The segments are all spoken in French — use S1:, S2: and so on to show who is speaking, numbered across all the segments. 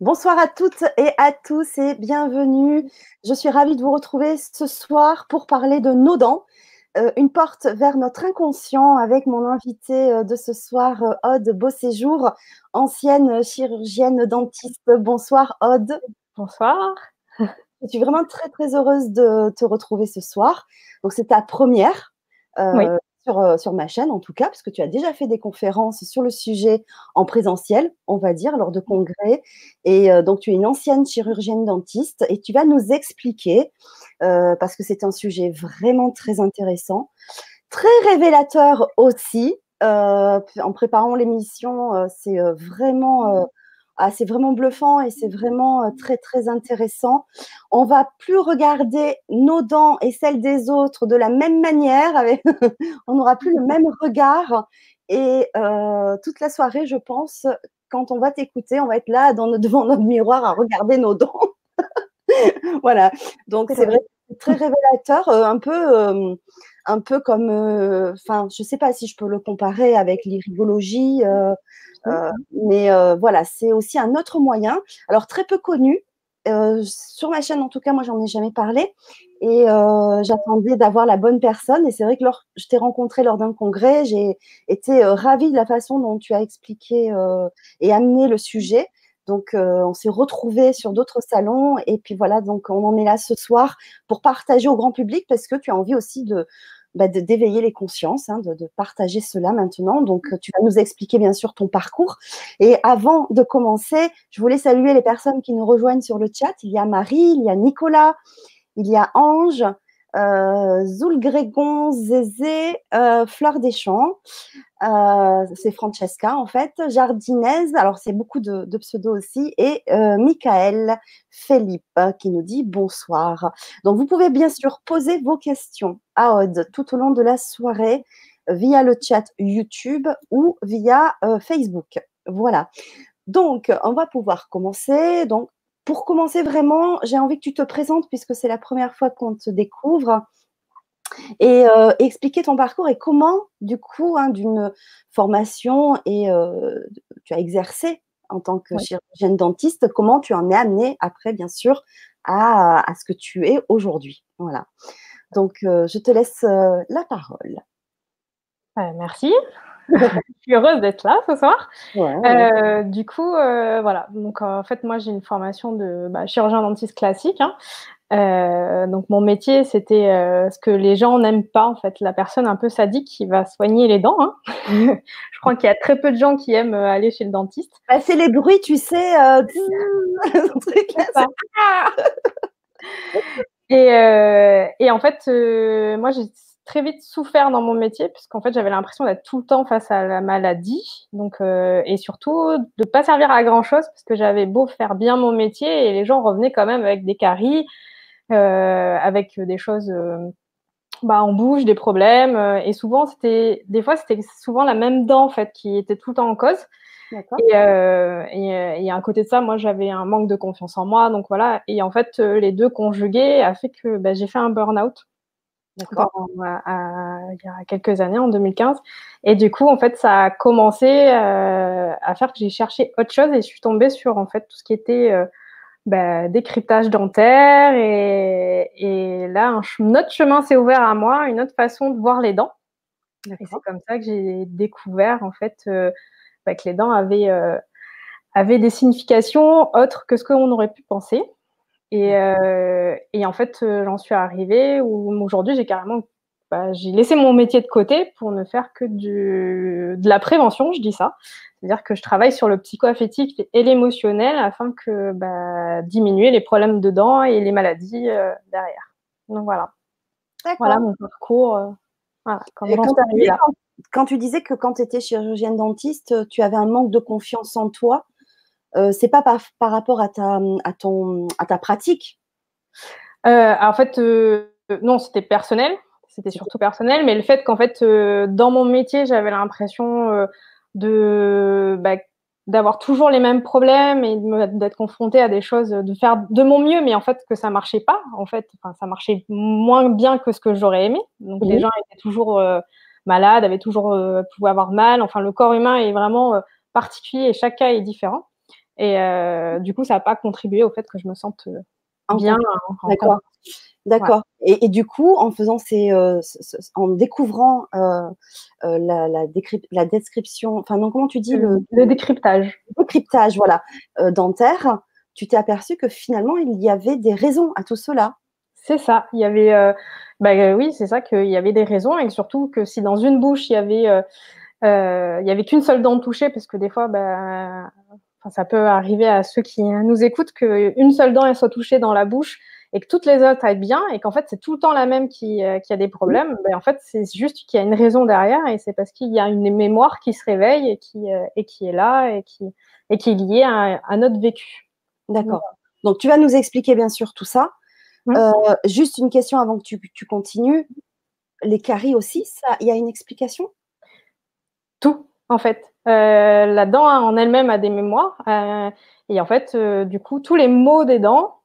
S1: Bonsoir à toutes et à tous et bienvenue. Je suis ravie de vous retrouver ce soir pour parler de nos dents, euh, une porte vers notre inconscient avec mon invité euh, de ce soir, euh, Aude Beauséjour, ancienne chirurgienne dentiste. Bonsoir Aude.
S2: Bonsoir.
S1: Je suis vraiment très très heureuse de te retrouver ce soir. Donc c'est ta première.
S2: Oui.
S1: Euh, sur, ma chaîne en tout cas, parce que tu as déjà fait des conférences sur le sujet en présentiel, on va dire, lors de congrès. Et euh, donc, tu es une ancienne chirurgienne dentiste et tu vas nous expliquer, euh, parce que c'est un sujet vraiment très intéressant, très révélateur aussi. en préparant l'émission, c'est vraiment ah, c'est vraiment bluffant et c'est vraiment euh, très, très intéressant. On va plus regarder nos dents et celles des autres de la même manière. on n'aura plus le même regard. Et euh, toute la soirée, je pense, quand on va t'écouter, on va être là dans devant notre miroir à regarder nos dents. voilà. Donc, c'est vrai, très révélateur, euh, un peu, un peu comme, enfin, je ne sais pas si je peux le comparer avec l'irrigologie. Euh, mais euh, voilà, c'est aussi un autre moyen. Alors, très peu connu. Euh, sur ma chaîne, en tout cas, moi, j'en ai jamais parlé. Et j'attendais d'avoir la bonne personne. Et c'est vrai que lors, je t'ai rencontré lors d'un congrès. J'ai été ravie de la façon dont tu as expliqué et amené le sujet. Donc, on s'est retrouvés sur d'autres salons. Et puis voilà, donc on en est là ce soir pour partager au grand public parce que tu as envie aussi de, bah, d'éveiller les consciences, hein, de, partager cela maintenant. Donc, euh, tu vas nous expliquer bien sûr ton parcours. Et avant de commencer, je voulais saluer les personnes qui nous rejoignent sur le chat. Il y a Marie, il y a Nicolas, il y a Ange, euh, Zoul Grégon, Zézé, euh, Fleur des Champs, euh, c'est Francesca en fait, Jardinaise, alors c'est beaucoup de, pseudos aussi, et euh, Michael Philippe qui nous dit bonsoir. Donc vous pouvez bien sûr poser vos questions à Aude tout au long de la soirée via le chat YouTube ou via Facebook. Voilà. Donc, on va pouvoir commencer. Donc, pour commencer vraiment, j'ai envie que tu te présentes puisque c'est la première fois qu'on te découvre et euh, expliquer ton parcours et comment, du coup, hein, d'une formation et euh, tu as exercé en tant que chirurgienne dentiste, comment tu en es amené après, bien sûr, à, ce que tu es aujourd'hui. Voilà. Donc, euh, je te laisse la parole.
S2: merci. je suis heureuse d'être là ce soir. Euh, du coup, euh, voilà. Donc, en fait, moi, j'ai une formation de bah, chirurgien dentiste classique. Hein. Euh, donc, mon métier, c'était ce que les gens n'aiment pas, en fait, la personne un peu sadique qui va soigner les dents. Hein. je crois qu'il y a très peu de gens qui aiment aller chez le dentiste.
S1: Bah, c'est les bruits, tu sais.
S2: et, et, en fait, moi, j'ai très vite souffert dans mon métier, puisqu'en fait, j'avais l'impression d'être tout le temps face à la maladie. Donc, euh, et surtout, de pas servir à grand-chose, parce que j'avais beau faire bien mon métier, et les gens revenaient quand même avec des caries, euh, avec des choses euh, bah, en bouche, des problèmes. et souvent, c'était, des fois, c'était souvent la même dent, en fait, qui était tout le temps en cause. Et, et, à côté de ça, moi, j'avais un manque de confiance en moi. Donc voilà. Et en fait, les deux conjugués a fait que bah, j'ai fait un burn-out il y a quelques années, en 2015. Et du coup, en fait, ça a commencé euh, à faire que j'ai cherché autre chose et je suis tombée sur en fait tout ce qui était euh, bah, décryptage dentaire. Et, et là, un, autre chemin s'est ouvert à moi, une autre façon de voir les dents. Et c'est comme ça que j'ai découvert en fait euh, bah, que les dents avaient, avaient des significations autres que ce qu'on aurait pu penser. Et, euh, et en fait, euh, j'en suis arrivée où aujourd'hui, j'ai carrément bah, j'ai laissé mon métier de côté pour ne faire que du, de la prévention, je dis ça. C'est-à-dire que je travaille sur le psycho-affectif et l'émotionnel afin que bah, diminuer les problèmes de dents et les maladies euh, derrière. Donc voilà. Voilà mon parcours. Euh,
S1: voilà, quand, quand, tu disais que quand tu étais chirurgienne dentiste, tu avais un manque de confiance en toi, euh, c'est pas par, rapport à ta, à, ton, à ta pratique?
S2: En fait, non, c'était personnel. C'était surtout personnel, mais le fait qu'en fait, dans mon métier, j'avais l'impression de bah, d'avoir toujours les mêmes problèmes et d'être confrontée à des choses, de faire de mon mieux, mais en fait que ça marchait pas. En fait, enfin, ça marchait moins bien que ce que j'aurais aimé. Donc les gens étaient toujours malades, avaient toujours pouvaient avoir mal. Enfin, le corps humain est vraiment particulier et chaque cas est différent. Et du coup, ça n'a pas contribué au fait que je me sente bien.
S1: D'accord. D'accord. Et, du coup, en faisant ces, en découvrant la, la, description, enfin non, comment tu dis
S2: le, le décryptage.
S1: Le décryptage, voilà, dentaire. Tu t'es aperçu que finalement il y avait des raisons à tout cela.
S2: C'est ça. Il y avait, bah, oui, c'est ça qu'il y avait des raisons et surtout que si dans une bouche il y avait euh, il n'y avait qu'une seule dent touchée parce que des fois, bah, ça peut arriver à ceux qui nous écoutent qu'une seule dent elle soit touchée dans la bouche et que toutes les autres aillent bien et qu'en fait c'est tout le temps la même qui, euh, qui a des problèmes, ben, en fait c'est juste qu'il y a une raison derrière et c'est parce qu'il y a une mémoire qui se réveille et qui, euh, et qui est là et qui, et qui est liée à, à notre vécu.
S1: D'accord. Donc tu vas nous expliquer bien sûr tout ça. Euh, juste une question avant que tu, tu continues. Les caries aussi, ça, il y a une explication?
S2: Tout, en fait. La dent en elle-même a des mémoires. Et en fait, du coup, tous les mots des dents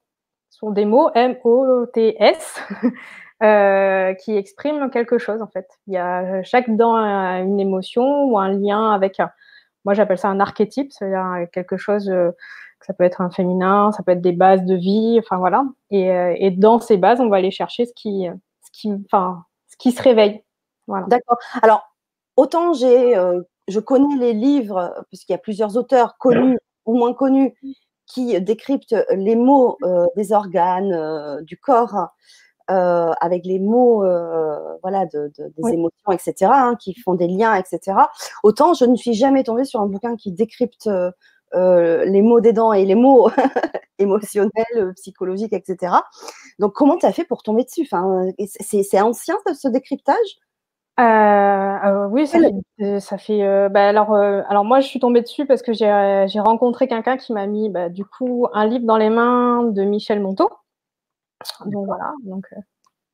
S2: sont des mots M-O-T-S qui expriment quelque chose, en fait. Il y a, chaque dent a une émotion ou un lien avec, moi j'appelle ça un archétype, c'est-à-dire quelque chose, ça peut être un féminin, ça peut être des bases de vie, enfin voilà. Et, dans ces bases, on va aller chercher ce qui, se réveille.
S1: D'accord. Alors, autant j'ai, euh, je connais les livres, puisqu'il y a plusieurs auteurs connus ou moins connus qui décryptent les mots euh, des organes, euh, du corps, avec les mots voilà, de, des émotions, etc., hein, qui font des liens, etc. Autant je ne suis jamais tombée sur un bouquin qui décrypte les mots des dents et les mots émotionnels, psychologiques, etc. Donc, comment tu as fait pour tomber dessus? Enfin, C'est ancien ce décryptage?
S2: Euh, euh, oui, ça fait, ça fait euh, bah, alors, alors moi je suis tombée dessus parce que j'ai rencontré quelqu'un qui m'a mis bah, du coup un livre dans les mains de Michel Monteau. Donc voilà, donc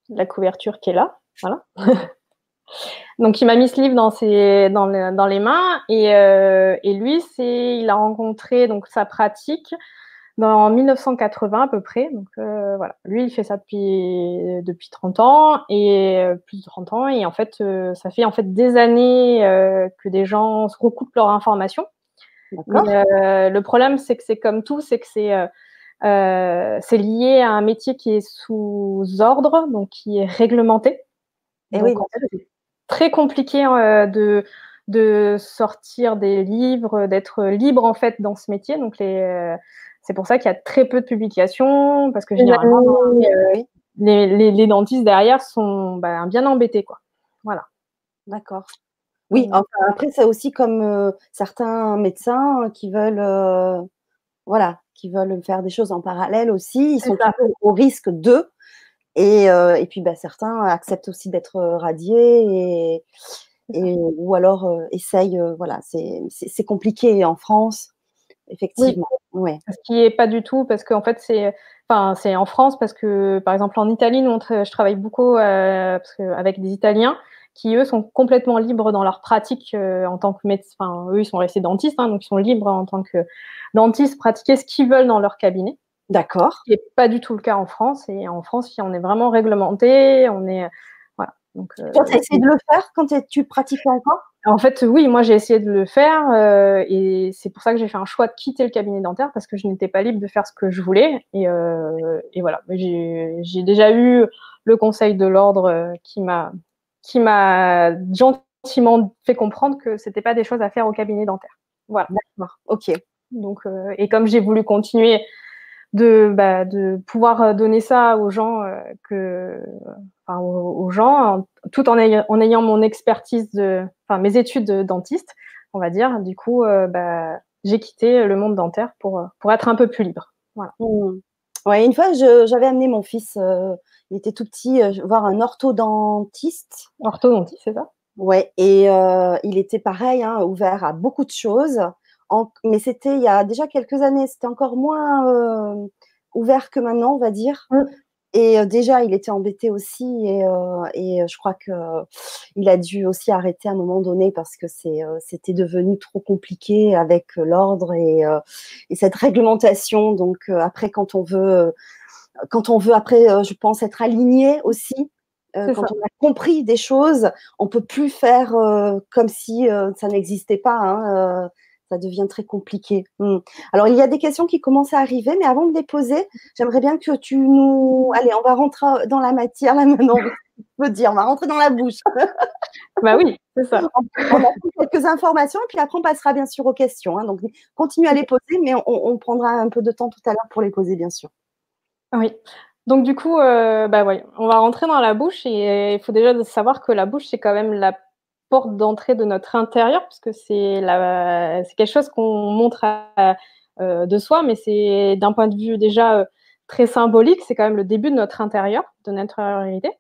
S2: la couverture qui est là, voilà. donc il m'a mis ce livre dans ses dans, dans les mains et, et lui c'est il a rencontré donc sa pratique en 1980 à peu près. Donc euh, voilà, lui il fait ça depuis depuis 30 ans et euh, plus de 30 ans et en fait euh, ça fait en fait des années que des gens se recoupent leur information. le problème c'est que c'est comme tout, c'est que c'est c'est lié à un métier qui est sous ordre, donc qui est réglementé. Et oui, c'est très compliqué de de sortir des livres, d'être libre en fait dans ce métier. Donc les c'est pour ça qu'il y a très peu de publications, parce que généralement, euh, les, dentistes derrière sont bah, bien embêtés. Quoi. Voilà.
S1: D'accord. Oui, après, c'est aussi comme euh, certains médecins qui veulent, euh, voilà, qui veulent faire des choses en parallèle aussi. Ils sont au risque d'eux. Et, et, puis, bah, certains acceptent aussi d'être radiés et, ou alors essayent. voilà, c'est compliqué en France, effectivement.
S2: Ouais. Ce qui est pas du tout, parce qu'en fait, c'est, enfin, en France, parce que, par exemple, en Italie, nous, je travaille beaucoup euh, parce que, avec des Italiens qui, eux, sont complètement libres dans leur pratique euh, en tant que médecin. Enfin, eux, ils sont restés dentistes, hein, donc ils sont libres en tant que dentistes, pratiquer ce qu'ils veulent dans leur cabinet.
S1: D'accord.
S2: Ce qui n'est pas du tout le cas en France. Et en France, on est vraiment réglementé, on est.
S1: Donc, euh, tu as essayé de le faire quand tu pratiquais encore
S2: en fait, oui, moi j'ai essayé de le faire euh, et c'est pour ça que j'ai fait un choix de quitter le cabinet dentaire parce que je n'étais pas libre de faire ce que je voulais. Et, euh, voilà, j'ai déjà eu le conseil de l'ordre qui m'a qui m'a gentiment fait comprendre que c'était pas des choses à faire au cabinet dentaire. Voilà.
S1: D'accord. Ok.
S2: Donc et comme j'ai voulu continuer de, bah, de pouvoir donner ça aux gens que aux, gens, tout en ayant, en ayant, mon expertise de, enfin mes études de dentiste, on va dire. Du coup, euh, bah, j'ai quitté le monde dentaire pour, pour être un peu plus libre. Voilà.
S1: Mmh. Ouais, une fois, j'avais amené mon fils, euh, il était tout petit, euh, voir un orthodontiste.
S2: Orthodontiste, c'est ça?
S1: Ouais, et il était pareil, hein, ouvert à beaucoup de choses. En, mais c'était il y a déjà quelques années, c'était encore moins ouvert que maintenant, on va dire. Mmh. Et déjà, il était embêté aussi, et, et je crois que il a dû aussi arrêter à un moment donné parce que c'était devenu trop compliqué avec l'ordre et, et, cette réglementation. Donc après, quand on veut, quand on veut après, je pense être aligné aussi. quand on a compris des choses, on peut plus faire comme si ça n'existait pas. Hein, ça devient très compliqué. Hmm. Alors, il y a des questions qui commencent à arriver, mais avant de les poser, j'aimerais bien que tu nous. Allez, on va rentrer dans la matière là maintenant. On peut dire, on va rentrer dans la bouche.
S2: bah oui, c'est ça.
S1: On a quelques informations et puis après, on passera bien sûr aux questions. Hein. Donc, continue à les poser, mais on, prendra un peu de temps tout à l'heure pour les poser, bien sûr.
S2: Oui. Donc, du coup, euh, bah, ouais, on va rentrer dans la bouche et il faut déjà savoir que la bouche, c'est quand même la porte d'entrée de notre intérieur, parce que c'est quelque chose qu'on montre euh, de soi, mais c'est d'un point de vue déjà euh, très symbolique, c'est quand même le début de notre intérieur, de notre réalité.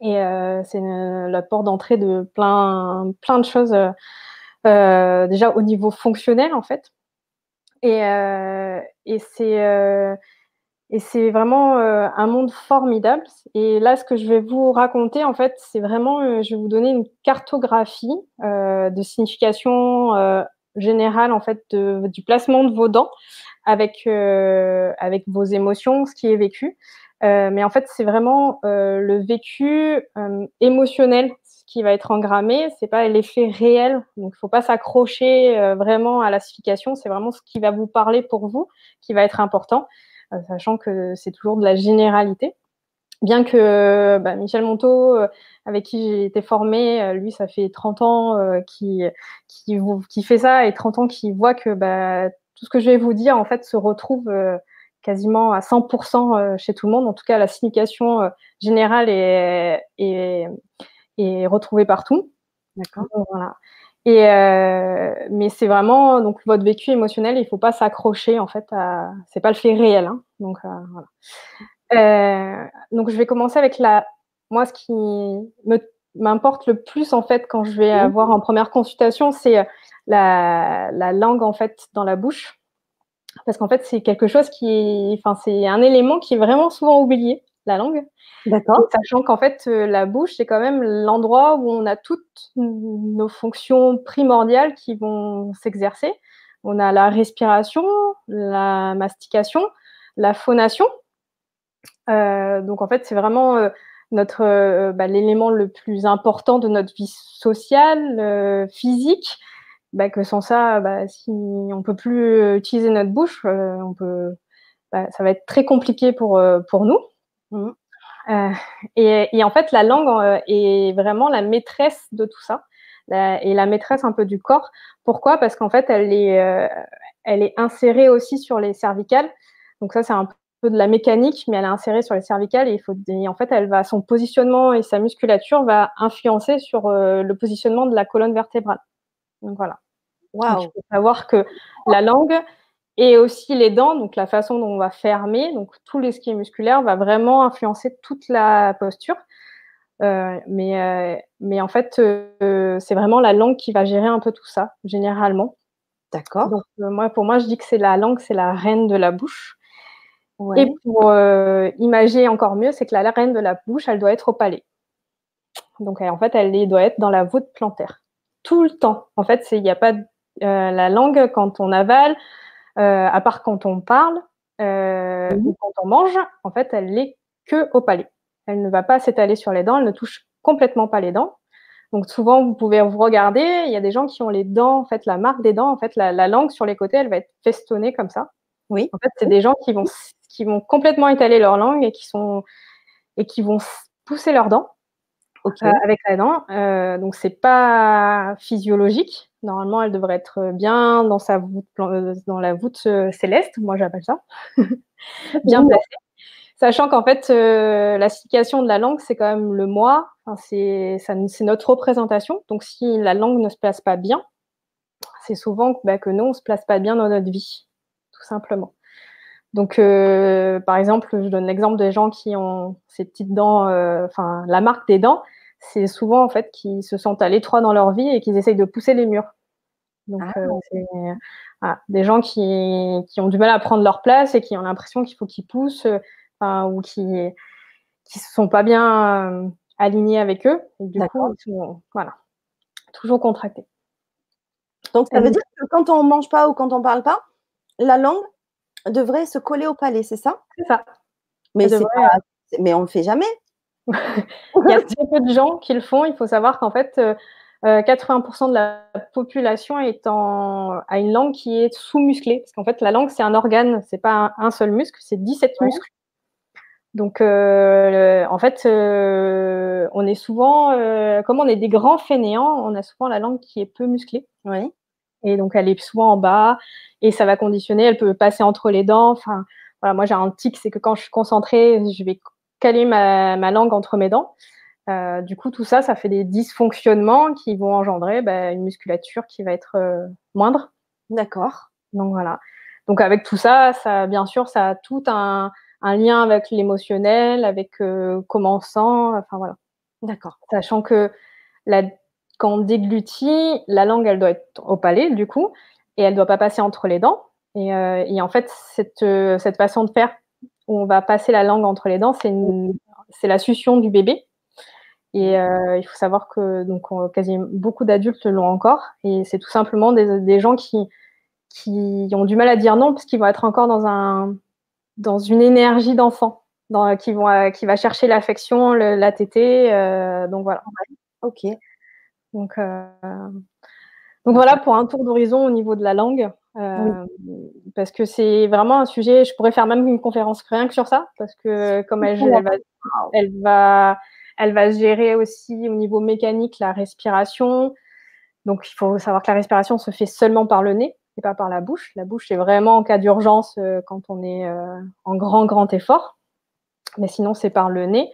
S2: Et euh, c'est la porte d'entrée de plein, plein de choses, déjà au niveau fonctionnel, en fait. Et, et c'est et c'est vraiment euh, un monde formidable. Et là, ce que je vais vous raconter, en fait, c'est vraiment, euh, je vais vous donner une cartographie euh, de signification générale, en fait, de, du placement de vos dents avec, avec vos émotions, ce qui est vécu. mais en fait, c'est vraiment le vécu émotionnel qui va être engrammé. C'est pas l'effet réel. Donc, il faut pas s'accrocher vraiment à la signification. C'est vraiment ce qui va vous parler pour vous qui va être important. Euh, sachant que c'est toujours de la généralité. Bien que bah, Michel Monteau, euh, avec qui j'ai été formée, euh, lui, ça fait 30 ans qu'il qui, qui, fait ça et 30 ans qu'il voit que bah, tout ce que je vais vous dire, en fait, se retrouve quasiment à 100% chez tout le monde. En tout cas, la signification générale est, est, est retrouvée partout.
S1: D'accord.
S2: Voilà. Et euh, mais c'est vraiment donc votre vécu émotionnel, il faut pas s'accrocher en fait à c'est pas le fait réel. Hein, donc euh, voilà. Euh, donc je vais commencer avec la moi ce qui me m'importe le plus en fait quand je vais mmh. avoir en première consultation, c'est la, la langue en fait dans la bouche parce qu'en fait c'est quelque chose qui enfin c'est un élément qui est vraiment souvent oublié la langue.
S1: D'accord.
S2: Sachant qu'en fait, euh, la bouche, c'est quand même l'endroit où on a toutes nos fonctions primordiales qui vont s'exercer. On a la respiration, la mastication, la phonation. Euh, donc en fait, c'est vraiment euh, notre bah, l'élément le plus important de notre vie sociale, physique. Bah, que sans ça, bah, si on peut plus utiliser notre bouche, on peut, bah, ça va être très compliqué pour, pour nous. Mmh. Euh, et, en fait, la langue euh, est vraiment la maîtresse de tout ça et la maîtresse un peu du corps. Pourquoi? Parce qu'en fait, elle est, euh, elle est insérée aussi sur les cervicales. Donc ça, c'est un peu de la mécanique, mais elle est insérée sur les cervicales et, il faut, en fait, elle va, son positionnement et sa musculature va influencer sur le positionnement de la colonne vertébrale. Donc voilà.
S1: Wow.
S2: il faut savoir que la langue, et aussi les dents, donc la façon dont on va fermer, donc tout l'esquier musculaire va vraiment influencer toute la posture. Euh, mais, euh, mais en fait, euh, c'est vraiment la langue qui va gérer un peu tout ça, généralement.
S1: D'accord.
S2: Donc moi, pour moi, je dis que c'est la langue, c'est la reine de la bouche. Et pour imaginer encore mieux, c'est que la, reine de la bouche, elle doit être au palais. Donc en fait, elle doit être dans la voûte plantaire. Tout le temps. En fait, il n'y a pas la langue quand on avale, à part quand on parle euh, ou quand on mange, en fait, elle n'est que au palais. Elle ne va pas s'étaler sur les dents, elle ne touche complètement pas les dents. Donc souvent, vous pouvez vous regarder, il y a des gens qui ont les dents, en fait, la marque des dents, en fait, la, langue sur les côtés, elle va être festonnée comme ça.
S1: Oui.
S2: En fait, c'est des gens qui vont, qui vont complètement étaler leur langue et qui, sont, et qui vont pousser leurs dents euh, avec la dent. Euh, donc, c'est pas physiologique. Normalement, elle devrait être bien dans, sa voûte, euh, dans la voûte euh, céleste, moi j'appelle ça, bien placée. Sachant qu'en fait, euh, la signification de la langue, c'est quand même le moi, enfin, c'est notre représentation. Donc, si la langue ne se place pas bien, c'est souvent bah, que nous, on ne se place pas bien dans notre vie, tout simplement. Donc, par exemple, je donne l'exemple des gens qui ont ces petites dents, enfin, la marque des dents, c'est souvent en fait qu'ils se sentent à l'étroit dans leur vie et qu'ils essayent de pousser les murs. Donc, ah. euh, c'est des gens qui, ont du mal à prendre leur place et qui ont l'impression qu'il faut qu'ils poussent euh, ou qui ne se sont pas bien euh, alignés avec eux. Et du coup, ils sont voilà, toujours contractés.
S1: Donc, ça veut dire que quand on ne mange pas ou quand on ne parle pas, la langue devrait se coller au palais, c'est ça?
S2: C'est ça.
S1: Mais, mais on ne le fait jamais.
S2: il y a très peu de gens qui le font. Il faut savoir qu'en fait, 80% de la population est en, a une langue qui est sous-musclée. Parce qu'en fait, la langue, c'est un organe, c'est pas un, seul muscle, c'est 17 muscles. Donc, en fait, on est souvent, comme on est des grands fainéants, on a souvent la langue qui est peu musclée.
S1: Oui.
S2: Et donc, elle est souvent en bas et ça va conditionner. Elle peut passer entre les dents. Enfin, voilà, moi, j'ai un tic, c'est que quand je suis concentrée, je vais caler ma, langue entre mes dents. Euh, du coup, tout ça, ça fait des dysfonctionnements qui vont engendrer bah, une musculature qui va être euh, moindre.
S1: D'accord.
S2: Donc voilà. Donc avec tout ça, ça, bien sûr, ça a tout un, lien avec l'émotionnel, avec euh, comment on sent. Enfin voilà.
S1: D'accord.
S2: Sachant que la, quand on déglutit, la langue, elle doit être au palais, du coup, et elle ne doit pas passer entre les dents. Et, et en fait, cette, cette façon de faire où on va passer la langue entre les dents, c'est la succion du bébé. Et euh, il faut savoir que donc quasiment beaucoup d'adultes l'ont encore. Et c'est tout simplement des, gens qui, qui ont du mal à dire non parce qu'ils vont être encore dans un dans une énergie d'enfant, qui vont qui va chercher l'affection, la tétée. Euh, donc voilà.
S1: Ok.
S2: Donc euh, donc voilà pour un tour d'horizon au niveau de la langue. Euh, parce que c'est vraiment un sujet, je pourrais faire même une conférence rien que sur ça, parce que comme elle, va, elle, va, elle va gérer aussi au niveau mécanique la respiration. Donc il faut savoir que la respiration se fait seulement par le nez et pas par la bouche. La bouche, c'est vraiment en cas d'urgence euh, quand on est euh, en grand, grand effort. Mais sinon, c'est par le nez.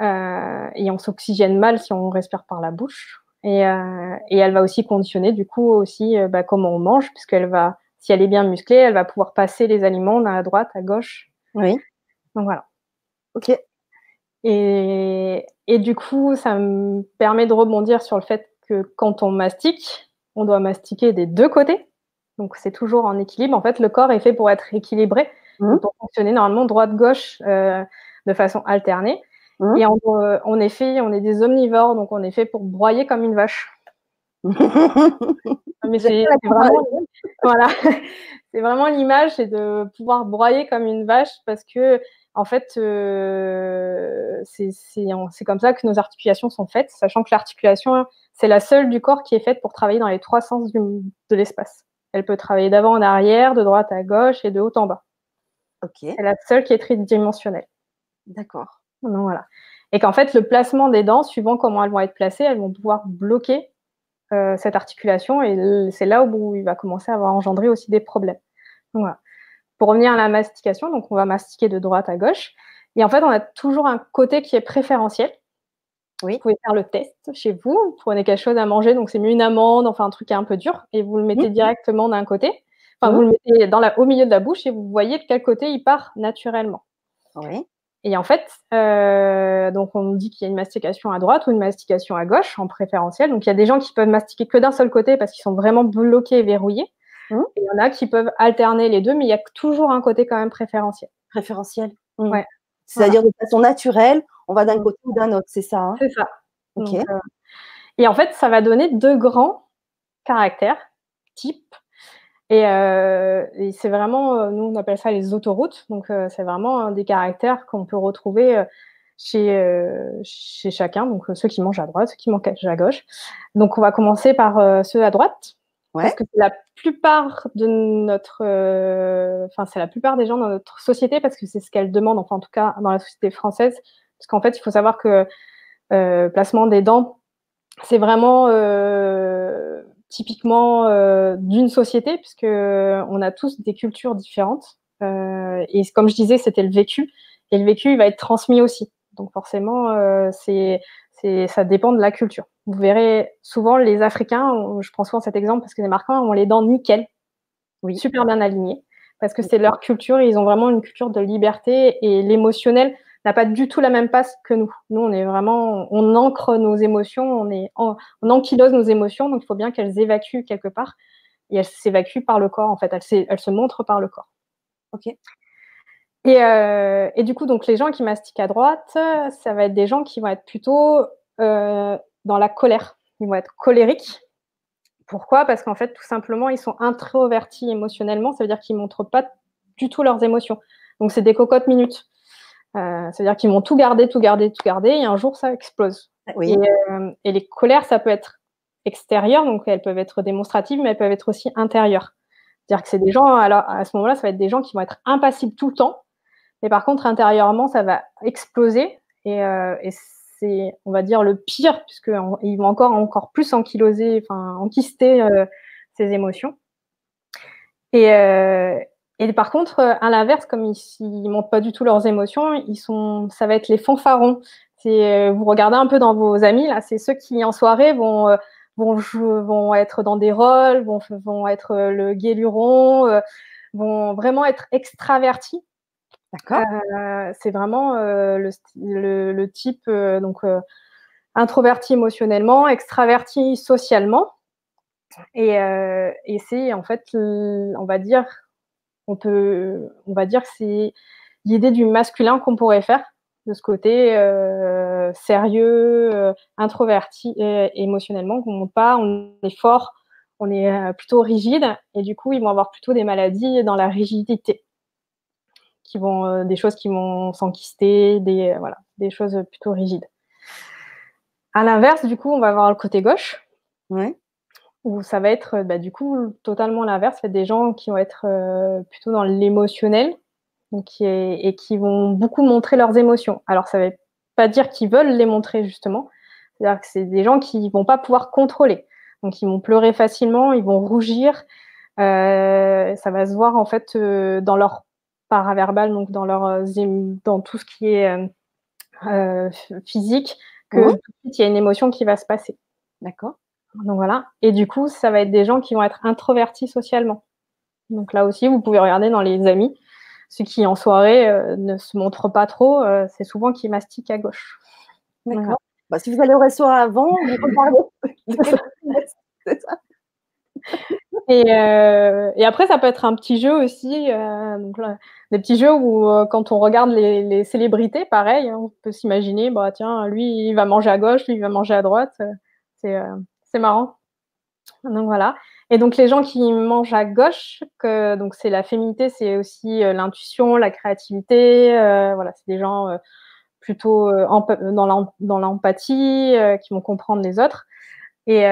S2: et on s'oxygène mal si on respire par la bouche. Et, et, elle va aussi conditionner du coup aussi bah, comment on mange, puisqu'elle va si elle est bien musclée, elle va pouvoir passer les aliments à droite, à gauche.
S1: Oui.
S2: Donc voilà.
S1: Ok.
S2: Et, et, du coup, ça me permet de rebondir sur le fait que quand on mastique, on doit mastiquer des deux côtés. Donc c'est toujours en équilibre. En fait, le corps est fait pour être équilibré, mmh. pour fonctionner normalement droite-gauche euh, de façon alternée. Mmh. Et en, on est fait, on est des omnivores, donc on est fait pour broyer comme une vache. Mais c'est vraiment, voilà, c'est vraiment l'image, c'est de pouvoir broyer comme une vache parce que en fait, euh, c'est comme ça que nos articulations sont faites, sachant que l'articulation, c'est la seule du corps qui est faite pour travailler dans les trois sens de l'espace. Elle peut travailler d'avant en arrière, de droite à gauche et de haut en bas. C'est la seule qui est tridimensionnelle.
S1: D'accord.
S2: voilà. Et qu'en fait, le placement des dents, suivant comment elles vont être placées, elles vont pouvoir bloquer euh, cette articulation et c'est là où il va commencer à avoir engendré aussi des problèmes. Pour revenir à la mastication, donc on va mastiquer de droite à gauche. Et en fait, on a toujours un côté qui est préférentiel.
S1: Oui.
S2: Vous pouvez faire le test chez vous. Vous prenez quelque chose à manger, donc c'est mieux une amande, enfin un truc un peu dur, et vous le mettez directement d'un côté. Enfin, vous le mettez dans la, au milieu de la bouche et vous voyez de quel côté il part naturellement.
S1: Oui.
S2: Et en fait, euh, donc on dit qu'il y a une mastication à droite ou une mastication à gauche en préférentiel. Donc il y a des gens qui peuvent mastiquer que d'un seul côté parce qu'ils sont vraiment bloqués et verrouillés. Mmh. Il y en a qui peuvent alterner les deux, mais il y a toujours un côté quand même préférentiel.
S1: Préférentiel.
S2: Mmh. Ouais.
S1: C'est-à-dire de façon naturelle, on va d'un mmh. côté ou d'un autre, c'est ça hein?
S2: C'est ça.
S1: Ok.
S2: Euh, et en fait, ça va donner deux grands caractères, types euh, et, c'est vraiment, euh, nous on appelle ça les autoroutes. Donc euh, c'est vraiment des caractères qu'on peut retrouver chez, chez chacun. Donc ceux qui mangent à droite, ceux qui mangent à gauche. Donc on va commencer par ceux à droite. Parce que la plupart de notre, enfin c'est la plupart des gens dans notre société parce que c'est ce qu'elle demande, enfin en tout cas dans la société française. Parce qu'en fait il faut savoir que placement des dents, c'est vraiment typiquement euh, d'une société, puisque euh, on a tous des cultures différentes. Euh, et comme je disais, c'était le vécu. Et le vécu, il va être transmis aussi. Donc forcément, c'est, c'est, ça dépend de la culture. Vous verrez souvent les Africains, je prends souvent cet exemple parce que c'est marquant, ont les dents nickel, oui. super bien alignées, parce que c'est leur culture et ils ont vraiment une culture de liberté et l'émotionnel n'a pas du tout la même passe que nous. Nous, on est vraiment, on ancre nos émotions, on, est, on ankylose nos émotions, donc il faut bien qu'elles évacuent quelque part. Et elles s'évacuent par le corps, en fait. Elles, elles se montrent par le corps.
S1: Ok.
S2: Et, euh, et, du coup, donc les gens qui mastiquent à droite, ça va être des gens qui vont être plutôt euh, dans la colère. Ils vont être colériques. Pourquoi? Parce qu'en fait, tout simplement, ils sont introvertis émotionnellement. Ça veut dire qu'ils ne montrent pas du tout leurs émotions. Donc, c'est des cocottes minutes. Euh, c'est-à-dire qu'ils vont tout garder, tout garder, tout garder, et un jour ça explose.
S1: Oui.
S2: Euh, et, les colères, ça peut être extérieures, donc elles peuvent être démonstratives, mais elles peuvent être aussi intérieures. C'est-à-dire que c'est des gens, alors à ce moment-là, ça va être des gens qui vont être impassibles tout le temps, mais par contre, intérieurement, ça va exploser et, euh, c'est, on va dire, le pire, puisqu'ils vont encore, encore plus enfin, enquister euh, émotions. Et, euh, et par contre, à l'inverse, comme ils ne montrent pas du tout leurs émotions, ils sont, ça va être les fanfarons. Vous regardez un peu dans vos amis, là, c'est ceux qui en soirée vont, vont, vont être dans des rôles, vont, vont être le guéluron, vont vraiment être extravertis Euh, c'est vraiment euh, le, type euh, donc introverti émotionnellement, extraverti socialement. Et, c'est en fait, on va dire, on peut, va dire que c'est l'idée du masculin qu'on pourrait faire de ce côté sérieux, introverti émotionnellement, qu'on monte pas, on est fort, on est plutôt rigide, et du coup, ils vont avoir plutôt des maladies dans la rigidité qui vont, euh, des choses qui vont s'enquister, des, euh, voilà, des choses plutôt rigides. À l'inverse, du coup, on va avoir le côté gauche. Où ça va être, bah, du coup, totalement l'inverse. Des gens qui vont être euh, plutôt dans l'émotionnel donc, et, qui vont beaucoup montrer leurs émotions. Alors, ça ne veut pas dire qu'ils veulent les montrer, justement. C'est-à-dire que c'est des gens qui ne vont pas pouvoir contrôler. Donc, ils vont pleurer facilement, ils vont rougir. ça va se voir, en fait, dans leur paraverbal, donc dans, leur, euh, dans tout ce qui est euh, euh, physique, que tout de suite, il y a une émotion qui va se passer.
S1: D'accord.
S2: Donc voilà. Et du coup, ça va être des gens qui vont être introvertis socialement. Donc là aussi, vous pouvez regarder dans les amis. Ceux qui en soirée ne se montrent pas trop, c'est souvent qui mastiquent à gauche.
S1: D'accord. Bah, si vous allez au restaurant avant, vous
S2: C'est ça. Euh, et, après, ça peut être un petit jeu aussi. Euh, donc des petits jeux où, euh, quand on regarde les, célébrités, pareil, hein, on peut s'imaginer, bah, tiens, lui, il va manger à gauche, lui, il va manger à droite. C'est marrant. Donc voilà. Et donc les gens qui mangent à gauche, que, donc c'est la féminité, c'est aussi l'intuition, la créativité. voilà, c'est des gens plutôt dans l'empathie, qui vont comprendre les autres. Et,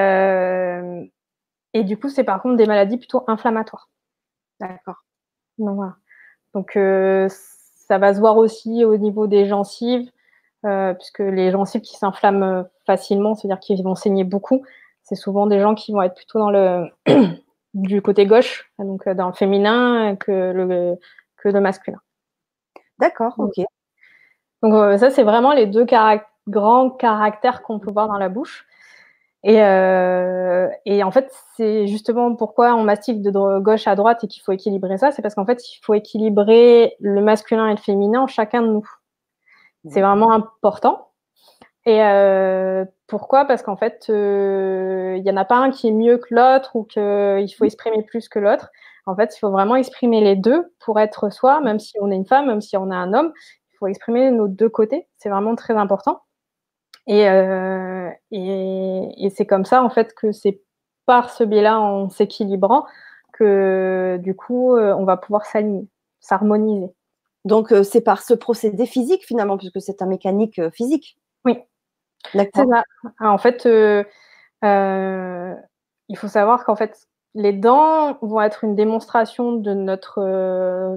S2: et du coup, c'est par contre des maladies plutôt inflammatoires.
S1: D'accord.
S2: Donc, voilà. Donc euh, ça va se voir aussi au niveau des gencives, euh, puisque les gencives qui s'inflamment euh, facilement, c'est-à-dire qu'ils vont saigner beaucoup, c'est souvent des gens qui vont être plutôt dans le du côté gauche, donc dans le féminin que le, que le masculin.
S1: D'accord, ok.
S2: Donc ça, c'est vraiment les deux grands caractères qu'on peut voir dans la bouche. Et, euh, et, en fait, c'est justement pourquoi on mastique de gauche à droite et qu'il faut équilibrer ça. C'est parce qu'en fait, il faut équilibrer le masculin et le féminin en chacun de nous. C'est vraiment important. Et euh, pourquoi? Parce qu'en fait, euh, il n'y en a pas un qui est mieux que l'autre ou qu'il faut exprimer plus que l'autre. En fait, il faut vraiment exprimer les deux pour être soi, même si on est une femme, même si on est un homme. Il faut exprimer nos deux côtés. C'est vraiment très important. Euh, et, et, c'est comme ça, en fait, que c'est par ce biais-là, en s'équilibrant, que du coup, euh, on va pouvoir s'aligner, s'harmoniser.
S1: Donc, euh, c'est par ce procédé physique, finalement, puisque c'est un mécanique physique.
S2: Oui. D'accord. En fait, il faut savoir qu'en fait, les dents vont être une démonstration de notre,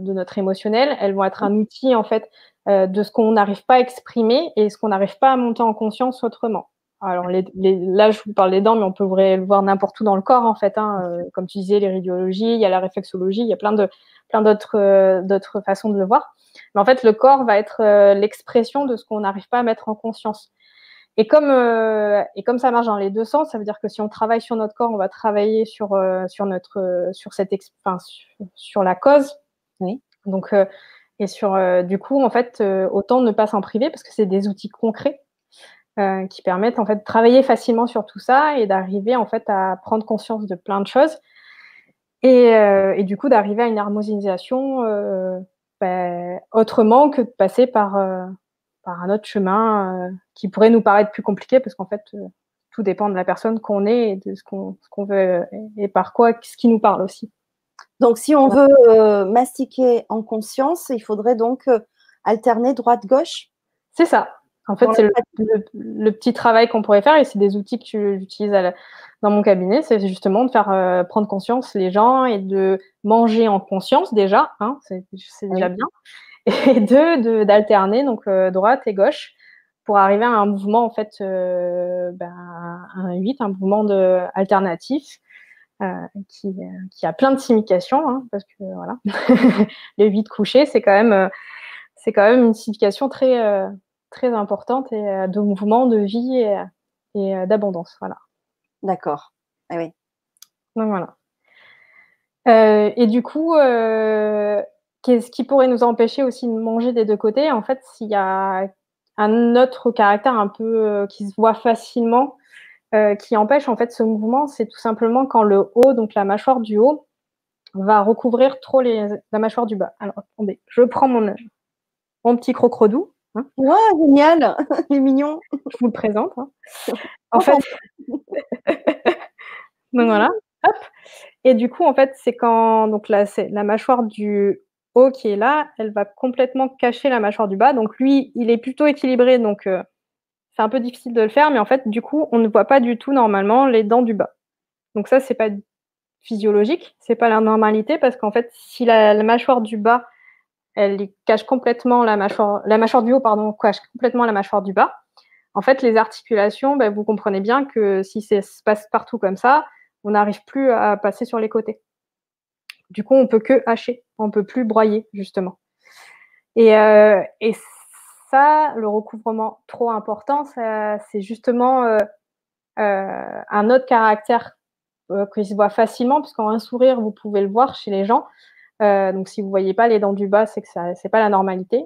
S2: de notre émotionnel. Elles vont être un outil, en fait, euh, de ce qu'on n'arrive pas à exprimer et ce qu'on n'arrive pas à monter en conscience autrement. Alors les, là, je vous parle des dents, mais on peut le voir n'importe où dans le corps, en fait. Hein. Euh, comme tu disais, l'iridiologie, il y a la réflexologie, il y a plein de plein d'autres euh, d'autres façons de le voir. Mais en fait, le corps va être l'expression de ce qu'on n'arrive pas à mettre en conscience. Et comme et comme ça marche dans les deux sens, ça veut dire que si on travaille sur notre corps, on va travailler sur sur notre sur cette enfin, sur, sur, la cause.
S1: Oui.
S2: Donc et sur, euh, du coup, en fait, euh, autant ne pas s'en priver parce que c'est des outils concrets euh, qui permettent en fait de travailler facilement sur tout ça et d'arriver en fait à prendre conscience de plein de choses et, et du coup d'arriver à une harmonisation ben, autrement que de passer par, par un autre chemin qui pourrait nous paraître plus compliqué parce qu'en fait tout dépend de la personne qu'on est et de ce qu'on qu'on veut et par quoi, ce qui nous parle aussi.
S1: Donc, si on veut euh, mastiquer en conscience, il faudrait donc euh, alterner droite-gauche.
S2: C'est ça. En fait, c'est le, petit travail qu'on pourrait faire et c'est des outils que j'utilise dans mon cabinet, c'est justement de faire euh, prendre conscience les gens et de manger en conscience déjà, hein, c'est déjà bien, et deux, d'alterner donc euh, droite et gauche pour arriver à un mouvement en fait, euh, ben, un 8, un mouvement de, alternatif qui, qui, a plein de significations, hein, parce que voilà, le 8 couché, c'est quand même c'est quand même une signification très très importante et euh, de mouvement, de vie et, euh, d'abondance. Voilà.
S1: D'accord. Ah oui.
S2: Donc voilà. Euh, et du coup, qu'est-ce qui pourrait nous empêcher aussi de manger des deux côtés? En fait, s'il y a un autre caractère un peu qui se voit facilement, qui empêche en fait ce mouvement, c'est tout simplement quand le haut, donc la mâchoire du haut, va recouvrir trop les, la mâchoire du bas. Alors attendez, je prends mon, mon petit crocrodou.
S1: Hein génial, il est mignon.
S2: Je vous le présente. Hein. En fait, donc voilà, hop. Et du coup, en fait, c'est quand donc là, c'est la mâchoire du haut qui est là, elle va complètement cacher la mâchoire du bas. Donc lui, il est plutôt équilibré, donc euh, c'est un peu difficile de le faire, mais en fait, du coup, on ne voit pas du tout normalement les dents du bas. Donc ça, c'est pas physiologique, c'est pas la normalité parce qu'en fait, si la mâchoire du bas elle cache complètement la mâchoire, la mâchoire du haut, pardon, cache complètement la mâchoire du bas. En fait, les articulations, ben, vous comprenez bien que si ça se passe partout comme ça, on n'arrive plus à passer sur les côtés. Du coup, on peut que hacher, on peut plus broyer justement. Et, euh, ça, le recouvrement trop important, c'est justement euh, euh, un autre caractère qui se voit facilement, puisqu'en un sourire, vous pouvez le voir chez les gens. Euh, donc, si vous voyez pas les dents du bas, c'est que ça, c'est pas la normalité.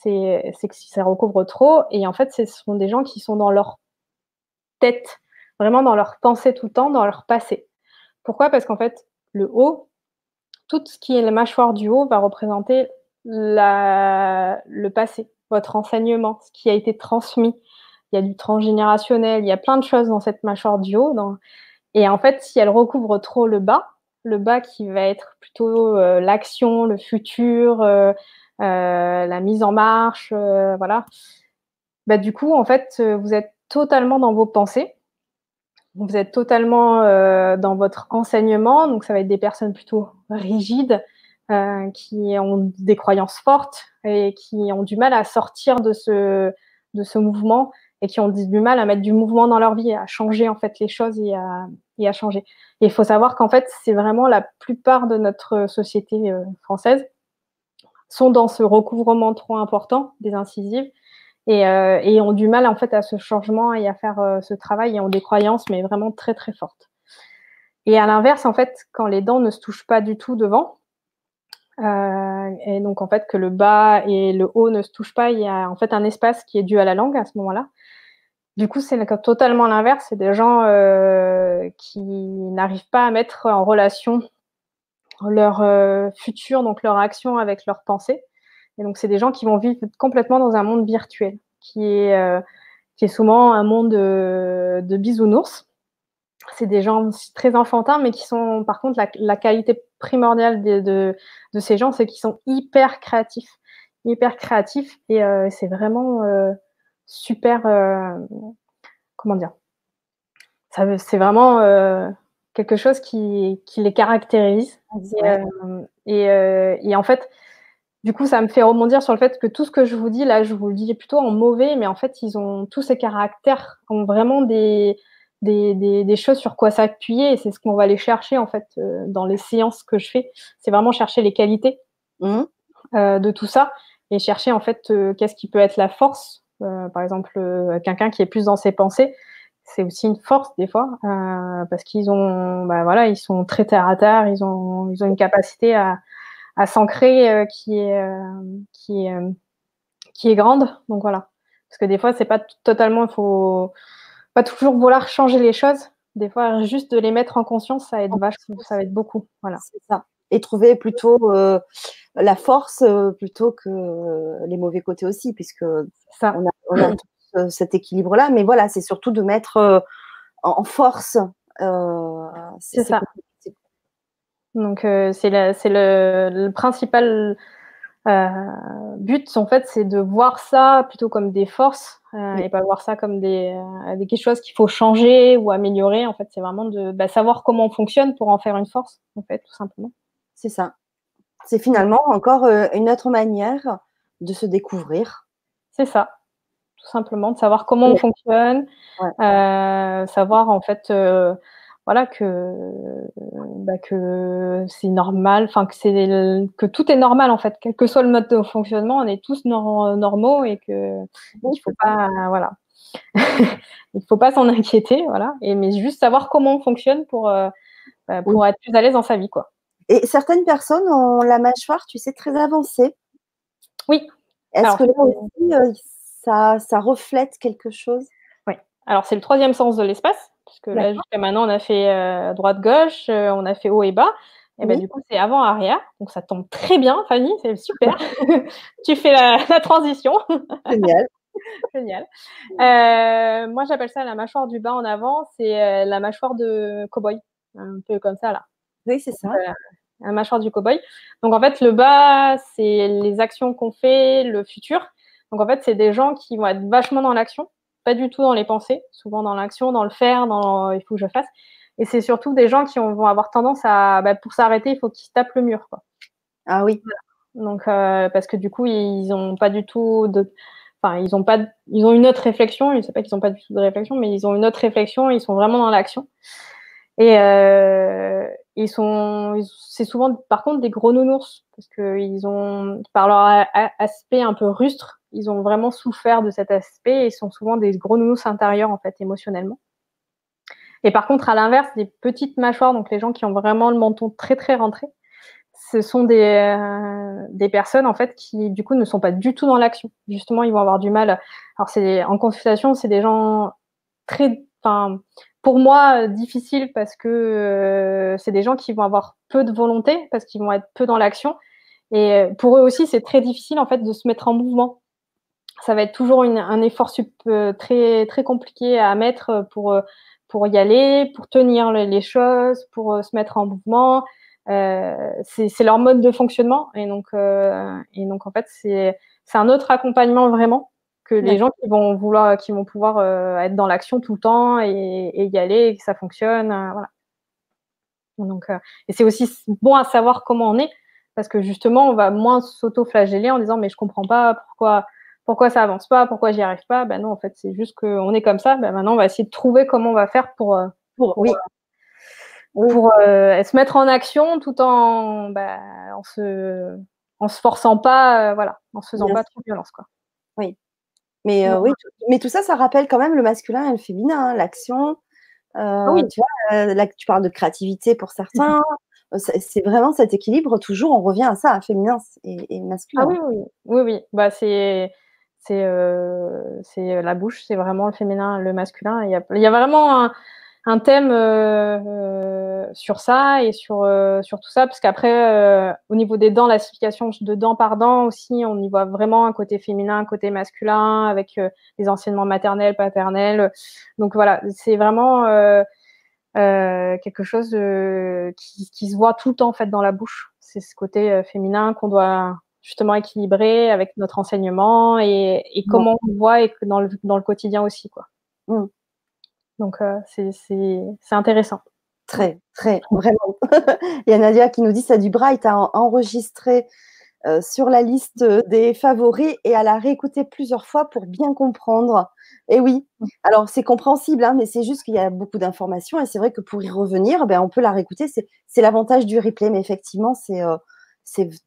S2: C'est, que ça recouvre trop. Et en fait, ce sont des gens qui sont dans leur tête, vraiment dans leur pensée tout le temps, dans leur passé. Pourquoi? Parce qu'en fait, le haut, tout ce qui est la mâchoire du haut va représenter le passé, votre enseignement, ce qui a été transmis. Il y a du transgénérationnel, il y a plein de choses dans cette mâchoire du haut. Et en fait, si elle recouvre trop le bas, le bas qui va être plutôt euh, l'action, le futur, euh, euh, la mise en marche, voilà. Bah, du coup, en fait, vous êtes totalement dans vos pensées. Vous êtes totalement dans votre enseignement. Donc, ça va être des personnes plutôt rigides, qui ont des croyances fortes et qui ont du mal à sortir de ce, de ce mouvement et qui ont du mal à mettre du mouvement dans leur vie, à changer en fait les choses et à, et à changer. Et il faut savoir qu'en fait, c'est vraiment la plupart de notre société euh, française sont dans ce recouvrement trop important des incisives et, euh, et, ont du mal en fait à ce changement et à faire euh, ce travail et ont des croyances mais vraiment très très fortes. Et à l'inverse, en fait, quand les dents ne se touchent pas du tout devant, euh, et donc en fait que le bas et le haut ne se touchent pas, il y a en fait un espace qui est dû à la langue à ce moment-là. Du coup, c'est totalement l'inverse. C'est des gens euh, qui n'arrivent pas à mettre en relation leur euh, futur, donc leur action avec leur pensée. Et donc, c'est des gens qui vont vivre complètement dans un monde virtuel, qui est, euh, qui est souvent un monde de, de bisounours. C'est des gens très enfantins, mais qui sont, par contre, la, qualité primordiale de, de, de ces gens, c'est qu'ils sont hyper créatifs. Hyper créatifs. Et c'est vraiment super, euh, comment dire, c'est vraiment euh, quelque chose qui, les caractérise. Euh, et, en fait, du coup, ça me fait rebondir sur le fait que tout ce que je vous dis là, je vous le dis plutôt en mauvais, mais en fait, ils ont tous ces caractères, ont vraiment des, des, choses sur quoi s'appuyer et c'est ce qu'on va aller chercher en fait dans les séances que je fais. C'est vraiment chercher les qualités mmh. de tout ça et chercher en fait qu'est-ce qui peut être la force euh, par exemple, euh, quelqu'un qui est plus dans ses pensées, c'est aussi une force des fois euh, parce qu'ils ont, bah, voilà, ils sont très terre à terre, ils ont, ils ont une capacité à, à s'ancrer qui est, qui est, qui est grande. Donc voilà, parce que des fois c'est pas totalement, il faut pas toujours vouloir changer les choses. Des fois, juste de les mettre en conscience, ça aide vachement, ça va être beaucoup. Voilà.
S1: C'est ça. Et trouver plutôt la force euh, plutôt que euh, les mauvais côtés aussi, puisque ça. on a, euh, cet équilibre-là. Mais voilà, c'est surtout de mettre en force.
S2: c'est ça. Donc c'est le, le, principal but, en fait, c'est de voir ça plutôt comme des forces et pas voir ça comme des, des quelque chose qu'il faut changer ou améliorer. En fait, c'est vraiment de bah, savoir comment on fonctionne pour en faire une force, en fait, tout simplement.
S1: C'est ça. C'est finalement encore une autre manière de se découvrir.
S2: C'est ça tout simplement, de savoir comment on fonctionne, euh, savoir en fait, euh, voilà que bah, que c'est normal, enfin que c'est que tout est normal en fait, quel que soit le mode de fonctionnement, on est tous normaux et que il faut pas, voilà, il faut pas s'en inquiéter, voilà, et mais juste savoir comment on fonctionne pour euh, bah, pour être plus à l'aise dans sa vie, quoi.
S1: Et certaines personnes ont la mâchoire, tu sais, très avancée.
S2: Oui.
S1: Est-ce que là aussi, ça, reflète quelque chose?
S2: Alors, c'est le troisième sens de l'espace, puisque là, jusqu'à maintenant, on a fait euh, droite-gauche, euh, on a fait haut et bas. Et ben, du coup, c'est avant-arrière. Donc, ça tombe très bien, Fanny, c'est super. tu fais la, transition.
S1: Génial.
S2: Génial. Euh, moi, j'appelle ça la mâchoire du bas en avant. C'est la mâchoire de cow-boy. Un peu comme ça, là.
S1: Oui, c'est ça.
S2: la mâchoire du cow-boy. Donc, en fait, le bas, c'est les actions qu'on fait, le futur. Donc en fait, c'est des gens qui vont être vachement dans l'action, pas du tout dans les pensées, souvent dans l'action, dans le faire, dans il faut que je fasse. Et c'est surtout des gens qui vont avoir tendance à, bah, pour s'arrêter, il faut qu'ils tapent le mur. Quoi.
S1: Ah oui.
S2: Donc euh, parce que du coup, ils n'ont pas du tout de, enfin ils ont pas, ils ont une autre réflexion. Je sais pas qu'ils n'ont pas du tout de réflexion, mais ils ont une autre réflexion. Ils sont vraiment dans l'action. Et euh, ils sont, c'est souvent, par contre, des gros nounours parce qu'ils ont, par leur aspect un peu rustre, ils ont vraiment souffert de cet aspect et sont souvent des gros nounous intérieurs en fait émotionnellement. Et par contre, à l'inverse, des petites mâchoires, donc les gens qui ont vraiment le menton très très rentré, ce sont des, euh, des personnes en fait qui du coup ne sont pas du tout dans l'action. Justement, ils vont avoir du mal. Alors c'est en consultation, c'est des gens très, enfin pour moi difficiles parce que euh, c'est des gens qui vont avoir peu de volonté parce qu'ils vont être peu dans l'action. Et euh, pour eux aussi, c'est très difficile en fait de se mettre en mouvement ça va être toujours un effort euh, très, très compliqué à mettre euh, pour, euh, pour y aller, pour tenir les choses, pour se mettre en mouvement. c'est leur mode de fonctionnement. Et donc, et donc en fait, c'est un autre accompagnement vraiment que les gens qui vont vouloir, qui vont pouvoir être dans l'action tout le temps et, y aller, et que ça fonctionne. voilà. Donc, et c'est aussi bon à savoir comment on est, parce que justement, on va moins s'auto-flageller en disant mais je comprends pas pourquoi pourquoi ça avance pas, pourquoi j'y arrive pas. Ben non, en fait, c'est juste qu'on est comme ça. Ben maintenant, on va essayer de trouver comment on va faire pour, euh, pour, oui. pour euh, se mettre en action tout en, ben, en se, en se forçant pas, euh, voilà, en se faisant pas trop violence, quoi.
S1: Oui. Mais oui, mais tout ça, ça rappelle quand même le masculin et le féminin, hein, l'action. oui. Tu vois, là, tu parles de créativité pour certains. c'est vraiment cet équilibre. Toujours, on revient à ça, à féminin et, et masculin.
S2: Ah oui, oui, oui, oui. Bah, c'est c'est euh, la bouche, c'est vraiment le féminin, le masculin. Il y a, il y a vraiment un, un thème euh, euh, sur ça et sur, euh, sur tout ça, parce qu'après, au niveau des dents, la signification de dents par dents aussi, on y voit vraiment un côté féminin, un côté masculin, avec les enseignements maternels, paternels. Donc voilà, c'est vraiment quelque chose qui, qui, se voit tout le temps en fait dans la bouche. C'est ce côté féminin qu'on doit justement équilibré avec notre enseignement et, comment on le voit et dans le, dans le quotidien aussi. Quoi. Mm. Donc, euh, c'est intéressant.
S1: Très, très, vraiment. Il y a Nadia qui nous dit ça du Bright a enregistré euh, sur la liste des favoris et à la réécouter plusieurs fois pour bien comprendre. Et oui, mm. alors c'est compréhensible, hein, mais c'est juste qu'il y a beaucoup d'informations et c'est vrai que pour y revenir, ben, on peut la réécouter. C'est l'avantage du replay, mais effectivement, c'est euh,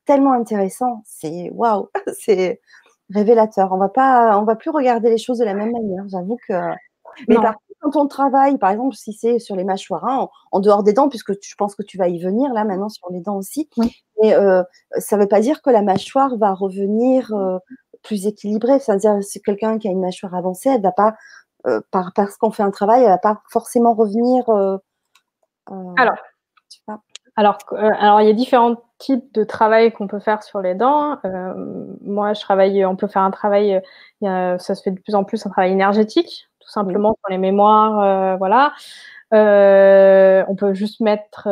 S1: tellement intéressant. C'est waouh, c'est révélateur. On va pas, on va plus regarder les choses de la même manière. J'avoue que. Mais par contre, quand on travaille, par exemple, si c'est sur les mâchoires, hein, en, dehors des dents, puisque je pense que tu vas y venir là maintenant sur les dents aussi. Mais euh, ça ne veut pas dire que la mâchoire va revenir euh, plus équilibrée. C'est-à-dire, si quelqu'un qui a une mâchoire avancée, elle va pas, euh, par, parce qu'on fait un travail, elle va pas forcément revenir.
S2: alors, alors, alors, il y a différents types de travail qu'on peut faire sur les dents. Euh, moi, je travaille, on peut faire un travail, ça se fait de plus en plus un travail énergétique, tout simplement pour les mémoires, euh, voilà. on peut juste mettre,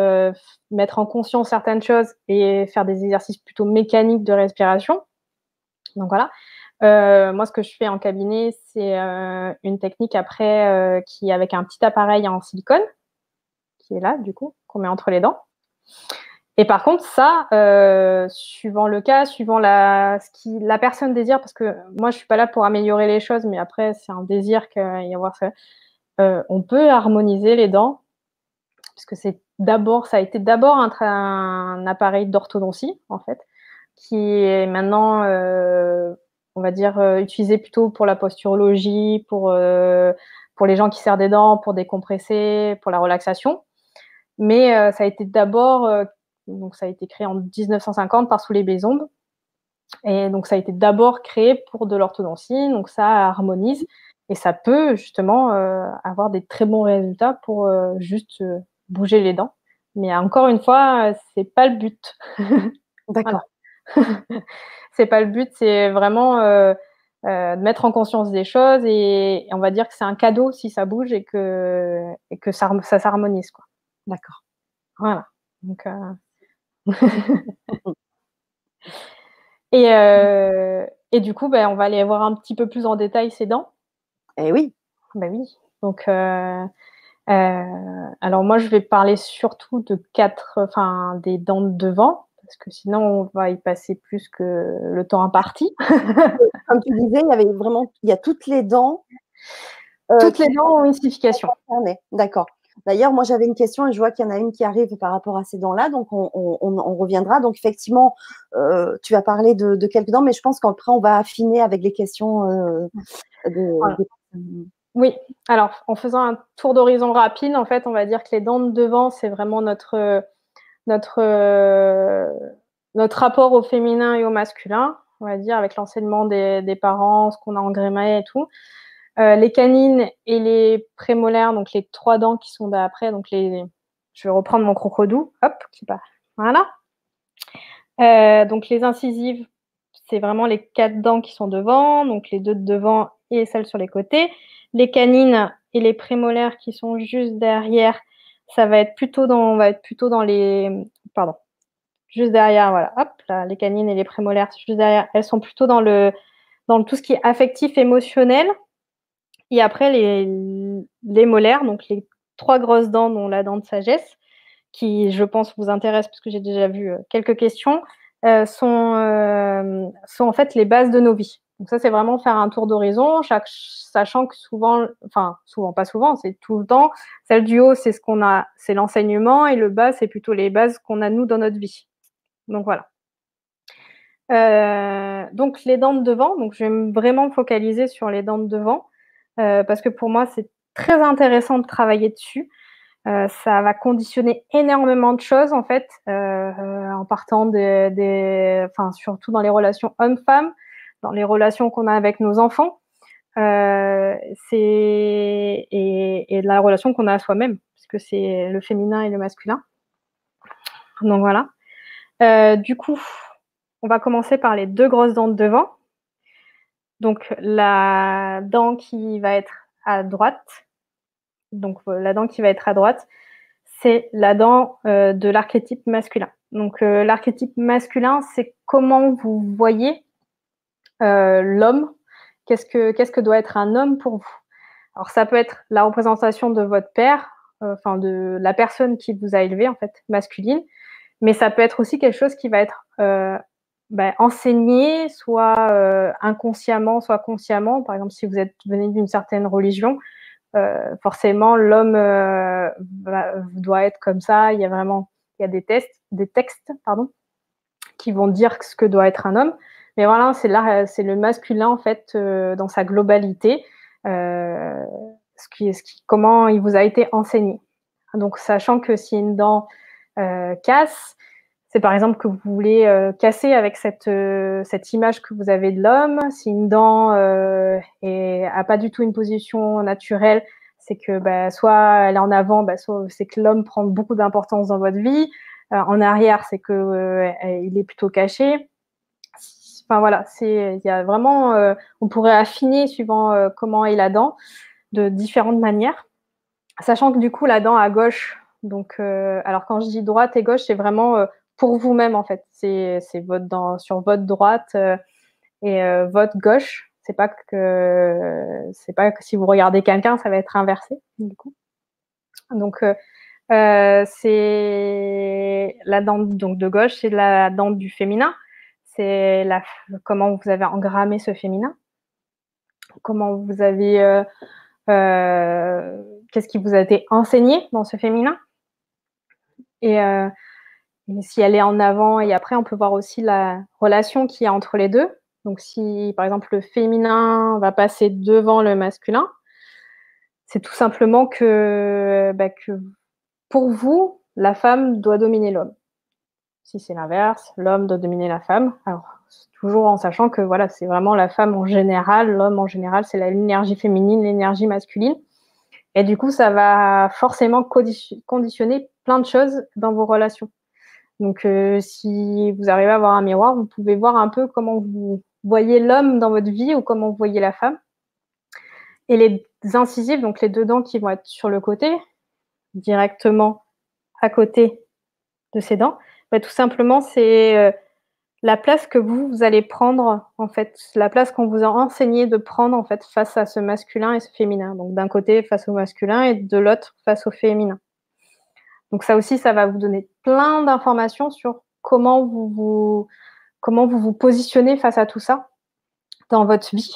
S2: mettre en conscience certaines choses et faire des exercices plutôt mécaniques de respiration. Donc voilà. moi, ce que je fais en cabinet, c'est une technique après qui est avec un petit appareil en silicone, qui est là, du coup, qu'on met entre les dents. Et par contre, ça, euh, suivant le cas, suivant la, ce qui la personne désire, parce que moi, je suis pas là pour améliorer les choses, mais après, c'est un désir qu'il y avoir ça. Euh, on peut harmoniser les dents, puisque c'est d'abord, ça a été d'abord un, appareil d'orthodontie, en fait, qui est maintenant, euh, on va dire, utilisé plutôt pour la posturologie, pour, pour les gens qui serrent des dents, pour décompresser, pour la relaxation. Mais ça a été d'abord donc, ça a été créé en 1950 par Souley Bézombe. Et donc, ça a été d'abord créé pour de l'orthodontie. Donc, ça harmonise et ça peut justement euh, avoir des très bons résultats pour euh, juste euh, bouger les dents. Mais encore une fois, c'est pas le but.
S1: D'accord.
S2: c'est pas le but, c'est vraiment de mettre en conscience des choses et, on va dire que c'est un cadeau si ça bouge et que, et que ça, ça s'harmonise.
S1: D'accord.
S2: Voilà. Donc, et, euh, et, du coup, ben, on va aller voir un petit peu plus en détail ces dents.
S1: Eh oui.
S2: Ben oui. Donc, euh, euh, alors moi, je vais parler surtout de quatre, enfin, des dents de devant, parce que sinon, on va y passer plus que le temps imparti.
S1: Comme tu disais, il y avait vraiment, il y a toutes les dents.
S2: toutes les dents ont une signification.
S1: D'accord. D'ailleurs, moi, j'avais une question et je vois qu'il y en a une qui arrive par rapport à ces dents-là, donc on, reviendra. Donc, effectivement, euh, tu as parlé de, quelques dents, mais je pense qu'après, on va affiner avec les questions euh,
S2: Oui, alors en faisant un tour d'horizon rapide, en fait, on va dire que les dents de devant, c'est vraiment notre, notre, notre rapport au féminin et au masculin, on va dire, avec l'enseignement des, des parents, ce qu'on a engrémé et tout. Euh, les canines et les prémolaires, donc les trois dents qui sont d'après, donc les, je vais reprendre mon crocodou, hop, qui part. Voilà. Euh, donc les incisives, c'est vraiment les quatre dents qui sont devant, donc les deux de devant et celles sur les côtés. Les canines et les prémolaires qui sont juste derrière, ça va être plutôt dans, on va être plutôt dans les, pardon, juste derrière, voilà, hop, là, les canines et les prémolaires juste derrière, elles sont plutôt dans le, dans tout ce qui est affectif, émotionnel. Et après, les, molaires, donc les trois grosses dents, dont la dent de sagesse, qui, je pense, vous intéresse parce que j'ai déjà vu euh, quelques questions, euh, sont, euh, sont en fait les bases de nos vies. Donc ça, c'est vraiment faire un tour d'horizon, sachant que souvent, enfin souvent, pas souvent, c'est tout le temps, celle du haut, c'est ce qu'on a, c'est l'enseignement, et le bas, c'est plutôt les bases qu'on a nous dans notre vie. Donc voilà. donc les dents de devant, donc je vais me vraiment focaliser sur les dents de devant. Euh, parce que pour moi, c'est très intéressant de travailler dessus. Euh, ça va conditionner énormément de choses en fait, euh, en partant des, enfin surtout dans les relations hommes-femmes, dans les relations qu'on a avec nos enfants, c'est et, et, la relation qu'on a à soi-même, puisque c'est le féminin et le masculin. Donc voilà. du coup, on va commencer par les deux grosses dents de devant. Donc la dent qui va être à droite, donc euh, la dent qui va être à droite, c'est la dent euh, de l'archétype masculin. Donc euh, l'archétype masculin, c'est comment vous voyez l'homme. Qu'est-ce que qu'est-ce que doit être un homme pour vous? Alors ça peut être la représentation de votre père, enfin de la personne qui vous a élevé en fait, masculine, mais ça peut être aussi quelque chose qui va être ben, enseigner, soit euh, inconsciemment, soit consciemment. Par exemple, si vous êtes venu d'une certaine religion, euh, forcément l'homme euh, doit être comme ça. Il y a vraiment, il y a des tests, des textes, pardon, qui vont dire ce que doit être un homme. Mais voilà, c'est là, c'est le masculin en fait dans sa globalité, ce qui, ce qui, comment il vous a été enseigné. Donc, sachant que si une dent casse, c'est par exemple que vous voulez euh, casser avec cette, euh, cette image que vous avez de l'homme. Si une dent euh, n'a pas du tout une position naturelle, c'est que bah, soit elle est en avant, bah, soit c'est que l'homme prend beaucoup d'importance dans votre vie. Euh, en arrière, c'est que il est plutôt caché. Enfin voilà, c'est il y a vraiment, on pourrait affiner suivant comment est la dent de différentes manières. sachant que du coup, la dent à gauche, donc, euh, alors quand je dis droite et gauche, c'est vraiment euh, pour vous-même en fait. C'est votre dent sur votre droite et votre gauche. C'est pas que c'est pas que si vous regardez quelqu'un, ça va être inversé du coup. Donc c'est la dent donc de gauche, c'est la dent du féminin. C'est la comment vous avez engrammé ce féminin comment vous avez, euh, euh, qu'est-ce qui vous a été enseigné dans ce féminin. Et, si elle est en avant et après, on peut voir aussi la relation qu'il y a entre les deux. Donc, si par exemple le féminin va passer devant le masculin, c'est tout simplement que, bah, que pour vous, la femme doit dominer l'homme. Si c'est l'inverse, l'homme doit dominer la femme. Alors, toujours en sachant que voilà, c'est vraiment la femme en général, l'homme en général, c'est l'énergie féminine, l'énergie masculine. Et du coup, ça va forcément conditionner plein de choses dans vos relations. Donc, euh, si vous arrivez à avoir un miroir, vous pouvez voir un peu comment vous voyez l'homme dans votre vie ou comment vous voyez la femme. Et les incisives, donc les deux dents qui vont être sur le côté, directement à côté de ces dents, bah, tout simplement, c'est euh, la place que vous, vous allez prendre, en fait, la place qu'on vous a enseigné de prendre, en fait, face à ce masculin et ce féminin. Donc, d'un côté, face au masculin et de l'autre, face au féminin. Donc, ça aussi, ça va vous donner plein d'informations sur comment vous vous, comment vous vous positionnez face à tout ça dans votre vie.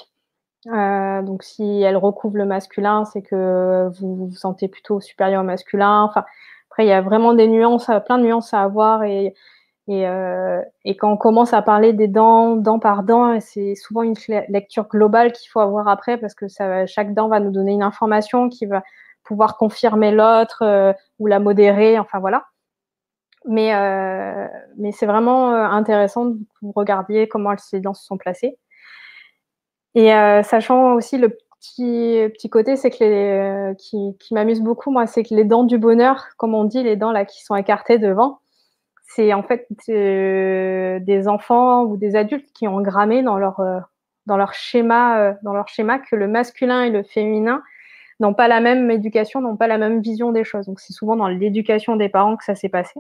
S2: Euh, donc, si elle recouvre le masculin, c'est que vous vous sentez plutôt supérieur au masculin. Enfin, après, il y a vraiment des nuances, plein de nuances à avoir et et, euh, et, quand on commence à parler des dents, dent par dent, c'est souvent une lecture globale qu'il faut avoir après parce que ça, chaque dent va nous donner une information qui va pouvoir confirmer l'autre euh, ou la modérer, enfin voilà. Mais, euh, mais c'est vraiment euh, intéressant que vous regardiez comment ces dents se sont placées. Et euh, sachant aussi le petit, petit côté, c'est que les, qui, qui m'amuse beaucoup, moi, c'est que les dents du bonheur, comme on dit, les dents là qui sont écartées devant, c'est en fait euh, des enfants ou des adultes qui ont grammé dans leur, euh, dans leur, schéma, euh, dans leur schéma que le masculin et le féminin n'ont pas la même éducation, n'ont pas la même vision des choses. Donc c'est souvent dans l'éducation des parents que ça s'est passé.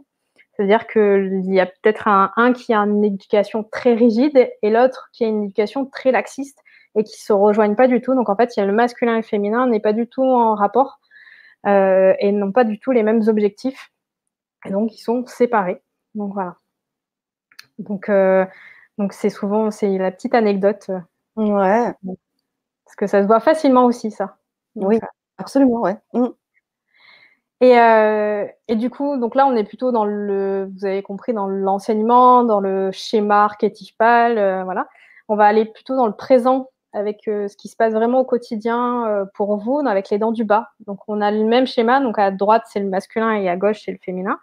S2: C'est-à-dire qu'il y a peut-être un, un qui a une éducation très rigide et l'autre qui a une éducation très laxiste et qui se rejoignent pas du tout. Donc en fait, il y a le masculin et le féminin n'est pas du tout en rapport euh, et n'ont pas du tout les mêmes objectifs. Et donc ils sont séparés. Donc voilà. Donc euh, donc c'est souvent c'est la petite anecdote.
S1: Ouais.
S2: Parce que ça se voit facilement aussi ça.
S1: Oui, euh, absolument, ouais. Mmh.
S2: Et, euh, et, du coup, donc là, on est plutôt dans le, vous avez compris, dans l'enseignement, dans le schéma archétypal, euh, voilà. On va aller plutôt dans le présent avec euh, ce qui se passe vraiment au quotidien pour vous, avec les dents du bas. Donc, on a le même schéma. Donc, à droite, c'est le masculin et à gauche, c'est le féminin.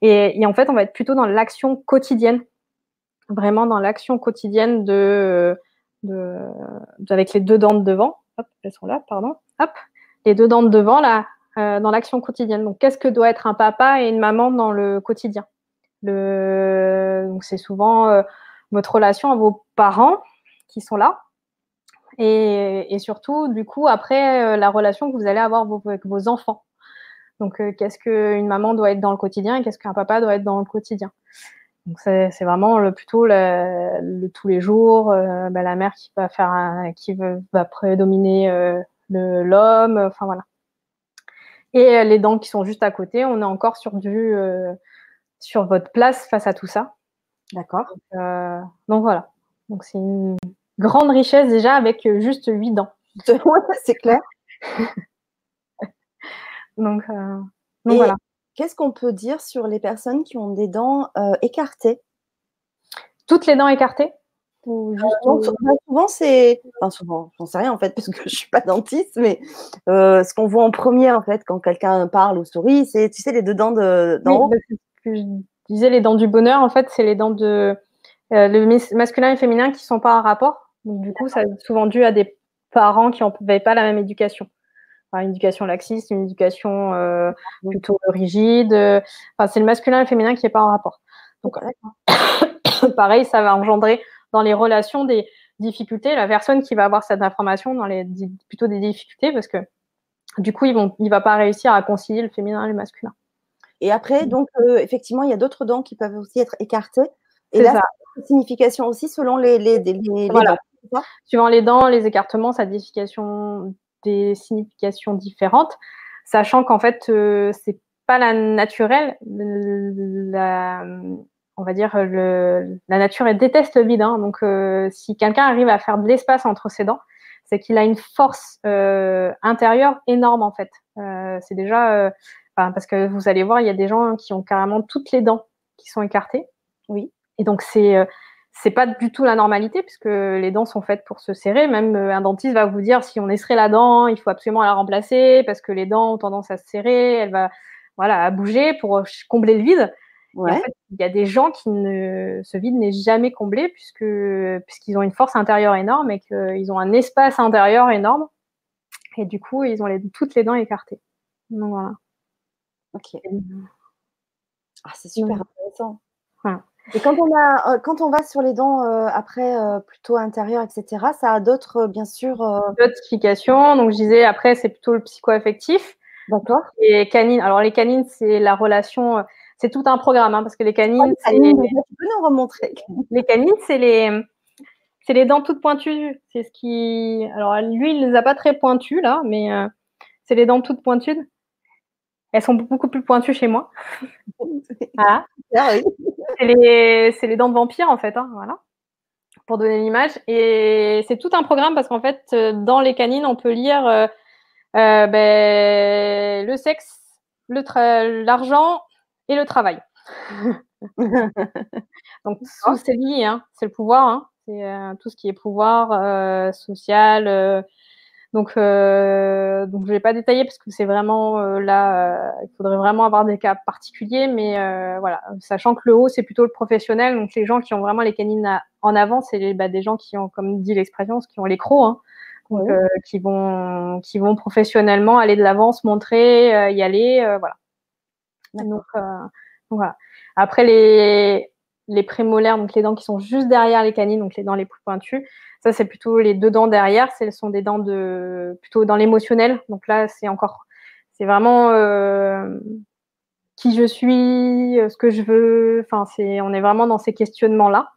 S2: Et, en fait, on va être plutôt dans l'action quotidienne, vraiment dans l'action quotidienne de, de, avec les deux dents de devant. Hop, elles sont là, pardon. Hop, les deux dents de devant là, euh, dans l'action quotidienne. Donc, qu'est-ce que doit être un papa et une maman dans le quotidien? Le, Donc, c'est souvent euh, votre relation à vos parents qui sont là. Et, et surtout, du coup, après, euh, la relation que vous allez avoir avec vos enfants. Donc, euh, qu'est-ce qu'une maman doit être dans le quotidien et qu'est-ce qu'un papa doit être dans le quotidien? Donc, c'est vraiment le, plutôt le, tous les jours, euh, bah, la mère qui va faire, qui veut, va prédominer euh, l'homme, enfin voilà. Et les dents qui sont juste à côté, on est encore sur du, sur votre place face à tout ça.
S1: D'accord.
S2: Donc, donc, voilà. Donc c'est une grande richesse déjà avec juste huit dents.
S1: c'est clair.
S2: Donc, euh, voilà.
S1: Qu'est-ce qu'on peut dire sur les personnes qui ont des dents euh, écartées?
S2: Toutes les dents écartées?
S1: Ou euh, souvent, c'est. Enfin, souvent, j'en sais rien en fait, parce que je ne suis pas dentiste, mais ce qu'on voit en premier en fait, quand quelqu'un parle ou sourit, c'est, tu sais, les deux dents de, d'en haut. Bah,
S2: je disais les dents du bonheur, en fait, c'est les dents de. le masculin et féminin qui ne sont pas en rapport. Donc, du coup, ça est souvent dû à des parents qui n'avaient pas la même éducation une éducation laxiste, une éducation euh, plutôt rigide. Enfin, c'est le masculin et le féminin qui n'est pas en rapport. Donc, pareil, ça va engendrer dans les relations des difficultés. La personne qui va avoir cette information dans les plutôt des difficultés, parce que du coup, il ne va pas réussir à concilier le féminin et le masculin.
S1: Et après, donc, effectivement, il y a d'autres dents qui peuvent aussi être écartées. Et là, ça. signification aussi selon les, les, dents.
S2: Suivant les dents, les écartements, ça a des significations, différentes, sachant qu'en fait, c'est pas la naturelle, la, on va dire, le, la nature elle déteste le vide. Hein. donc, euh, si quelqu'un arrive à faire de l'espace entre ses dents, c'est qu'il a une force euh, intérieure énorme en fait. Euh, c'est déjà, parce que vous allez voir, il y a des gens qui ont carrément toutes les dents qui sont écartées.
S1: Oui.
S2: Et donc c'est c'est pas du tout la normalité puisque les dents sont faites pour se serrer. Même un dentiste va vous dire si on esserait la dent, il faut absolument la remplacer parce que les dents ont tendance à se serrer. Elle va voilà à bouger pour combler le vide il y a des gens qui ne, ce vide n'est jamais comblé puisque puisqu'ils ont une force intérieure énorme et qu'ils ont un espace intérieur énorme. Et du coup, ils ont les, toutes les dents écartées. Donc voilà.
S1: Ok. Ah, c'est super intéressant. Et quand on, a, euh, quand on va sur les dents euh, après euh, plutôt intérieures, etc., ça a d'autres, bien sûr.
S2: D'autres explications. Donc je disais, après, c'est plutôt le psycho-affectif.
S1: D'accord.
S2: Et canines. Alors les canines, c'est la relation c'est tout un programme, hein, parce que les canines,
S1: c'est les... tu peux nous remontrer.
S2: Les canines, c'est les, c'est les dents toutes pointues. C'est ce qui, alors lui, il les a pas très pointues là, mais c'est les dents toutes pointues. Elles sont beaucoup plus pointues chez moi. voilà. Ah c'est les, les, dents de vampire en fait, hein, voilà, pour donner l'image. Et c'est tout un programme parce qu'en fait, euh, dans les canines, on peut lire euh, ben, le sexe, l'argent, et le travail. Donc, c'est lié, hein, c'est le pouvoir, hein, c'est euh, tout ce qui est pouvoir euh, social. Euh, donc, donc, je ne vais pas détailler parce que c'est vraiment là, il faudrait vraiment avoir des cas particuliers, mais voilà, sachant que le haut, c'est plutôt le professionnel, donc les gens qui ont vraiment les canines en avant, c'est bah, des gens qui ont, comme dit l'expression, qui ont les crocs, hein, qui, vont, qui vont professionnellement aller de l'avant, se montrer, y aller, voilà. Euh, donc, voilà. Après, les, les prémolaires, donc les dents qui sont juste derrière les canines, donc les dents les plus pointues, ça, c'est plutôt les deux dents derrière. Ce sont des dents de plutôt dans l'émotionnel. Donc là, c'est encore, c'est vraiment euh, qui je suis, euh, ce que je veux. Enfin, c'est, on est vraiment dans ces questionnements-là.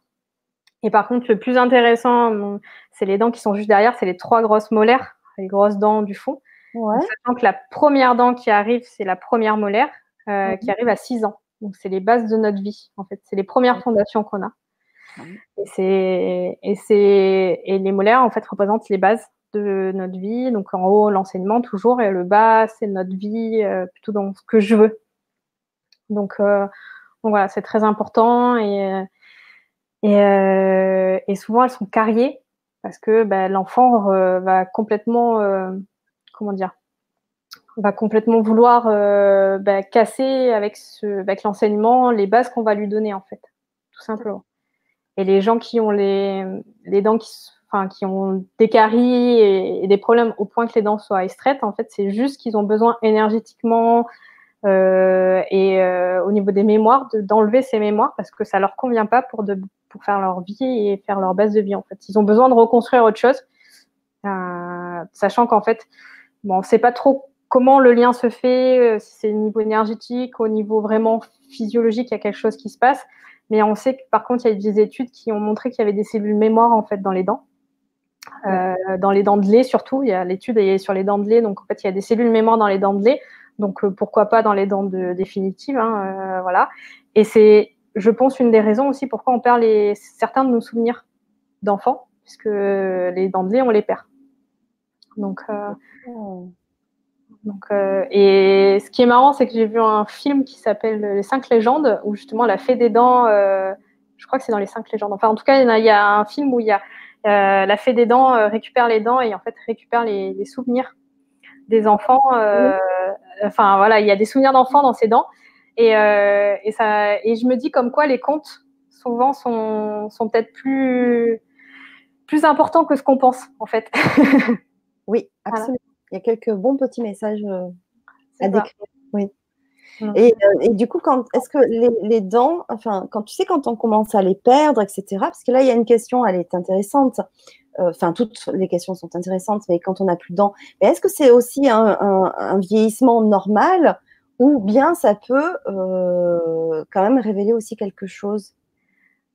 S2: Et par contre, le plus intéressant, c'est les dents qui sont juste derrière, c'est les trois grosses molaires, les grosses dents du fond.
S1: Ouais.
S2: Que la première dent qui arrive, c'est la première molaire. Euh, mhm. qui arrive à 6 ans. Donc, c'est les bases de notre vie, en fait. C'est les premières fondations qu'on a. Et, et, et les molaires, en fait, représentent les bases de notre vie. Donc, en haut, l'enseignement, toujours, et le bas, c'est notre vie, euh, plutôt dans ce que je veux. Donc, euh, donc voilà, c'est très important. Et, et, et, souvent, elles sont carriées parce que bah, l'enfant va complètement, comment dire, va complètement vouloir euh, bah, casser avec, ce, avec l'enseignement les bases qu'on va lui donner, en fait, tout simplement. Et les gens qui ont les, les dents qui, enfin, qui ont des caries et, des problèmes au point que les dents soient extraites, en fait, c'est juste qu'ils ont besoin énergétiquement euh, et euh, au niveau des mémoires d'enlever ces mémoires parce que ça leur convient pas pour, de, pour faire leur vie et faire leur base de vie, en fait. Ils ont besoin de reconstruire autre chose, sachant qu'en fait, bon, c'est pas trop comment le lien se fait, euh, si c'est au niveau énergétique, au niveau vraiment physiologique, il y a quelque chose qui se passe. Mais on sait que par contre, il y a des études qui ont montré qu'il y avait des cellules mémoire en fait dans les dents. Euh, dans les dents de lait surtout, il y a l'étude sur les dents de lait, donc en fait il y a des cellules mémoire dans les dents de lait, donc euh, pourquoi pas dans les dents de, définitives, hein, voilà. Et c'est, je pense, une des raisons aussi pourquoi on perd les, certains de nos souvenirs d'enfants, puisque les dents de lait on les perd. Donc oh. Donc, euh, et ce qui est marrant, c'est que j'ai vu un film qui s'appelle Les Cinq légendes, où justement la fée des dents, euh, je crois que c'est dans Les Cinq légendes. Enfin, en tout cas, il y a, un film où il y a euh, la fée des dents récupère les dents et en fait récupère les, souvenirs des enfants. Enfin, voilà, il y a des souvenirs d'enfants dans ses dents. Et, et, ça, et je me dis comme quoi les contes, souvent, sont, sont peut-être plus, plus importants que ce qu'on pense, en fait.
S1: oui, absolument. Y a quelques bons petits messages euh, à décrire. Oui. Et, euh, et, du coup, quand est-ce que les, les, dents, enfin, quand tu sais quand on commence à les perdre, etc. Parce que là, il y a une question, elle est intéressante. enfin, toutes les questions sont intéressantes, mais quand on n'a plus de dents, est-ce que c'est aussi un, vieillissement normal ou bien ça peut quand même révéler aussi quelque chose?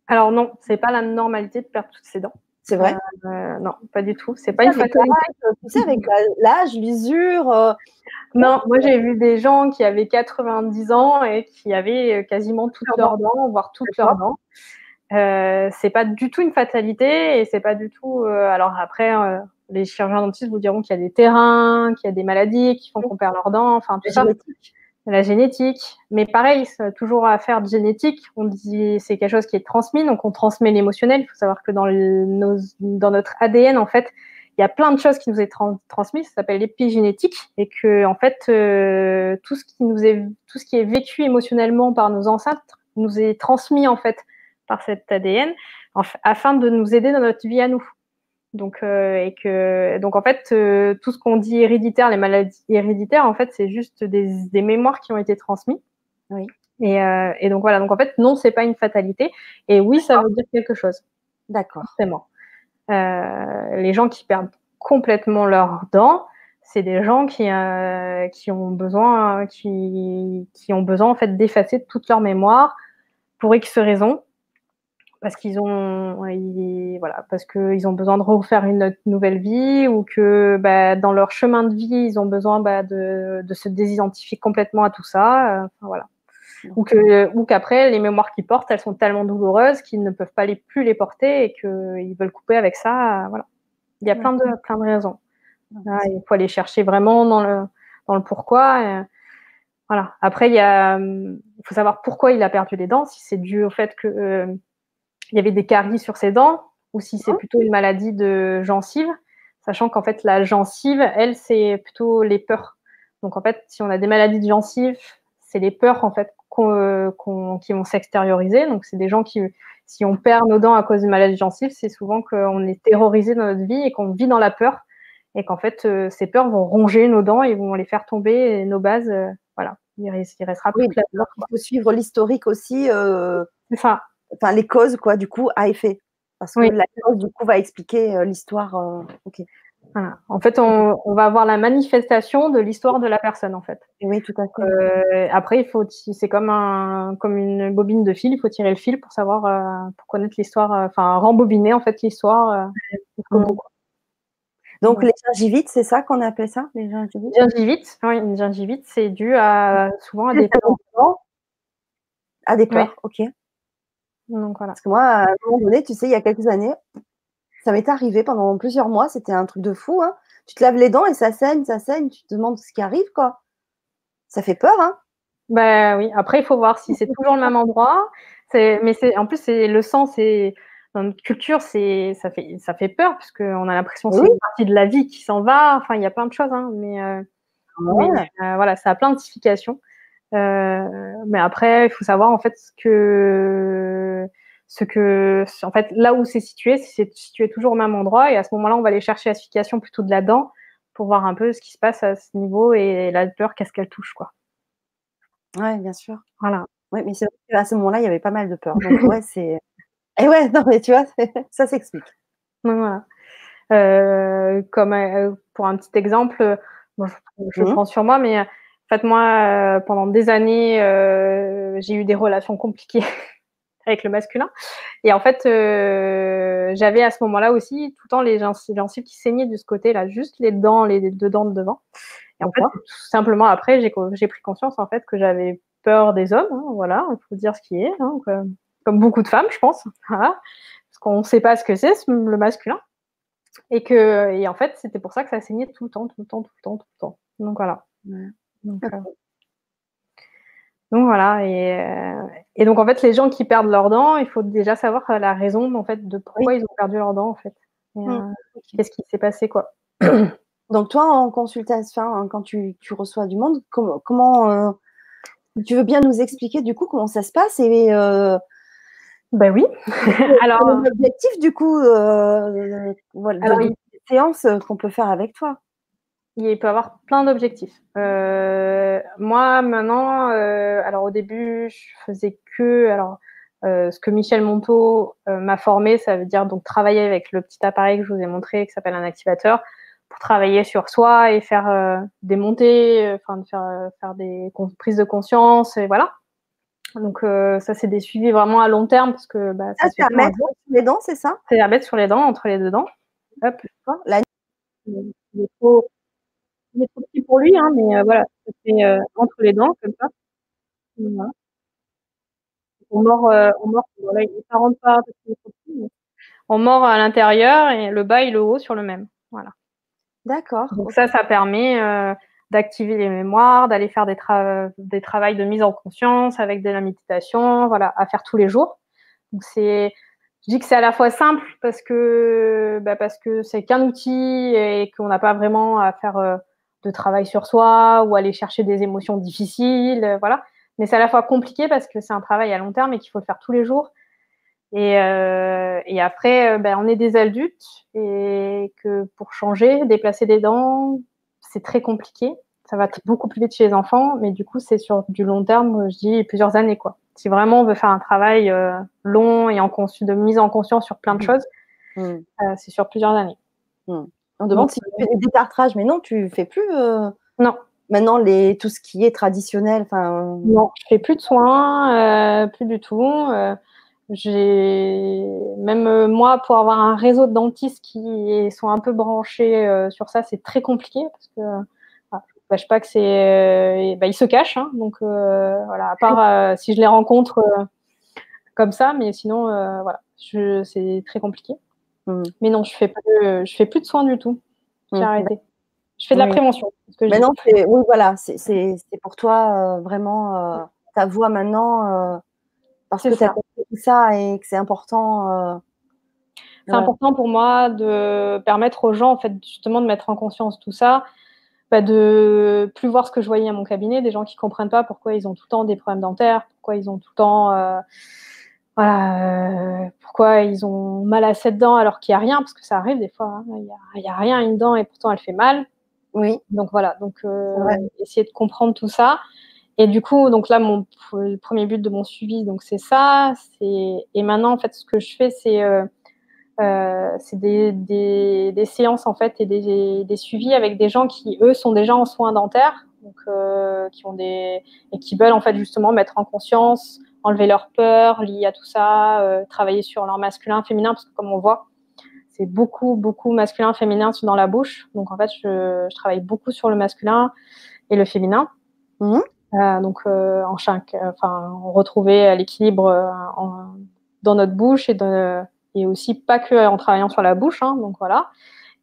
S2: Alors non, c'est pas la normalité de perdre toutes ses dents.
S1: C'est vrai?
S2: Euh, Non, pas du tout. C'est pas une fatalité.
S1: Tu sais, avec l'âge, l'usure. Euh,
S2: non, moi j'ai vu des gens qui avaient 90 ans et qui avaient euh, quasiment toutes leurs dents, voire toutes leurs dents. Euh, c'est pas du tout une fatalité et c'est pas du tout. alors après, les chirurgiens dentistes vous diront qu'il y a des terrains, qu'il y a des maladies qui font qu'on perd leurs dents, enfin tout ça la génétique. Mais pareil, toujours à faire de génétique. On dit c'est quelque chose qui est transmis, donc on transmet l'émotionnel. Il faut savoir que dans, nos, notre ADN, en fait, il y a plein de choses qui nous est transmises. Ça s'appelle l'épigénétique et que en fait, euh, tout ce qui nous est tout ce qui est vécu émotionnellement par nos ancêtres nous est transmis en fait par cet ADN afin de nous aider dans notre vie à nous. Donc, euh, et que, donc en fait, euh, tout ce qu'on dit héréditaire, les maladies héréditaires, en fait, c'est juste des, des, mémoires qui ont été transmises.
S1: Oui.
S2: Et, euh, et, donc voilà. Donc en fait, non, c'est pas une fatalité. Et oui, ça veut dire quelque chose.
S1: D'accord.
S2: Forcément. les gens qui perdent complètement leurs dents, c'est des gens qui, qui ont besoin, qui, qui ont besoin en fait d'effacer toute leur mémoire pour X raisons parce qu'ils ont, voilà, parce qu'ils ont besoin de refaire une nouvelle vie ou que bah, dans leur chemin de vie, ils ont besoin bah, de, de, se désidentifier complètement à tout ça. Euh, voilà. Ou que, ou qu'après, les mémoires qu'ils portent, elles sont tellement douloureuses qu'ils ne peuvent pas les, plus les porter et qu'ils veulent couper avec ça. Voilà. Il y a plein de, plein de raisons. il faut aller chercher vraiment dans le, dans le pourquoi. voilà. Après, il, y a, il faut savoir pourquoi il a perdu les dents. Si c'est dû au fait que euh, il y avait des caries sur ses dents ou si c'est plutôt une maladie de gencive, sachant qu'en fait la gencive, elle, c'est plutôt les peurs. Donc en fait, si on a des maladies de gencive, c'est les peurs en fait qui vont s'extérioriser. Donc c'est des gens qui, si on perd nos dents à cause d'une maladie de gencive, c'est souvent qu'on est terrorisé dans notre vie et qu'on vit dans la peur et qu'en fait euh, ces peurs vont ronger nos dents et vont les faire tomber et nos bases. Euh, voilà, il, restera
S1: plus Il faut suivre l'historique aussi. Euh...
S2: ça
S1: enfin les causes quoi du coup à effet parce que la cause du coup va expliquer euh, l'histoire euh, ok
S2: En fait, on, va avoir la manifestation de l'histoire de la personne, en fait.
S1: Oui, tout à fait.
S2: Euh, après, il faut, c'est comme un, comme une bobine de fil. Il faut tirer le fil pour savoir, pour connaître l'histoire, enfin rembobiner en fait l'histoire.
S1: Donc les gingivites, c'est ça qu'on appelle ça, les gingivites?
S2: Gingivites, oui, une gingivite, c'est dû à souvent à des
S1: peurs. À des peurs, ok.
S2: Donc voilà.
S1: Parce que moi, à un moment donné, tu sais, il y a quelques années, ça m'est arrivé pendant plusieurs mois, c'était un truc de fou. Hein. Tu te laves les dents et ça saigne, ça saigne, tu te demandes ce qui arrive, quoi. Ça fait peur, hein
S2: Ben oui, après, il faut voir si c'est toujours le même endroit. Mais en plus, c'est le sang, c'est dans notre culture, c'est ça fait ça fait peur parce qu'on a l'impression que c'est une partie de la vie qui s'en va. Enfin, il y a plein de choses, hein, mais, euh, euh, voilà, ça a plein de significations. Euh, mais après, il faut savoir en fait ce que ce que en fait là où c'est situé, c'est situé toujours au même endroit et à ce moment-là, on va aller chercher l'acidification plutôt de la dent pour voir un peu ce qui se passe à ce niveau et la peur qu'est-ce qu'elle touche quoi.
S1: Ouais, bien sûr.
S2: Voilà.
S1: Ouais, mais c'est à ce moment-là, il y avait pas mal de peur. Donc ouais, c'est et ouais, non mais tu vois, ça s'explique.
S2: voilà. Euh, comme euh, pour un petit exemple, bon, je, mmh. prends sur moi, mais en fait, moi, euh, pendant des années, euh, j'ai eu des relations compliquées avec le masculin. Et en fait, euh, j'avais à ce moment-là aussi tout le temps les gencives qui saignaient de ce côté-là, juste les dents, les deux dents de devant. Et en fait, tout simplement après, j'ai pris conscience en fait que j'avais peur des hommes. Hein, voilà, il faut dire ce qui est, hein, comme, beaucoup de femmes, je pense. parce qu'on ne sait pas ce que c'est le masculin. Et que, et en fait, c'était pour ça que ça saignait tout le temps, tout le temps, tout le temps, tout le temps. Donc voilà. Donc, euh, donc voilà, et, euh, et, donc en fait, les gens qui perdent leurs dents, il faut déjà savoir euh, la raison en fait de pourquoi ils ont perdu leurs dents en fait. Mmh. Qu'est-ce qui s'est passé quoi?
S1: Donc toi, en consultation, hein, quand tu, tu, reçois du monde, comment, tu veux bien nous expliquer du coup comment ça se passe et
S2: ben oui.
S1: Alors l'objectif du coup, voilà, Alors, séances qu'on peut faire avec toi?
S2: Il peut avoir plein d'objectifs. Euh, moi, maintenant, euh, alors au début, je faisais que, alors ce que Michel Monteau m'a formé, ça veut dire donc travailler avec le petit appareil que je vous ai montré, qui s'appelle un activateur, pour travailler sur soi et faire des montées, enfin faire, faire des prises de conscience, et voilà. Donc ça, c'est des suivis vraiment à long terme parce que bah,
S1: ça c'est à mettre sur les dents, c'est ça?
S2: C'est à mettre sur les dents, entre les deux dents. Hop.
S1: La...
S2: Il est trop, petit pour lui, hein, mais voilà, ça fait entre les dents comme ça. Voilà on mord, euh, on mord, voilà, il rentre pas parce qu'il est trop petit, on mord à l'intérieur et le bas et le haut sur le même. Voilà.
S1: D'accord.
S2: Donc ça, ça permet euh, d'activer les mémoires, d'aller faire des, des travaux de mise en conscience avec de la méditation, voilà, à faire tous les jours. Donc c'est, je dis que c'est à la fois simple parce que bah parce que c'est qu'un outil et qu'on n'a pas vraiment à faire euh, de travail sur soi ou aller chercher des émotions difficiles, voilà. Mais c'est à la fois compliqué parce que c'est un travail à long terme et qu'il faut le faire tous les jours. Et, euh, et après, euh, ben, on est des adultes et que pour changer, déplacer des dents, c'est très compliqué. Ça va beaucoup plus vite chez les enfants, mais du coup, c'est sur du long terme, je dis plusieurs années. quoi. Si vraiment on veut faire un travail euh, long et en de mise en conscience sur plein de mmh. choses, mmh. c'est sur plusieurs années.
S1: Mmh. On demande si tu fais des détartrages, mais non, tu fais plus.
S2: Non,
S1: maintenant les, tout ce qui est traditionnel enfin
S2: Non, je fais plus de soins, euh, plus du tout. Euh, j'ai même euh, moi pour avoir un réseau de dentistes qui sont un peu branchés sur ça, c'est très compliqué parce que ne cache pas que c'est, bah, ils se cachent, hein, donc voilà. À part si je les rencontre comme ça, mais sinon voilà, c'est très compliqué. Mmh. Mais non, je fais plus, je fais plus de soins du tout. J'ai mmh. arrêté. Je fais de la prévention.
S1: maintenant, oui, voilà, c'est pour toi euh, vraiment euh, ta voix maintenant, euh, parce que tu as compris tout ça et que c'est important.
S2: c'est important pour moi de permettre aux gens, en fait, justement, de mettre en conscience tout ça, bah, de plus voir ce que je voyais à mon cabinet, des gens qui comprennent pas pourquoi ils ont tout le temps des problèmes dentaires, pourquoi ils ont tout le temps voilà, pourquoi ils ont mal à cette dent alors qu'il n'y a rien, parce que ça arrive des fois, hein. il n'y a, a, rien à une dent et pourtant elle fait mal.
S1: Oui.
S2: Donc voilà, donc euh, essayer de comprendre tout ça. Et du coup, donc là, mon le premier but de mon suivi, donc c'est ça. C'est et maintenant, en fait, ce que je fais, c'est euh, euh, c'est des, des, des, séances en fait et des, des, suivis avec des gens qui eux sont déjà en soins dentaires, donc qui ont des et qui veulent en fait justement mettre en conscience, enlever leur peur liées à tout ça, euh, travailler sur leur masculin, féminin, parce que comme on voit, c'est beaucoup, beaucoup masculin, féminin dans la bouche. Donc en fait, je, travaille beaucoup sur le masculin et le féminin. Mmh. Euh, donc euh, en chaque, enfin, retrouver l'équilibre dans notre bouche et, de, et aussi pas que en travaillant sur la bouche. Hein, donc voilà.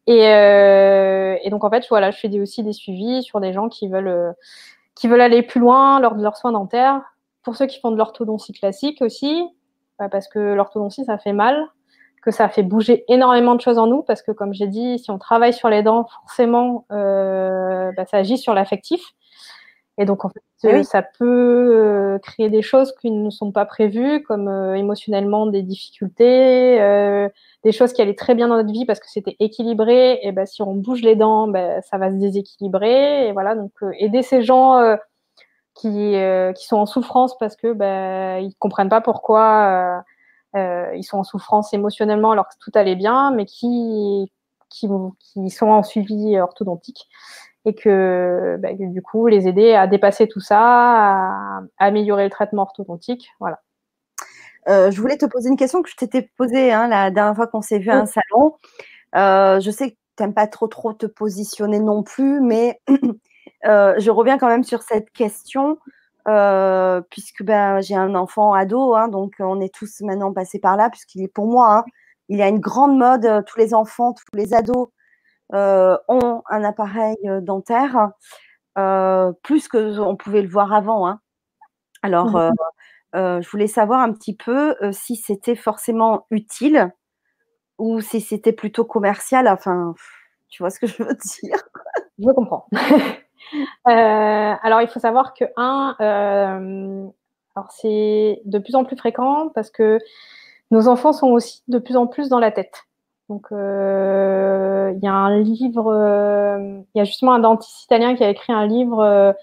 S2: Et, et, donc en fait, voilà, je fais aussi des suivis sur des gens qui veulent, qui veulent aller plus loin lors de leurs soins dentaires. Pour ceux qui font de l'orthodontie classique aussi, parce que l'orthodontie ça fait mal que ça fait bouger énormément de choses en nous parce que, comme j'ai dit, si on travaille sur les dents, forcément, euh, bah, ça agit sur l'affectif. Et donc, en fait, eh ça peut euh, créer des choses qui ne sont pas prévues, comme euh, émotionnellement des difficultés, des choses qui allaient très bien dans notre vie parce que c'était équilibré. Et ben, si on bouge les dents, ben, ça va se déséquilibrer. Et voilà, donc aider ces gens qui, qui sont en souffrance parce que ben, ils comprennent pas pourquoi euh, ils sont en souffrance émotionnellement alors que tout allait bien, mais qui, qui, qui sont en suivi orthodontique et que, bah, du coup, les aider à dépasser tout ça, à, améliorer le traitement orthodontique. Voilà.
S1: Euh, je voulais te poser une question que je t'étais posée hein, la dernière fois qu'on s'est vu à un salon. Euh, je sais que tu n'aimes pas trop trop te positionner non plus, mais je reviens quand même sur cette question. Euh, puisque ben, j'ai un enfant ado, hein, donc on est tous maintenant passés par là, puisqu'il est pour moi, hein, il y a une grande mode, euh, tous les enfants, tous les ados euh, ont un appareil dentaire, plus que on pouvait le voir avant. Hein. Alors, mmh je voulais savoir un petit peu si c'était forcément utile ou si c'était plutôt commercial. Enfin, tu vois ce que je veux dire?
S2: Je comprends. Euh, alors, il faut savoir que, un, euh, alors c'est de plus en plus fréquent parce que nos enfants sont aussi de plus en plus dans la tête. Donc, euh, il y a un livre, il y a justement un dentiste italien qui a écrit un livre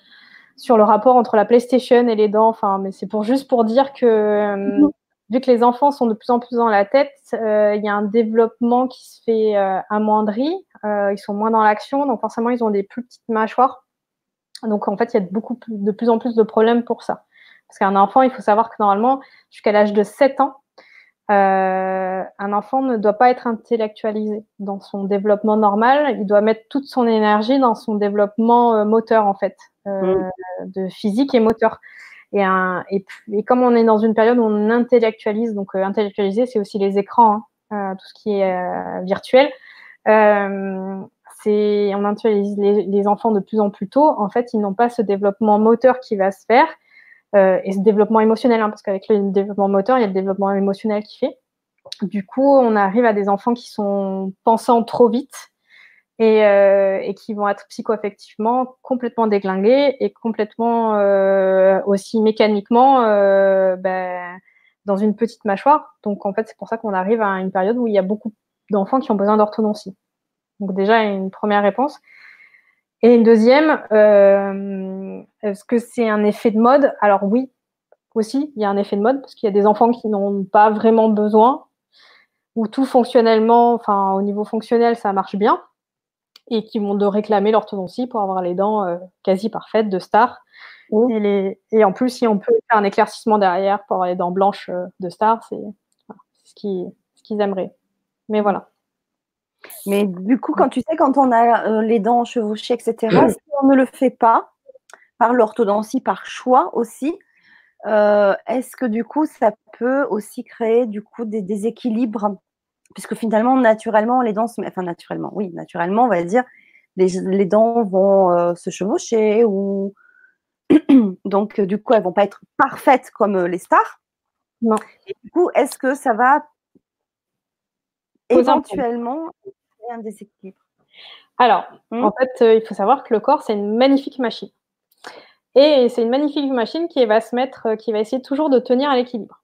S2: sur le rapport entre la PlayStation et les dents. Enfin, mais c'est pour juste pour dire que vu que les enfants sont de plus en plus dans la tête, il y a un développement qui se fait amoindri. ils sont moins dans l'action, donc forcément, ils ont des plus petites mâchoires. Donc, en fait, il y a beaucoup de plus en plus de problèmes pour ça. Parce qu'un enfant, il faut savoir que normalement, jusqu'à l'âge de 7 ans, euh, un enfant ne doit pas être intellectualisé dans son développement normal. Il doit mettre toute son énergie dans son développement euh, moteur, en fait, euh, de physique et moteur. Et, un, et, et, comme on est dans une période où on intellectualise, donc euh, intellectualiser, c'est aussi les écrans, hein, euh, tout ce qui est virtuel. C'est on intellectualise les, enfants de plus en plus tôt. En fait, ils n'ont pas ce développement moteur qui va se faire euh, et ce développement émotionnel, hein, parce qu'avec le développement moteur, il y a le développement émotionnel qui fait. Du coup, on arrive à des enfants qui sont pensants trop vite et, euh, qui vont être psychoaffectivement complètement déglingués et complètement euh, aussi mécaniquement ben, dans une petite mâchoire. Donc en fait, c'est pour ça qu'on arrive à une période où il y a beaucoup d'enfants qui ont besoin d'orthodontie. Donc déjà, une première réponse. Et une deuxième, euh, est-ce que c'est un effet de mode? Alors oui, aussi, il y a un effet de mode parce qu'il y a des enfants qui n'ont pas vraiment besoin, ou tout fonctionnellement, enfin au niveau fonctionnel, ça marche bien, et qui vont de réclamer l'orthodontie pour avoir les dents euh, quasi parfaites de star. Et, les... et, en plus, si on peut faire un éclaircissement derrière pour avoir les dents blanches euh, de star, c'est ce qu'ils ce aimeraient. Mais voilà.
S1: Mais du coup, quand tu sais, quand on a euh, les dents chevauchées, etc., si on ne le fait pas par l'orthodontie, par choix aussi, euh, est-ce que du coup, ça peut aussi créer du coup des déséquilibres? Puisque finalement, naturellement, les dents, se... enfin naturellement, oui, naturellement, on va dire, les, dents vont euh, se chevaucher ou donc du coup, elles vont pas être parfaites comme les stars.
S2: Non.
S1: Et du coup, est-ce que ça va éventuellement un déséquilibre
S2: Alors, hmm en fait, euh, il faut savoir que le corps, c'est une magnifique machine. Et c'est une magnifique machine qui va se mettre, euh, qui va essayer toujours de tenir à l'équilibre.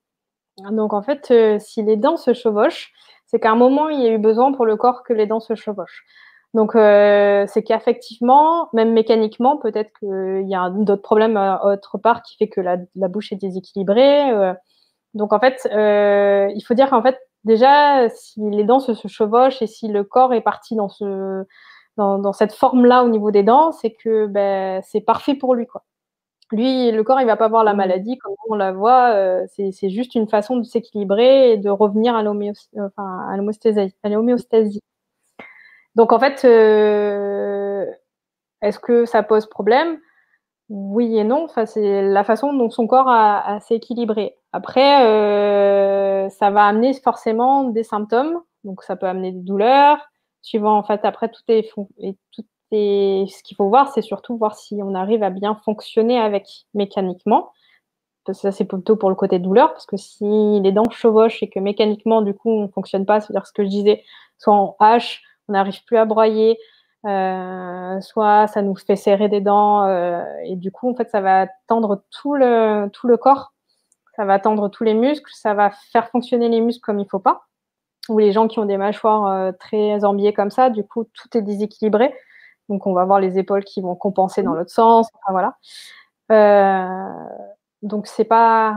S2: Donc, en fait, euh, si les dents se chevauchent, c'est qu'à un moment, il y a eu besoin pour le corps que les dents se chevauchent. Donc, c'est qu'effectivement, même mécaniquement, peut-être qu'il y a d'autres problèmes autre part qui fait que la, la bouche est déséquilibrée. donc, en fait, il faut dire qu'en fait, déjà, si les dents se, chevauchent et si le corps est parti dans, ce, dans, cette forme-là au niveau des dents, c'est que ben, c'est parfait pour lui. Quoi. Lui, le corps, il va pas voir la mmh. maladie comme on la voit. Euh, c'est juste une façon de s'équilibrer et de revenir à l'homéostasie. Donc, en fait, euh, est-ce que ça pose problème? Oui et non. Enfin, c'est la façon dont son corps a, s'équilibré. Après, euh, ça va amener forcément des symptômes. Donc, ça peut amener des douleurs. Suivant, en fait, après, tout est, et tout est ce qu'il faut voir, c'est surtout voir si on arrive à bien fonctionner avec mécaniquement. Ça, c'est plutôt pour le côté douleur, parce que si les dents chevauchent et que mécaniquement, du coup, on fonctionne pas, c'est-à-dire ce que je disais, soit en hache, on n'arrive plus à broyer, euh, soit ça nous fait serrer des dents euh, et du coup en fait ça va tendre tout le tout le corps, ça va tendre tous les muscles, ça va faire fonctionner les muscles comme il faut pas. Ou les gens qui ont des mâchoires euh, très embiées comme ça, du coup tout est déséquilibré, donc on va avoir les épaules qui vont compenser dans l'autre sens, enfin, voilà. donc c'est pas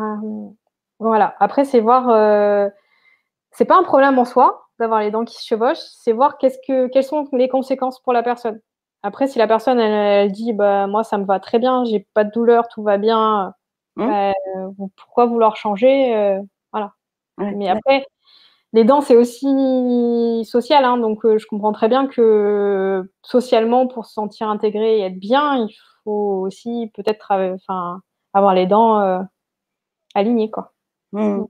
S2: voilà. Après c'est voir, c'est pas un problème en soi d'avoir les dents qui se chevauchent, c'est voir qu'est-ce que, quelles sont les conséquences pour la personne. Après, si la personne elle, dit bah moi ça me va très bien, j'ai pas de douleur, tout va bien, mmh. bah, pourquoi vouloir changer euh, Voilà. Mais après, les dents c'est aussi social, hein, donc euh, je comprends très bien que socialement pour se sentir intégré et être bien, il faut aussi peut-être enfin avoir les dents euh, alignées quoi.
S1: Mmh.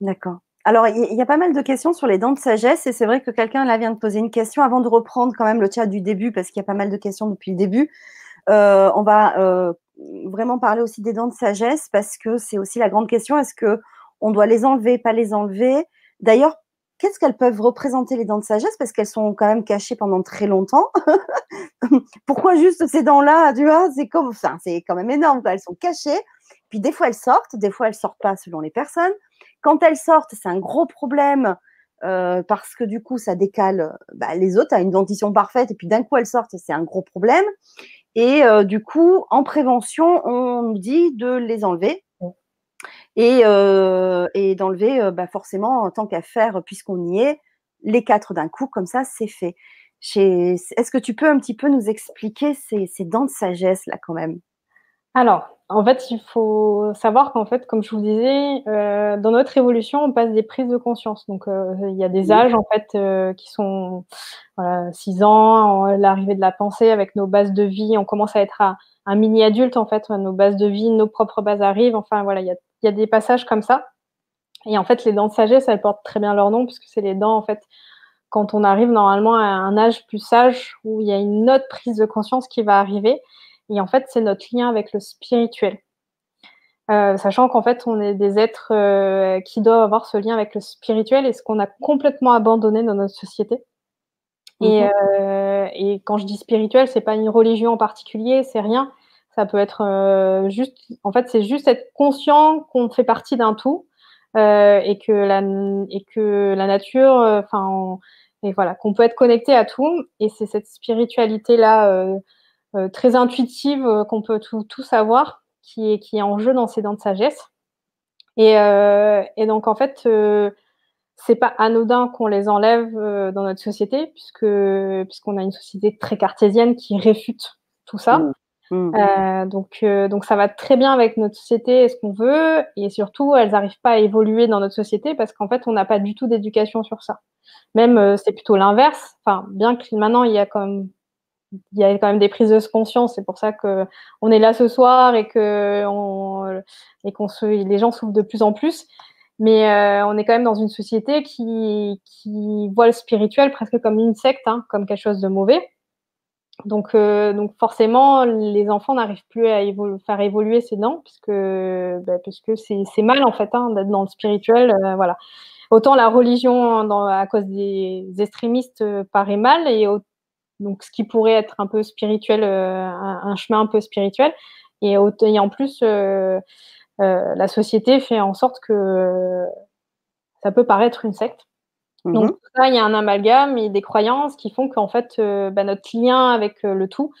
S1: D'accord. Alors, il y, a pas mal de questions sur les dents de sagesse et c'est vrai que quelqu'un là vient de poser une question avant de reprendre quand même le chat du début parce qu'il y a pas mal de questions depuis le début. Euh, on va euh, vraiment parler aussi des dents de sagesse parce que c'est aussi la grande question. Est-ce que on doit les enlever, pas les enlever? D'ailleurs, qu'est-ce qu'elles peuvent représenter les dents de sagesse? Parce qu'elles sont quand même cachées pendant très longtemps. Pourquoi juste ces dents-là Tu vois, c'est comme, enfin, c'est quand même énorme. Elles sont cachées. Puis des fois elles sortent, des fois elles sortent pas selon les personnes. Quand elles sortent, c'est un gros problème euh, parce que du coup, ça décale bah, les autres à une dentition parfaite et puis d'un coup, elles sortent, c'est un gros problème. Et euh, du coup, en prévention, on nous dit de les enlever. et, euh, et d'enlever bah, forcément, en tant qu'à faire, puisqu'on y est, les quatre d'un coup, comme ça, c'est fait. Est-ce que tu peux un petit peu nous expliquer ces, ces dents de sagesse là quand même?
S2: Alors, en fait, il faut savoir qu'en fait, comme je vous disais, euh, dans notre évolution, on passe des prises de conscience. Donc, euh, il y a des âges en fait euh, qui sont voilà, 6 ans, l'arrivée de la pensée avec nos bases de vie. On commence à être un mini adulte en fait. Nos bases de vie, nos propres bases arrivent. Enfin voilà, il y a, y a, des passages comme ça. Et en fait, les dents de sagesse, elles portent très bien leur nom puisque c'est les dents en fait quand on arrive normalement à un âge plus sage où il y a une autre prise de conscience qui va arriver et en fait, c'est notre lien avec le spirituel. Euh, sachant qu'en fait, on est des êtres euh, qui doivent avoir ce lien avec le spirituel et ce qu'on a complètement abandonné dans notre société. Et, mhm. euh, et, quand je dis spirituel, c'est pas une religion en particulier, c'est rien. Ça peut être juste, en fait, c'est juste être conscient qu'on fait partie d'un tout et que la et que la nature, enfin, et voilà, qu'on peut être connecté à tout. Et c'est cette spiritualité là très intuitive euh, qu'on peut tout, savoir, qui est, qui est en jeu dans ces dents de sagesse. Et, euh, et donc, en fait, c'est pas anodin qu'on les enlève dans notre société, puisque puisqu'on a une société très cartésienne qui réfute tout ça. Mmh. Mmh. donc, donc ça va très bien avec notre société et ce qu'on veut, et surtout elles n'arrivent pas à évoluer dans notre société parce qu'en fait on n'a pas du tout d'éducation sur ça. Même c'est plutôt l'inverse. Enfin, bien que maintenant il y a comme y a quand même des prises de conscience. C'est pour ça que on est là ce soir et que et qu'on se, les gens souffrent de plus en plus. Mais euh, on est quand même dans une société qui, qui voit le spirituel presque comme une secte, hein, comme quelque chose de mauvais. Donc, euh, donc forcément, les enfants n'arrivent plus à faire évoluer ces dents, puisque, bah, puisque c'est mal en fait hein, d'être dans le spirituel. Euh, voilà. Autant la religion, à cause des extrémistes, paraît mal, et donc ce qui pourrait être un peu spirituel, euh, un, chemin un peu spirituel. Et, en plus, euh, euh, la société fait en sorte que ça peut paraître une secte. Mhm. Donc là, il y a un amalgame et des croyances qui font qu'en fait, bah, notre lien avec le tout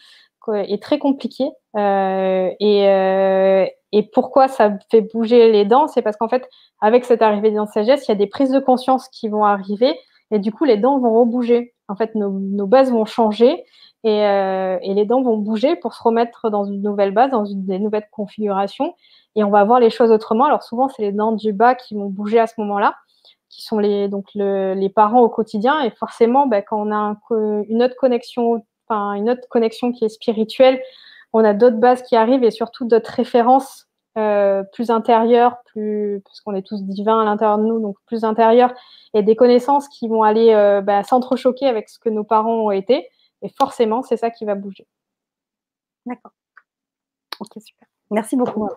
S2: est très compliqué. et, et pourquoi ça fait bouger les dents C'est parce qu'en fait, avec cette arrivée des dents de sagesse, il y a des prises de conscience qui vont arriver et du coup, les dents vont rebouger en fait, nos, bases vont changer euh, et, les dents vont bouger pour se remettre dans une nouvelle base, dans une, des nouvelles configurations. Et on va voir les choses autrement. Alors souvent, c'est les dents du bas qui vont bouger à ce moment-là, qui sont les, parents au quotidien. Et forcément, ben, quand on a une autre connexion, une autre connexion qui est spirituelle, on a d'autres bases qui arrivent et surtout d'autres références euh, plus intérieures, plus parce qu'on est tous divins à l'intérieur de nous, donc plus intérieures et des connaissances qui vont aller euh, bah, s'entrechoquer avec ce que nos parents ont été. Et forcément, c'est ça qui va bouger.
S1: D'accord. Ok, super. Merci beaucoup.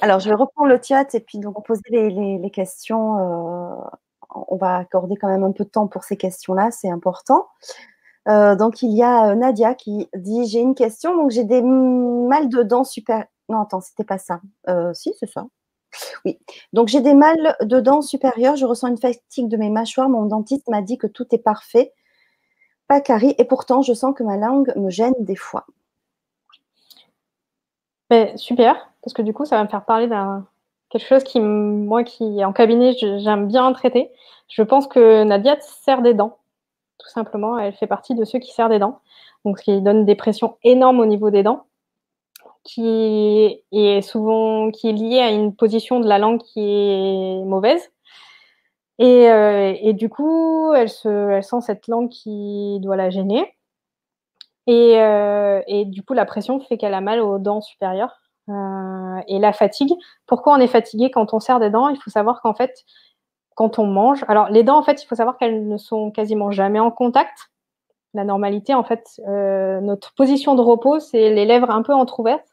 S1: Alors, je vais reprendre le chat et puis donc poser les, questions. Euh, on va accorder quand même un peu de temps pour ces questions-là, c'est important. Euh, donc, il y a Nadia qui dit J'ai une question. Donc, j'ai des mal de dents super. Non, attends, c'était pas ça. si, c'est ça. Oui. Donc, j'ai des mal de dents supérieures. Je ressens une fatigue de mes mâchoires. Mon dentiste m'a dit que tout est parfait. Pas carie. Et pourtant, je sens que ma langue me gêne des fois.
S2: Ben, super. Parce que du coup, ça va me faire parler d'un quelque chose qui, moi, qui en cabinet, j'aime bien traiter. Je pense que Nadia serre des dents. Tout simplement. Elle fait partie de ceux qui serrent des dents. Donc, ce qui donne des pressions énormes au niveau des dents qui est souvent qui est liée à une position de la langue qui est mauvaise. Et, euh, et du coup, elle, se, sent cette langue qui doit la gêner. Et, euh, et du coup, la pression fait qu'elle a mal aux dents supérieures euh, et la fatigue. Pourquoi on est fatigué quand on serre des dents? Il faut savoir qu'en fait, quand on mange, alors les dents, en fait, il faut savoir qu'elles ne sont quasiment jamais en contact. La normalité, en fait, notre position de repos, c'est les lèvres un peu entrouvertes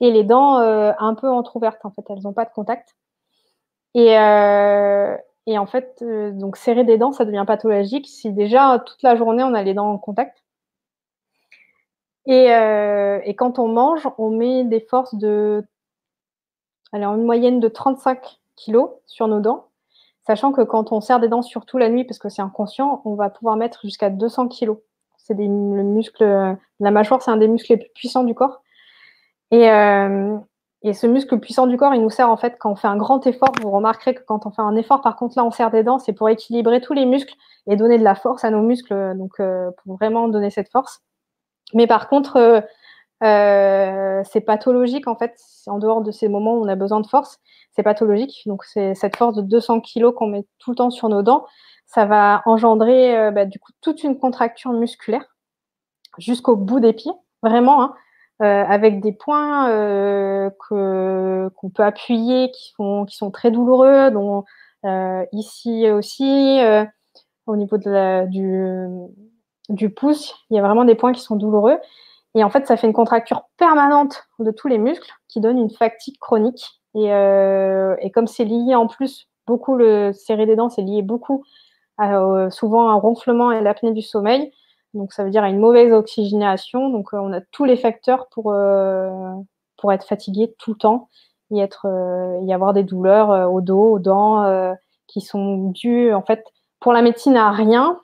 S2: et les dents euh, un peu entrouvertes. En fait, elles n'ont pas de contact. Et, euh, en fait, euh, donc serrer des dents, ça devient pathologique si déjà toute la journée on a les dents en contact. Et, quand on mange, on met des forces de, alors une moyenne de 35 kg sur nos dents, sachant que quand on serre des dents, surtout la nuit, parce que c'est inconscient, on va pouvoir mettre jusqu'à 200 kg. C'est le muscle, la mâchoire, c'est un des muscles les plus puissants du corps. Et, euh, Et ce muscle puissant du corps, il nous sert en fait quand on fait un grand effort. Vous remarquerez que quand on fait un effort, par contre, là, on serre des dents, c'est pour équilibrer tous les muscles et donner de la force à nos muscles, donc pour vraiment donner cette force. Mais par contre, euh, c'est pathologique en fait, en dehors de ces moments où on a besoin de force, c'est pathologique. Donc c'est cette force de 200 kg qu'on met tout le temps sur nos dents, ça va engendrer euh, bah, du coup toute une contracture musculaire jusqu'au bout des pieds, vraiment, hein, euh, avec des points qu'on peut appuyer qui, sont très douloureux, dont ici aussi au niveau du, pouce, il y a vraiment des points qui sont douloureux. Et en fait, ça fait une contracture permanente de tous les muscles qui donne une fatigue chronique. Et, euh, comme c'est lié en plus, beaucoup le serrer des dents, c'est lié beaucoup à, euh, souvent à un ronflement et l'apnée du sommeil. Donc ça veut dire une mauvaise oxygénation. Donc euh, on a tous les facteurs pour, euh, pour être fatigué tout le temps et être, y avoir des douleurs au dos, aux dents, qui sont dues en fait pour la médecine à rien,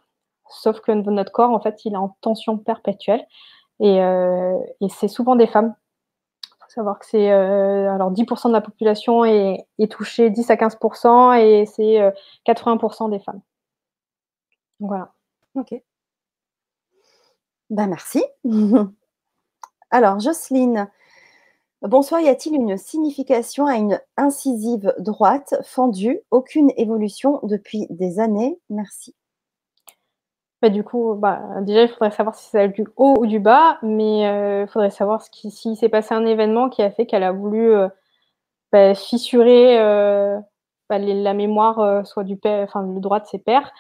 S2: sauf que notre corps en fait il est en tension perpétuelle. Euh, et, c'est souvent des femmes. Il faut savoir que c'est euh, alors 10% de la population est, touchée, 10 à 15%, et c'est 80% euh, des femmes. voilà.
S1: Ok. Ben merci. alors, Jocelyne, bonsoir. Y a-t-il une signification à une incisive droite fendue? Aucune évolution depuis des années Merci.
S2: Bah, du coup, bah, déjà, il faudrait savoir si c'est du haut ou du bas, mais euh, il faudrait savoir s'il s'est passé un événement qui a fait qu'elle a voulu euh, fissurer euh, la mémoire soit du père, enfin le droit de ses pères,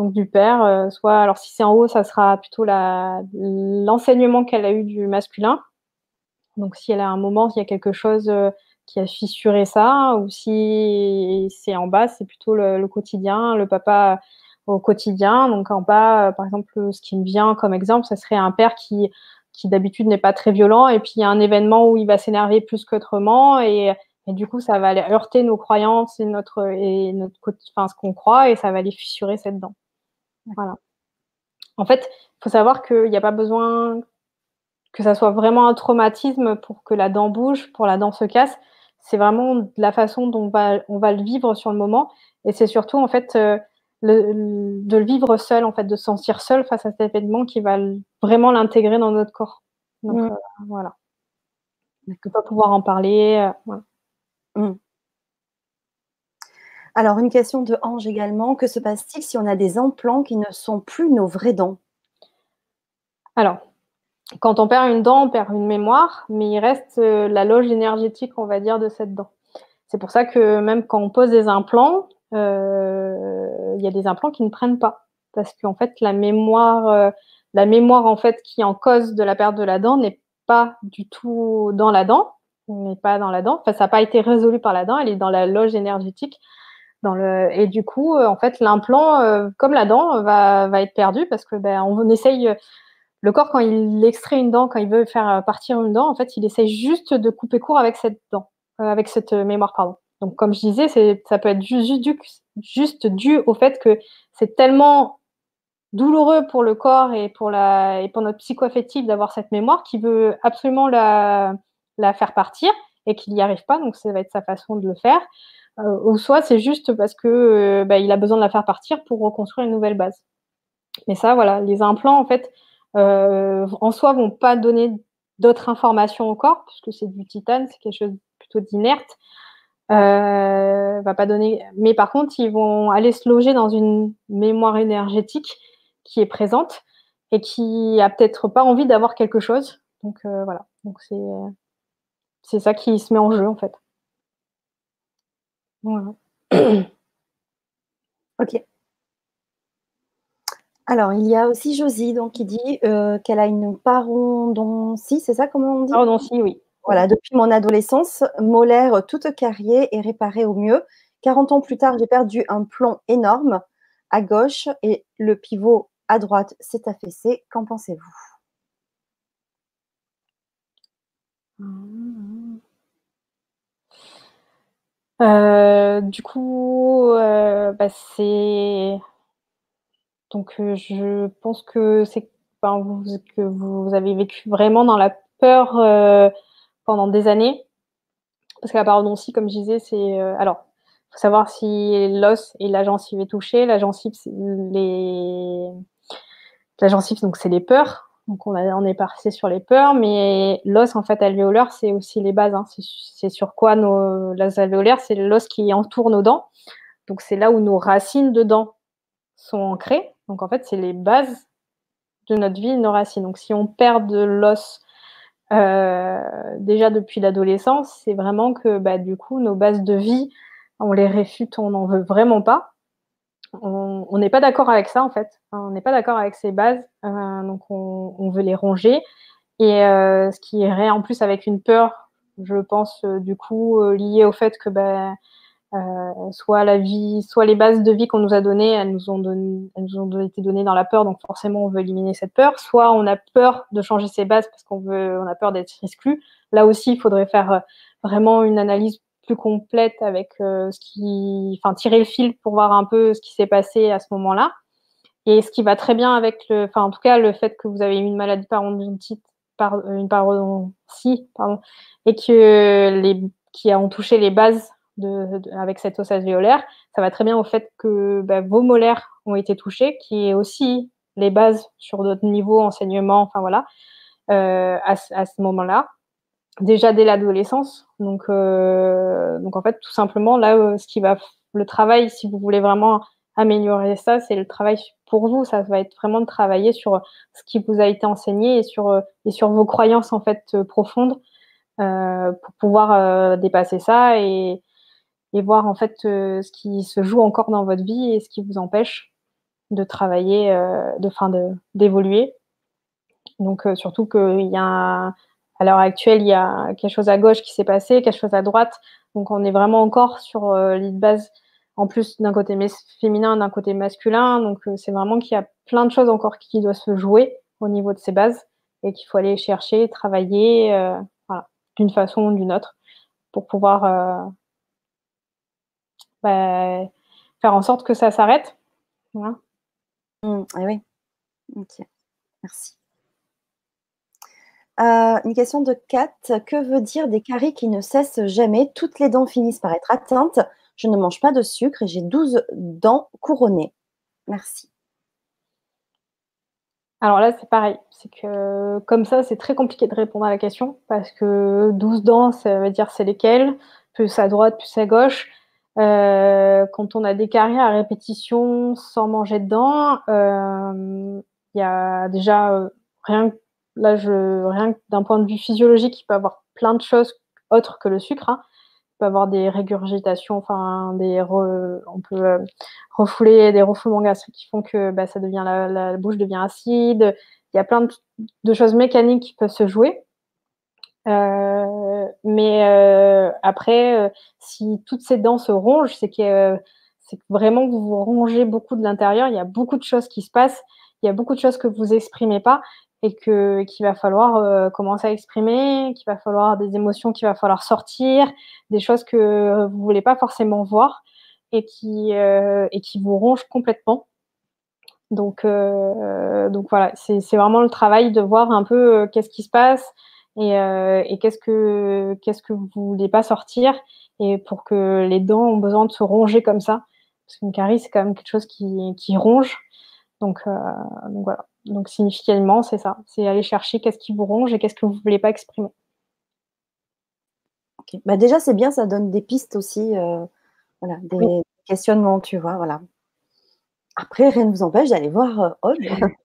S2: donc du père, soit alors si c'est en haut, ça sera plutôt l'enseignement qu'elle a eu du masculin. Donc si elle a un moment, s'il y a quelque chose qui a fissuré ça, ou si c'est en bas, c'est plutôt le quotidien, le papa au quotidien. Donc en bas, euh, par exemple, ce qui me vient comme exemple, ce serait un père qui, qui d'habitude n'est pas très violent et puis il y a un événement où il va s'énerver plus qu'autrement et, et, du coup ça va aller heurter nos croyances et notre et notre enfin ce qu'on croit et ça va aller fissurer cette dent. Voilà. En fait, il faut savoir qu'il n'y a pas besoin que ça soit vraiment un traumatisme pour que la dent bouge, pour la dent se casse. C'est vraiment la façon dont on va, on va le vivre sur le moment. Et c'est surtout en fait euh, de le vivre seul, en fait, de se sentir seul face à cet événement qui va vraiment l'intégrer dans notre corps. Donc mmh. euh, voilà. De pas pouvoir en parler. Euh, mmh.
S1: Alors, une question de Ange également. Que se passe-t-il si on a des implants qui ne sont plus nos vraies dents?
S2: Alors, quand on perd une dent, on perd une mémoire, mais il reste euh, la loge énergétique, on va dire, de cette dent. C'est pour ça que même quand on pose des implants, euh, il y a des implants qui ne prennent pas parce qu'en fait la mémoire, euh, la mémoire en fait qui en cause de la perte de la dent n'est pas du tout dans la dent, n'est pas dans la dent. Enfin, ça n'a pas été résolu par la dent, elle est dans la loge énergétique. Et du coup, euh, en fait, l'implant, comme la dent, va, va être perdu parce que ben, on essaye. Le corps, quand il extrait une dent, quand il veut faire partir une dent, en fait, il essaye juste de couper court avec cette dent, avec cette mémoire, pardon. Donc, comme je disais, ça peut être juste, juste, dû au fait que c'est tellement douloureux pour le corps et pour, la, et pour notre psycho-affectif d'avoir cette mémoire qui veut absolument la, la faire partir et qu'il n'y arrive pas. Donc, ça va être sa façon de le faire. Euh, ou soit c'est juste parce que euh, bah, il a besoin de la faire partir pour reconstruire une nouvelle base. Mais ça, voilà, les implants, en fait, euh, en soi, vont pas donner d'autres informations au corps, puisque c'est du titane, c'est quelque chose plutôt d'inerte. Euh, va pas donner. Mais par contre, ils vont aller se loger dans une mémoire énergétique qui est présente et qui a peut-être pas envie d'avoir quelque chose. Donc euh, voilà. Donc c'est c'est ça qui se met en jeu en fait.
S1: Voilà. ok. Alors, il y a aussi Josie donc, qui dit euh, qu'elle a une parodontie, c'est ça comment on dit?
S2: Parodontie, oui.
S1: Voilà, depuis mon adolescence, molaire toute carriée et réparée au mieux. 40 ans plus tard, j'ai perdu un plomb énorme à gauche et le pivot à droite s'est affaissé. Qu'en pensez-vous?
S2: Euh, du coup, euh, bah, c'est donc euh, je pense que c'est que vous avez vécu vraiment dans la peur pendant des années. Parce que la parodontie, comme je disais, c'est. alors, il faut savoir si l'os et la gencive est touché. La gencive, les. La gencive, donc c'est les peurs. Donc on, a, on est passé sur les peurs, mais l'os en fait alvéolaire, c'est aussi les bases. Hein. C'est sur quoi nos l'os alvéolaire, c'est l'os qui entoure nos dents. Donc c'est là où nos racines de dents sont ancrées. Donc en fait, c'est les bases de notre vie, nos racines. Donc si on perd de l'os euh, déjà depuis l'adolescence, c'est vraiment que bah, du coup, nos bases de vie, on les réfute, on n'en veut vraiment pas. On n'est pas d'accord avec ça, en fait. On n'est pas d'accord avec ces bases, euh, donc on, veut les ronger. Et euh, ce qui irait en plus avec une peur, je pense, du coup, liée au fait que bah, euh, soit la vie, soit les bases de vie qu'on nous a données, elles nous ont, été données dans la peur, donc forcément on veut éliminer cette peur. Soit on a peur de changer ses bases parce qu'on veut, on a peur d'être exclu. Là aussi, il faudrait faire euh, vraiment une analyse plus complète avec euh, ce qui, enfin tirer le fil pour voir un peu ce qui s'est passé à ce moment-là. Et ce qui va très bien avec le, enfin en tout cas le fait que vous avez eu une maladie parodontique, par, une parodontie, pardon, et que les qui ont touché les bases avec cette os alvéolaire, ça va très bien au fait que bah, vos molaires ont été touchés, qui est aussi les bases sur notre niveau enseignement, enfin voilà, euh, à, ce moment-là, déjà dès l'adolescence. Donc, euh, donc en fait, tout simplement, là, euh, ce qui va, le travail, si vous voulez vraiment améliorer ça, c'est le travail pour vous. Ça va être vraiment de travailler sur ce qui vous a été enseigné et sur, et sur vos croyances en fait profondes pour pouvoir dépasser ça et, et voir en fait euh, ce qui se joue encore dans votre vie et ce qui vous empêche de travailler, euh, de fin d'évoluer. Donc euh, surtout qu'il y a à l'heure actuelle, il y a quelque chose à gauche qui s'est passé, quelque chose à droite. Donc on est vraiment encore sur l'idée de base, en plus d'un côté féminin, d'un côté masculin. Donc c'est vraiment qu'il y a plein de choses encore qui doivent se jouer au niveau de ces bases et qu'il faut aller chercher, travailler voilà, d'une façon ou d'une autre pour pouvoir bah, faire en sorte que ça s'arrête.
S1: Mmh, eh oui. Ok. Merci. Euh, une question de Kat. Que veut dire des caries qui ne cessent jamais? Toutes les dents finissent par être atteintes. Je ne mange pas de sucre et j'ai 12 dents couronnées. Merci.
S2: Alors là, c'est pareil. C'est que comme ça, c'est très compliqué de répondre à la question parce que 12 dents, ça veut dire c'est lesquelles? Plus à droite, plus à gauche. Euh, quand on a des carrières à répétition sans manger dedans, euh, il y a déjà rien, là rien d'un point de vue physiologique, il peut avoir plein de choses autres que le sucre. Hein. Il peut avoir des régurgitations, enfin des on peut refouler des refoulements gastriques qui font que bah, ça devient la, bouche devient acide. Il y a plein de, choses mécaniques qui peuvent se jouer. Euh, mais euh, après, euh, si toutes ces dents se rongent, c'est que c'est vraiment que vous vous rongez beaucoup de l'intérieur. Il y a beaucoup de choses qui se passent. Il y a beaucoup de choses que vous exprimez pas et que qu'il va falloir commencer à exprimer, qu'il va falloir des émotions qu'il va falloir sortir, des choses que vous voulez pas forcément voir et qui et qui vous rongent complètement. Donc donc voilà, c'est vraiment le travail de voir un peu qu'est-ce qui se passe, euh, et, qu'est-ce que qu'est-ce que vous voulez pas sortir et pour que les dents ont besoin de se ronger comme ça. Parce qu'une carie c'est quand même quelque chose qui, qui ronge. Donc, euh, donc voilà donc significativement c'est ça. C'est aller chercher qu'est-ce qui vous ronge et qu'est-ce que vous voulez pas exprimer.
S1: Bah déjà c'est bien ça donne des pistes aussi euh, voilà des questionnements tu vois voilà. Après rien ne vous empêche d'aller voir Aude.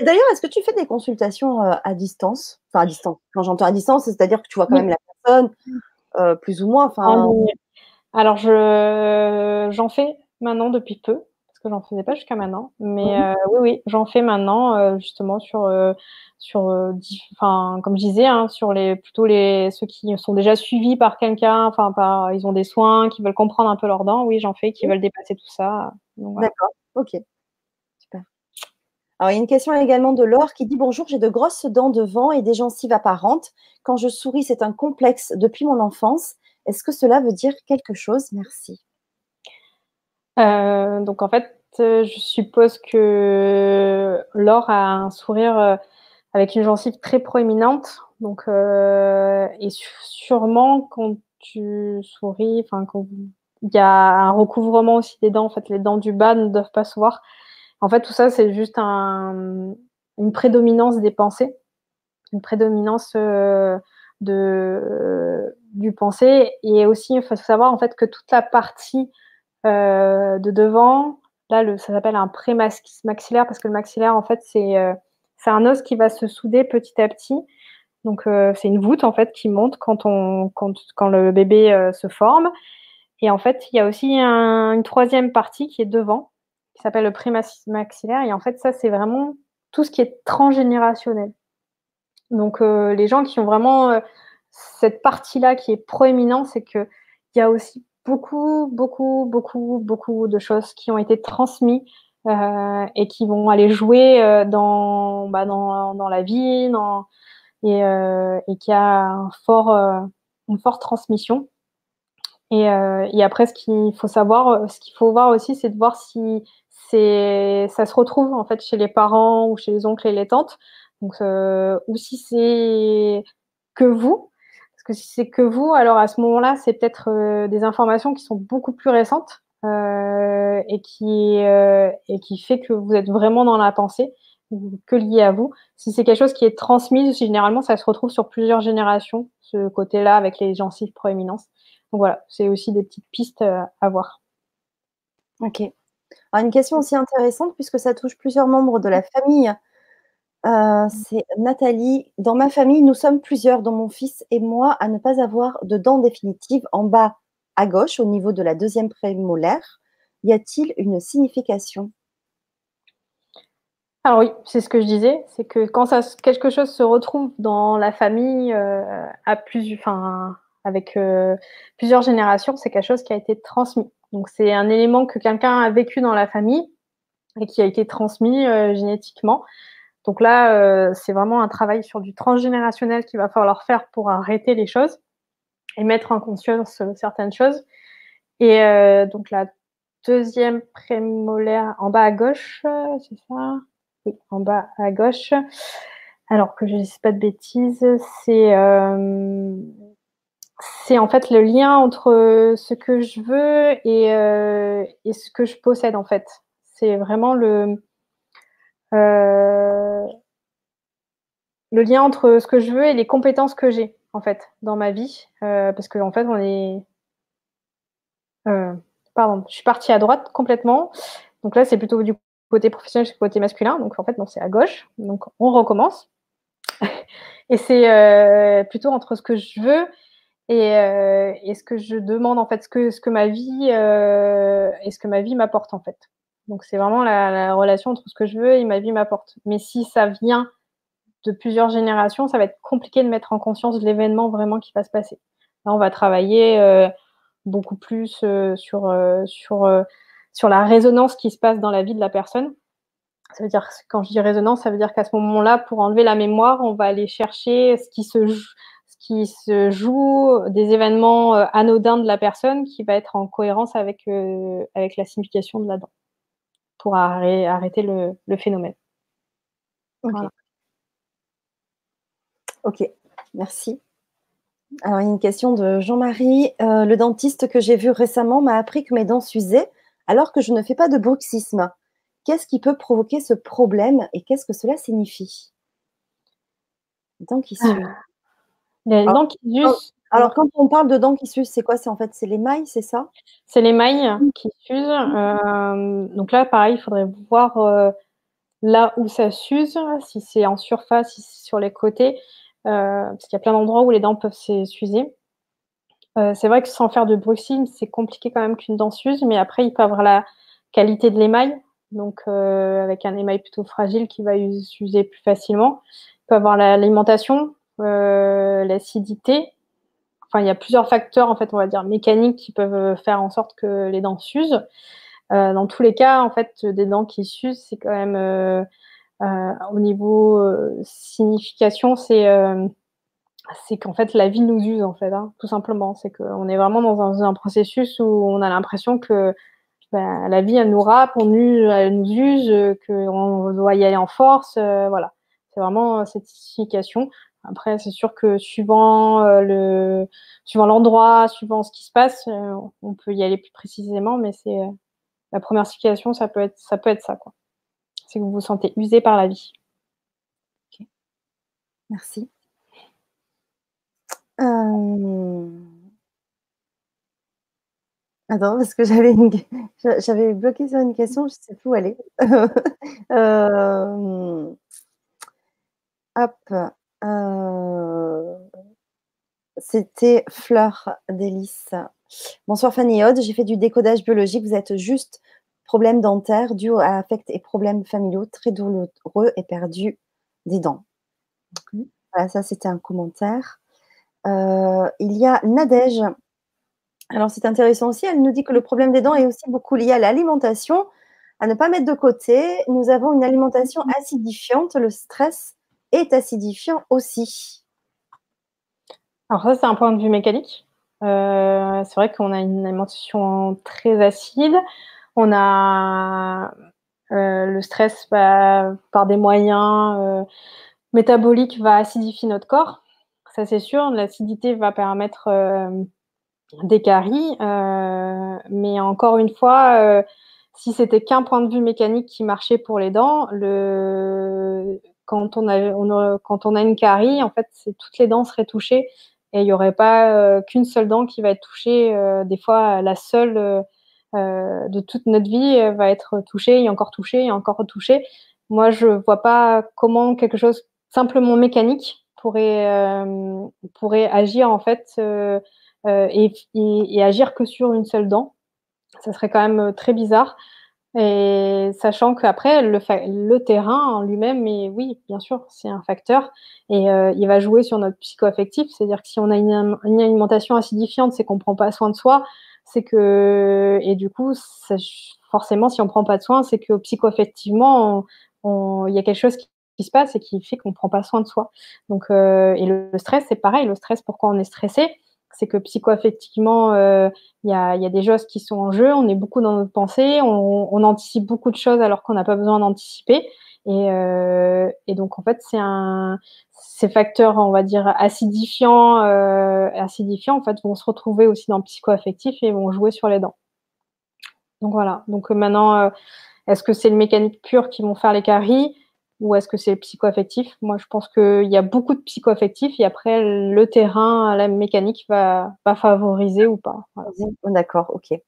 S1: D'ailleurs, est-ce que tu fais des consultations euh, à distance? Enfin, à distance. Quand j'entends à distance, c'est-à-dire que tu vois quand même la personne, euh, plus ou moins. Enfin,
S2: Alors, je j'en fais maintenant depuis peu, parce que j'en faisais pas jusqu'à maintenant. Mais euh, oui, oui, j'en fais maintenant, justement sur sur, enfin, comme je disais, hein, sur les plutôt les ceux qui sont déjà suivis par quelqu'un, enfin, par ils ont des soins, qui veulent comprendre un peu leurs dents. Oui, j'en fais, qui veulent dépasser tout ça.
S1: D'accord. Ok. Alors, il y a une question également de Laure qui dit Bonjour, j'ai de grosses dents devant et des gencives apparentes. Quand je souris, c'est un complexe depuis mon enfance. Est-ce que cela veut dire quelque chose? Merci.
S2: Euh, donc, en fait, je suppose que Laure a un sourire. Euh, avec une gencive très proéminente. Donc, et sûrement quand tu souris, enfin, il y a un recouvrement aussi des dents. En fait, les dents du bas ne doivent pas se voir. En fait, tout ça, c'est juste un, une prédominance des pensées, une prédominance euh, du pensée. Et aussi, il faut savoir en fait que toute la partie euh, de devant, là, ça s'appelle un pré-maxillaire parce que le maxillaire, en fait, c'est euh, un os qui va se souder petit à petit. Donc, c'est une voûte en fait qui monte quand, on, quand, quand le bébé se forme. Et en fait, il y a aussi une troisième partie qui est devant, qui s'appelle le prémaxillaire. Et en fait, ça, c'est vraiment tout ce qui est transgénérationnel. Donc, euh, les gens qui ont vraiment euh, cette partie-là qui est proéminente, c'est qu'il y a aussi beaucoup, beaucoup, beaucoup, beaucoup de choses qui ont été transmises euh, et qui vont aller jouer dans, bah, dans, dans, la vie et, et qui a un fort, une forte transmission. Et, euh, et, après, ce qu'il faut savoir, euh, ce qu'il faut voir aussi, c'est de voir si c'est, ça se retrouve en fait chez les parents ou chez les oncles et les tantes, donc euh, ou si c'est que vous. Si c'est que vous, alors à ce moment-là, c'est peut-être euh, des informations qui sont beaucoup plus récentes euh, et qui et qui fait que vous êtes vraiment dans la pensée que lié à vous. Si c'est quelque chose qui est transmis, généralement, ça se retrouve sur plusieurs générations, ce côté-là avec les gencives proéminence. Donc voilà, c'est aussi des petites pistes euh, à voir.
S1: Ok. Une question aussi intéressante, puisque ça touche plusieurs membres de la famille. Euh, c'est Nathalie. Dans ma famille, nous sommes plusieurs, dont mon fils et moi, à ne pas avoir de dents définitives en bas à gauche, au niveau de la deuxième prémolaire. Y a-t-il une signification?
S2: Alors oui, c'est ce que je disais, c'est que quand ça, quelque chose se retrouve dans la famille euh, à plus, avec euh, plusieurs générations, c'est quelque chose qui a été transmis. Donc c'est un élément que quelqu'un a vécu dans la famille et qui a été transmis génétiquement. Donc là, euh, c'est vraiment un travail sur du transgénérationnel qu'il va falloir faire pour arrêter les choses et mettre en conscience certaines choses. Et donc la deuxième prémolaire en bas à gauche, c'est ça? Oui, en bas à gauche. Alors que je ne dise pas de bêtises, c'est en fait le lien entre ce que je veux et, euh, et ce que je possède en fait. C'est vraiment le, euh, le lien entre ce que je veux et les compétences que j'ai en fait dans ma vie. Euh, parce qu'en en fait, on est. pardon, je suis partie à droite complètement. Donc là, c'est plutôt du côté professionnel, c'est côté masculin. Donc en fait, non, c'est à gauche. Donc on recommence. et c'est plutôt entre ce que je veux euh, et, ce que je demande en fait, ce que, que ma vie euh, et ce que ma vie m'apporte en fait. Donc c'est vraiment la, relation entre ce que je veux et ma vie m'apporte. Mais si ça vient de plusieurs générations, ça va être compliqué de mettre en conscience l'événement vraiment qui va se passer. Là, on va travailler euh, beaucoup plus sur, sur, sur la résonance qui se passe dans la vie de la personne. Ça veut dire, quand je dis résonance, ça veut dire qu'à ce moment-là, pour enlever la mémoire, on va aller chercher ce qui se joue, des événements euh, anodins de la personne qui va être en cohérence avec, euh, avec la signification de la dent pour arrêter le, phénomène.
S1: Ok, merci. Alors, une question de Jean-Marie. Euh, le dentiste que j'ai vu récemment m'a appris que mes dents s'usaient alors que je ne fais pas de bruxisme. Qu'est-ce qui peut provoquer ce problème et qu'est-ce que cela signifie? Dents qui s'usent.
S2: Les dents qui s'usent.
S1: Alors, quand on parle de dents qui s'usent, c'est quoi? C'est en fait, c'est l'émail, c'est ça?
S2: C'est l'émail qui s'use. Euh, donc là, pareil, il faudrait voir euh, là où ça s'use, si c'est en surface, si c'est sur les côtés, euh, parce qu'il y a plein d'endroits où les dents peuvent s'user. c'est vrai que sans faire de bruxisme, c'est compliqué quand même qu'une dent s'use, mais après, il peut avoir la qualité de l'émail, donc avec un émail plutôt fragile qui va s'user plus facilement. Il peut avoir l'alimentation, l'acidité. Enfin, il y a plusieurs facteurs, en fait, on va dire, mécaniques qui peuvent faire en sorte que les dents s'usent. Euh, dans tous les cas, en fait, des dents qui s'usent, c'est quand même euh, au niveau signification, c'est c'est qu'en fait la vie nous use en fait, hein, tout simplement. C'est qu'on est vraiment dans un, processus où on a l'impression que bah, la vie elle nous râpe, on elle nous use, qu'on doit y aller en force, voilà. C'est vraiment cette signification. Après, c'est sûr que suivant le, suivant l'endroit, suivant ce qui se passe, on peut y aller plus précisément, mais c'est la première signification, ça peut être ça, peut être ça quoi. C'est que vous vous sentez usé par la vie.
S1: Merci. Euh... Attends, parce que j'avais bloqué sur une question, je ne sais plus où euh... Hop. Euh... C'était Fleur d'Hélice. Bonsoir Fanny Odd, j'ai fait du décodage biologique. Vous êtes juste problème dentaire dû à affect et problèmes familiaux très douloureux et perdu des dents. Voilà, ça c'était un commentaire. Euh, il y a Nadège. Alors c'est intéressant aussi, elle nous dit que le problème des dents est aussi beaucoup lié à l'alimentation, à ne pas mettre de côté. Nous avons une alimentation acidifiante, le stress est acidifiant aussi.
S2: Alors ça c'est un point de vue mécanique. Euh, c'est vrai qu'on a une alimentation très acide. On a euh, le stress bah, par des moyens métabolique va acidifier notre corps, ça c'est sûr. L'acidité va permettre euh, des caries, euh, mais encore une fois, euh, si c'était qu'un point de vue mécanique qui marchait pour les dents, le... quand, on a, une carie, en fait, toutes les dents seraient touchées et il n'y aurait pas qu'une seule dent qui va être touchée. des fois, la seule de toute notre vie va être touchée et encore touchée et encore touchée. Moi, je vois pas comment quelque chose simplement mécanique pourrait, euh, agir en fait euh, euh, et, et, agir que sur une seule dent. Ça serait quand même très bizarre. Et sachant qu'après, le, le, terrain en lui-même, oui, bien sûr, c'est un facteur. Et il va jouer sur notre psycho-affectif. C'est-à-dire que si on a une, une alimentation acidifiante, c'est qu'on ne prend pas soin de soi. C'est que, et du coup, ça, forcément, si on ne prend pas de soin, c'est que psycho-affectivement, il y a quelque chose qui se passe et qui fait qu'on ne prend pas soin de soi. Donc, euh, et le, stress, c'est pareil. Le stress, pourquoi on est stressé? C'est que psycho-affectivement, euh, il y, a, y, a, des choses qui sont en jeu. On est beaucoup dans notre pensée. On, on anticipe beaucoup de choses alors qu'on n'a pas besoin d'anticiper. Et, euh, et, donc, en fait, c'est un, ces facteurs, on va dire, acidifiants, euh, acidifiants, en fait, vont se retrouver aussi dans le psycho-affectif et vont jouer sur les dents. Donc voilà. Donc maintenant, est-ce que c'est le mécanique pur qui vont faire les caries? Ou est-ce que c'est psycho-affectif? Moi, je pense qu'il y a beaucoup de psycho-affectif et après, le terrain, la mécanique va, va favoriser ou pas.
S1: D'accord, ok.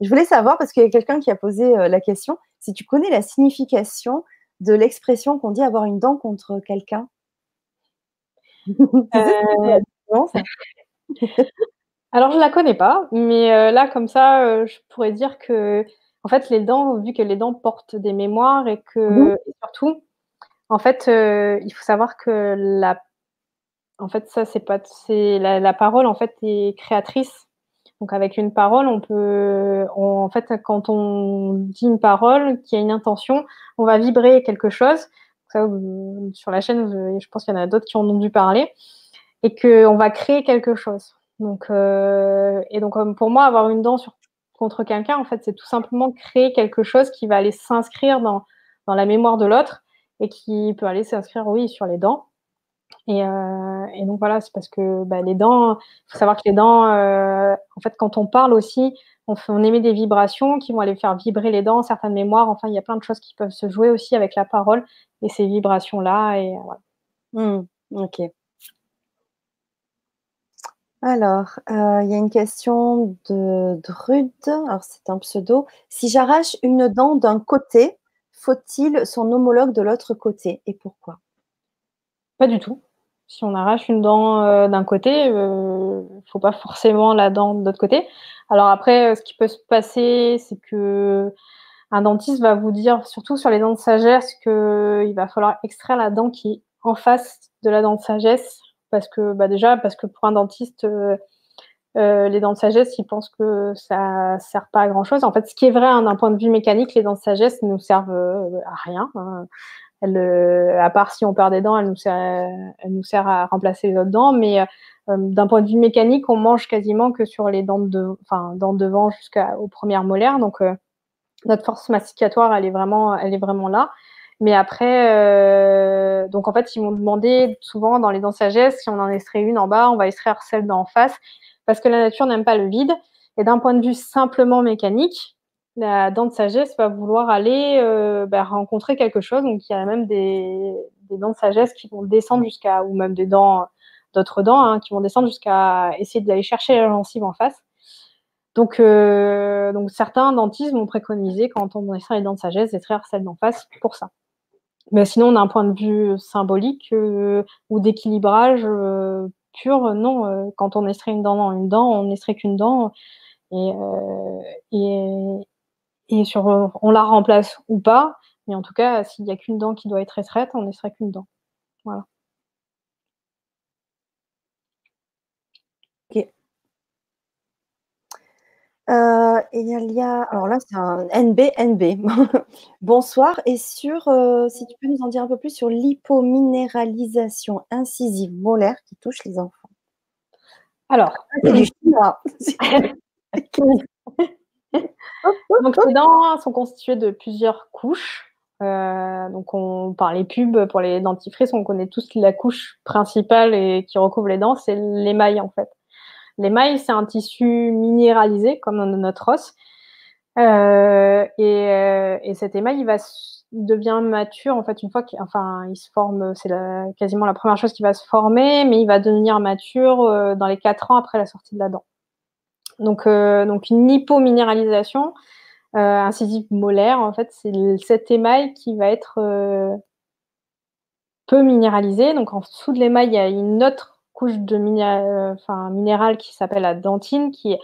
S1: Je voulais savoir, parce qu'il y a quelqu'un qui a posé euh, la question, si tu connais la signification de l'expression qu'on dit avoir une dent contre quelqu'un.
S2: Euh, Alors, je ne la connais pas, mais euh, là, comme ça, je pourrais dire que, en fait, les dents, vu que les dents portent des mémoires et que, et surtout, en fait, euh, il faut savoir que la, en fait, ça c'est pas, c'est la, parole en fait est créatrice. Donc avec une parole, on peut, en fait, quand on dit une parole qui a une intention, on va vibrer quelque chose. Ça, sur la chaîne, je pense qu'il y en a d'autres qui en ont dû parler, et qu'on va créer quelque chose. Donc, euh, et donc pour moi, avoir une dent contre quelqu'un, en fait, c'est tout simplement créer quelque chose qui va aller s'inscrire dans la mémoire de l'autre et qui peut aller s'inscrire, oui, sur les dents. Et, euh, donc voilà, c'est parce que bah, les dents, il faut savoir que les dents, euh, en fait, quand on parle aussi, on, émet des vibrations qui vont aller faire vibrer les dents, certaines mémoires. Enfin, il y a plein de choses qui peuvent se jouer aussi avec la parole et ces vibrations-là. Et voilà.
S1: Mmh, ok. Alors, euh, il y a une question de Drude. Alors, c'est un pseudo. Si j'arrache une dent d'un côté, faut-il son homologue de l'autre côté et pourquoi?
S2: Pas du tout. Si on arrache une dent euh, d'un côté, il euh, ne faut pas forcément la dent de l'autre côté. Alors après, euh, ce qui peut se passer, c'est que un dentiste va vous dire, surtout sur les dents de sagesse, qu'il va falloir extraire la dent qui est en face de la dent de sagesse, parce que bah déjà, parce que pour un dentiste, les dents de sagesse, ils pensent que ça sert pas à grand chose. En fait, ce qui est vrai hein, d'un point de vue mécanique, les dents de sagesse ne nous servent euh, à rien. Hein. Euh, à part si on perd des dents, elles nous servent, à remplacer les autres dents. Mais d'un point de vue mécanique, on mange quasiment que sur les dents de, enfin, dents devant jusqu'aux premières molaires. Donc, notre force masticatoire, elle est vraiment, elle est vraiment là. Mais après, donc en fait, ils m'ont demandé souvent dans les dents de sagesse, si on en extrait une en bas, on va extraire celle d'en face, parce que la nature n'aime pas le vide. Et d'un point de vue simplement mécanique, la dent de sagesse va vouloir aller bah, rencontrer quelque chose. Donc il y a même des, des dents de sagesse qui vont descendre jusqu'à, ou même des dents, d'autres dents, hein, qui vont descendre jusqu'à essayer d'aller chercher la gencive en face. Donc, euh, donc certains dentistes vont préconiser quand on extrait les dents de sagesse d'extraire celles d'en face pour ça. Mais sinon, d'un point de vue symbolique euh, ou d'équilibrage euh, pur, non. quand on extrait une dent dans une dent, on n'extrait qu'une dent et, et, et sur, on la remplace ou pas. Mais en tout cas, s'il n'y a qu'une dent qui doit être extraite, on n'extrait qu'une dent. Voilà.
S1: Ok. Euh, il y a, alors là, c'est un NB, Bonsoir. Et sur, euh, si tu peux nous en dire un peu plus sur l'hypominéralisation incisive molaire qui touche les enfants.
S2: Alors, ah, c'est du chinois. Donc, les dents sont constituées de plusieurs couches. Euh, donc, on, par les pubs, pour les dentifrices, on connaît tous la couche principale et qui recouvre les dents, c'est l'émail en fait. L'émail, c'est un tissu minéralisé comme notre os. Euh, et, euh, et, cet émail, il devient mature en fait une fois qu'il il se forme, c'est quasiment la première chose qui va se former, mais il va devenir mature euh, dans les quatre ans après la sortie de la dent. Donc, donc une hypominéralisation incisive molaire, en fait, c'est cet émail qui va être peu minéralisé. Donc en dessous de l'émail, il y a une autre couche de minéral, enfin, minéral qui s'appelle la dentine, qui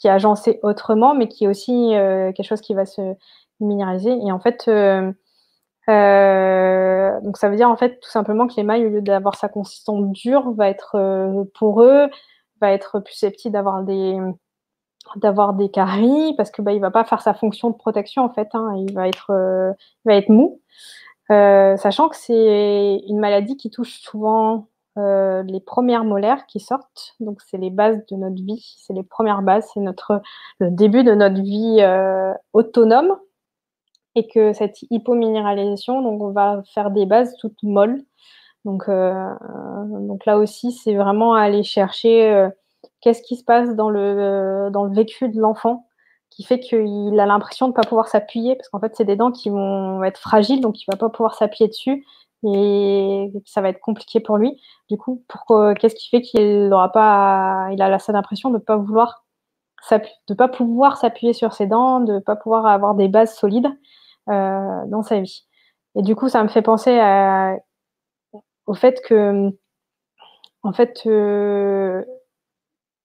S2: qui est agencée autrement, mais qui est aussi euh, quelque chose qui va se minéraliser. Et en fait, euh, euh, donc ça veut dire en fait tout simplement que l'émail, au lieu d'avoir sa consistance dure, va être poreux, va être plus susceptible d'avoir des d'avoir des caries parce que bah, il va pas faire sa fonction de protection en fait, hein, il va être il va être mou. sachant que c'est une maladie qui touche souvent euh, les premières molaires qui sortent. Donc, c'est les bases de notre vie, c'est les premières bases, c'est notre le début de notre vie euh, autonome. Et que cette hypominéralisation, donc on va faire des bases toutes molles. Donc, euh, donc là aussi, c'est vraiment aller chercher qu'est-ce qui se passe dans le, dans le vécu de l'enfant qui fait qu'il a l'impression de ne pas pouvoir s'appuyer, parce qu'en fait, c'est des dents qui vont être fragiles, donc il ne va pas pouvoir s'appuyer dessus et ça va être compliqué pour lui. Du coup, qu'est-ce qui fait qu'il n'aura pas, il a la seule impression de ne pas vouloir de pas pouvoir s'appuyer sur ses dents, de ne pas pouvoir avoir des bases solides euh, dans sa vie. Et du coup, ça me fait penser au fait que, en fait, euh,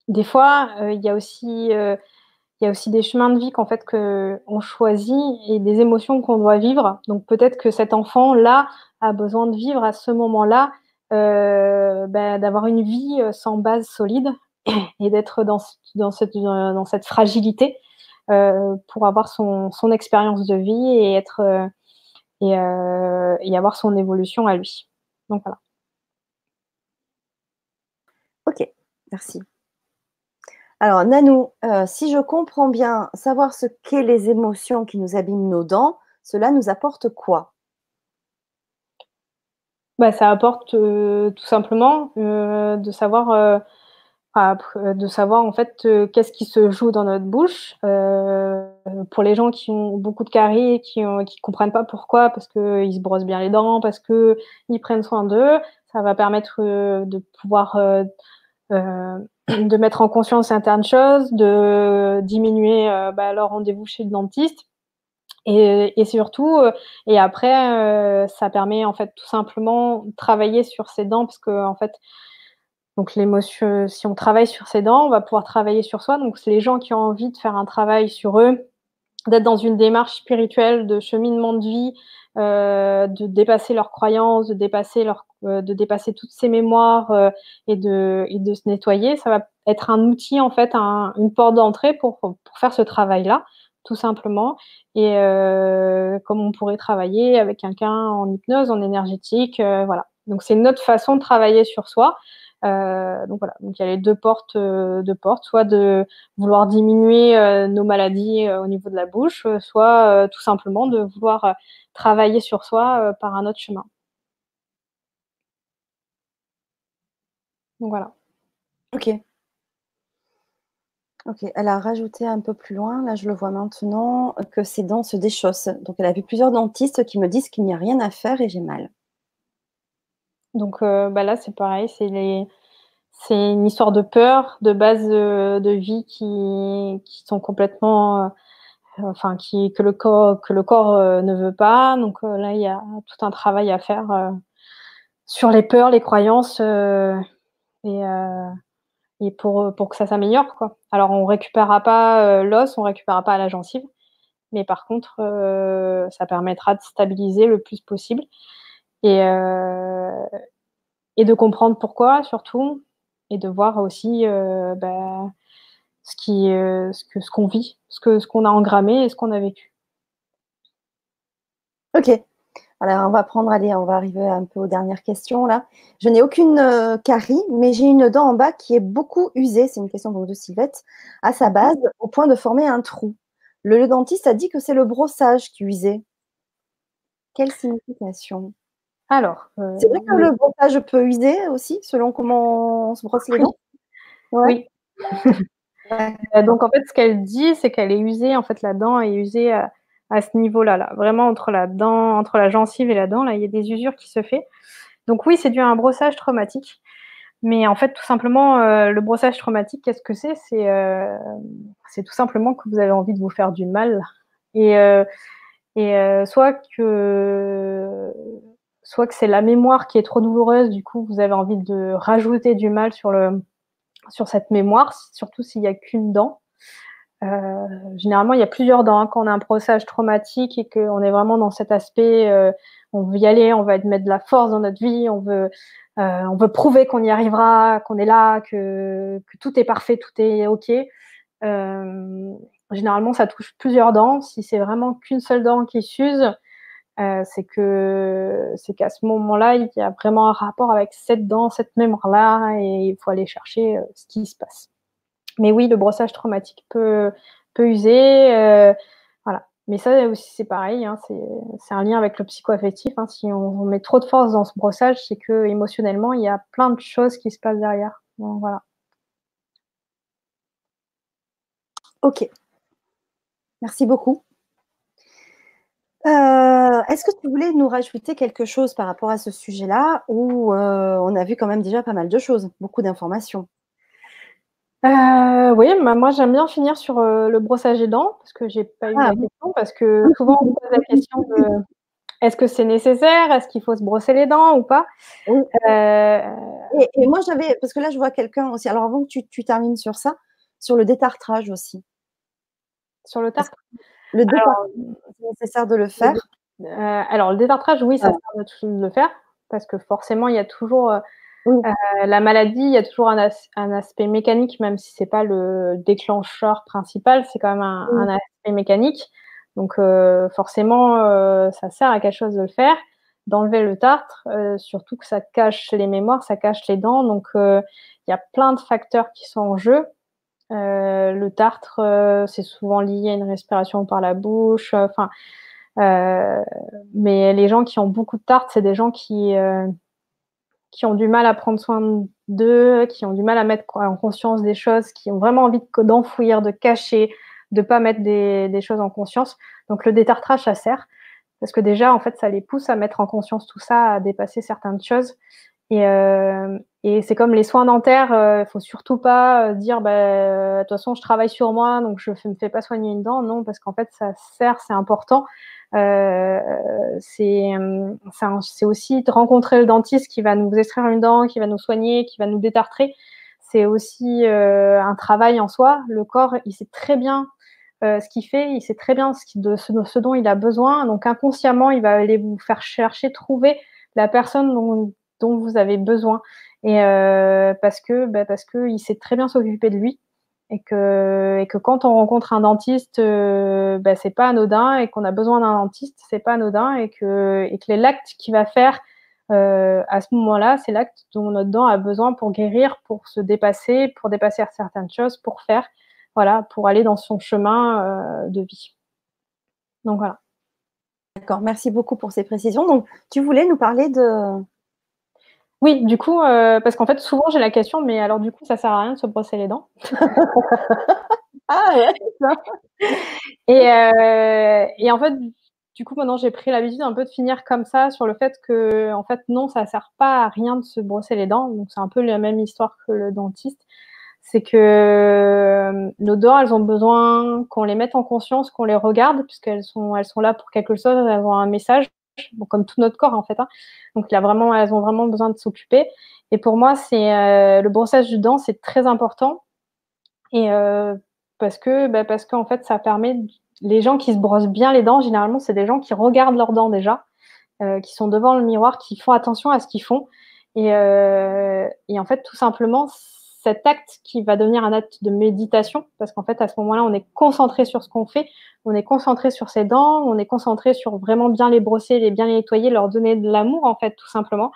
S2: des fois, euh, il y a aussi il y a aussi des chemins de vie qu'en fait qu'on choisit et des émotions qu'on doit vivre. Donc peut-être que cet enfant là a besoin de vivre à ce moment-là, euh, ben, d'avoir une vie euh, sans base solide et d'être dans, cette, dans cette fragilité euh, pour avoir son, son expérience de vie et être et avoir son évolution à lui. Donc voilà.
S1: Ok, merci. Alors, Nanou, euh, si je comprends bien, savoir ce qu'est les émotions qui nous abîment nos dents, cela nous apporte quoi?
S2: Bah, Ça apporte euh, tout simplement euh, de savoir, de savoir en fait qu'est-ce qui se joue dans notre bouche. pour les gens qui ont beaucoup de caries, qui ne comprennent pas pourquoi, parce qu'ils se brossent bien les dents, parce qu'ils prennent soin d'eux, ça va permettre de pouvoir de mettre en conscience certaines choses, de diminuer euh, bah, leur rendez-vous chez le dentiste. Et, et surtout, euh, et après, euh, ça permet en fait tout simplement de travailler sur ses dents parce que en fait, donc l'émotion, si on travaille sur ses dents, on va pouvoir travailler sur soi. Donc c'est les gens qui ont envie de faire un travail sur eux, d'être dans une démarche spirituelle de cheminement de vie, euh, de dépasser leurs croyances, de dépasser leur, euh, de dépasser toutes ces mémoires euh, et de et de se nettoyer. Ça va être un outil en fait, un, une porte d'entrée pour pour faire ce travail-là, tout simplement. Et comme on pourrait travailler avec quelqu'un en hypnose, en énergétique, voilà. Donc c'est notre façon de travailler sur soi. Donc voilà, donc il y a les deux portes, deux portes, soit de vouloir diminuer nos maladies au niveau de la bouche, soit tout simplement de vouloir travailler sur soi par un autre chemin. Donc voilà.
S1: Ok. Ok, elle a rajouté un peu plus loin, là je le vois maintenant, que ses dents se déchaussent. Donc elle a vu plusieurs dentistes qui me disent qu'il n'y a rien à faire et j'ai mal.
S2: Donc euh, bah là c'est pareil, c'est une histoire de peur, de base de, vie qui... sont complètement, euh, enfin qui que le corps euh, ne veut pas. Donc là il y a tout un travail à faire sur les peurs, les croyances et pour, euh, que ça s'améliore. Alors, on récupérera pas euh, l'os, on récupérera pas la gencive, mais par contre, euh, ça permettra de stabiliser le plus possible et, et de comprendre pourquoi, surtout, et de voir aussi bah, ce qui, ce que ce qu'on vit, ce que ce qu'on a engrammé et ce qu'on a vécu.
S1: Ok. Alors, on va prendre, allez, on va arriver un peu aux dernières questions là. Je n'ai aucune euh, carie, mais j'ai une dent en bas qui est beaucoup usée. C'est une question de Sylvette, à sa base, au point de former un trou. Le, dentiste a dit que c'est le brossage qui usait. Quelle signification?
S2: Alors,
S1: euh, c'est vrai que le brossage peut user aussi, selon comment on se brosse les dents?
S2: Oui. Euh, donc en fait, ce qu'elle dit, c'est qu'elle est usée. En fait, la dent est usée à ce niveau-là, là. vraiment entre la dent, entre la gencive et la dent, là, il y a des usures qui se font. Donc oui, c'est dû à un brossage traumatique. Mais en fait, tout simplement, euh, le brossage traumatique, qu'est-ce que c'est? Euh, C'est tout simplement que vous avez envie de vous faire du mal. Et, euh, et soit que soit que c'est la mémoire qui est trop douloureuse, du coup, vous avez envie de rajouter du mal sur, le, sur cette mémoire, surtout s'il n'y a qu'une dent. Euh, généralement, il y a plusieurs dents. Hein, quand on a un brossage traumatique et qu'on est vraiment dans cet aspect, euh, on veut y aller, on va mettre de la force dans notre vie, on veut, euh, on veut prouver qu'on y arrivera, qu'on est là, que, que, tout est parfait, tout est OK. généralement, ça touche plusieurs dents. Si c'est vraiment qu'une seule dent qui s'use, c'est que c'est qu'à ce moment-là, il y a vraiment un rapport avec cette dent, cette mémoire-là, et il faut aller chercher ce qui se passe. Mais oui, le brossage traumatique peut, peut user. Euh, voilà. Mais ça aussi, c'est pareil. Hein, c'est un lien avec le psychoaffectif. Hein. Si on, met trop de force dans ce brossage, c'est que émotionnellement, il y a plein de choses qui se passent derrière. voilà.
S1: Ok. Merci beaucoup. Euh, est-ce que tu voulais nous rajouter quelque chose par rapport à ce sujet-là ou euh, on a vu quand même déjà pas mal de choses, beaucoup d'informations?
S2: Euh, oui, bah, moi j'aime bien finir sur le brossage des dents parce que j'ai pas eu la ah. question parce que souvent on pose la question de est-ce que c'est nécessaire, est-ce qu'il faut se brosser les dents ou pas?
S1: Euh, et, moi j'avais parce que là je vois quelqu'un aussi. Alors avant que tu, termines sur ça, sur le détartrage aussi.
S2: Sur le tartrage.
S1: Le détartrage, c'est nécessaire de le faire?
S2: alors le détartrage, oui, ça sert de le faire parce que forcément il y a toujours euh, la maladie, il y a toujours un, aspect mécanique, même si c'est pas le déclencheur principal, c'est quand même un, aspect mécanique. Donc euh, forcément, euh, ça sert à quelque chose de le faire, d'enlever le tartre, surtout que ça cache les mémoires, ça cache les dents. Donc il y a plein de facteurs qui sont en jeu. Le tartre, c'est souvent lié à une respiration par la bouche. Enfin, mais les gens qui ont beaucoup de tartre, c'est des gens qui qui ont du mal à prendre soin d'eux, qui ont du mal à mettre en conscience des choses, qui ont vraiment envie d'enfouir, de cacher, de pas mettre des, choses en conscience. Donc le détartrage, ça sert parce que déjà, en fait, ça les pousse à mettre en conscience tout ça, à dépasser certaines choses. Et, euh, c'est comme les soins dentaires, il euh, faut surtout pas euh, dire, bah, de toute façon, je travaille sur moi, donc je ne me fais pas soigner une dent. Non, parce qu'en fait, ça sert, c'est important. Euh, c'est aussi de rencontrer le dentiste qui va nous extraire une dent, qui va nous soigner, qui va nous détartrer. C'est aussi euh, un travail en soi. Le corps, il sait très bien euh, ce qu'il fait, il sait très bien ce, de, ce, dont il a besoin. Donc inconsciemment, il va aller vous faire chercher, trouver la personne dont, dont vous avez besoin. Et parce que, bah, que il sait très bien s'occuper de lui et que, quand on rencontre un dentiste, euh, ben, c'est pas anodin et qu'on a besoin d'un dentiste, c'est pas anodin et que, et l'acte qu'il va faire à ce moment-là, c'est l'acte dont notre dent a besoin pour guérir, pour se dépasser, pour dépasser certaines choses, pour faire, voilà, pour aller dans son chemin de vie. Donc voilà.
S1: D'accord, merci beaucoup pour ces précisions. Donc, tu voulais nous parler de.
S2: Oui, du coup, euh, parce qu'en fait, souvent j'ai la question, mais alors du coup, ça sert à rien de se brosser les dents?
S1: ah ouais, ça.
S2: Et, euh, et en fait, du coup, maintenant, j'ai pris l'habitude un peu de finir comme ça sur le fait que, en fait, non, ça sert pas à rien de se brosser les dents. Donc, c'est un peu la même histoire que le dentiste c'est que euh, nos dents, elles ont besoin qu'on les mette en conscience, qu'on les regarde, puisqu'elles sont, elles sont là pour quelque chose, elles ont un message, comme tout notre corps en fait. Hein. Donc, elles ont vraiment besoin de s'occuper. Et pour moi, c'est euh, le brossage du dent, c'est très important. Et euh, parce que, bah, parce qu'en fait, ça permet les gens qui se brossent bien les dents, généralement, c'est des gens qui regardent leurs dents déjà, qui sont devant le miroir, qui font attention à ce qu'ils font. Et en fait, tout simplement, cet acte qui va devenir un acte de méditation, parce qu'en fait, à ce moment-là, on est concentré sur ce qu'on fait, on est concentré sur ses dents, on est concentré sur vraiment bien les brosser, les bien les nettoyer, leur donner de l'amour, en fait, tout simplement.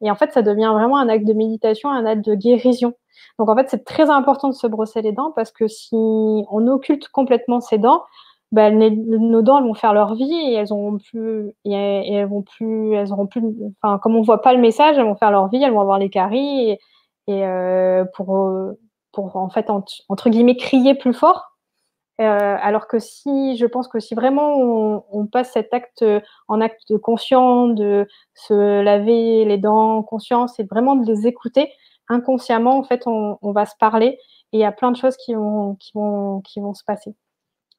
S2: Et en fait, ça devient vraiment un acte de méditation, un acte de guérison. Donc, en fait, c'est très important de se brosser les dents parce que si on occulte complètement ses dents, ben, nos dents elles vont faire leur vie et elles auront plus elles vont plus elles auront plus enfin comme on voit pas le message elles vont faire leur vie elles vont avoir les caries et euh, pour, euh, pour en fait entre guillemets crier plus fort. Euh, alors que si, je pense que si vraiment on, passe cet acte en acte conscient, de se laver les dents en conscience et vraiment de les écouter, inconsciemment, en fait, on, va se parler et il y a plein de choses qui vont, qui vont, qui vont se passer,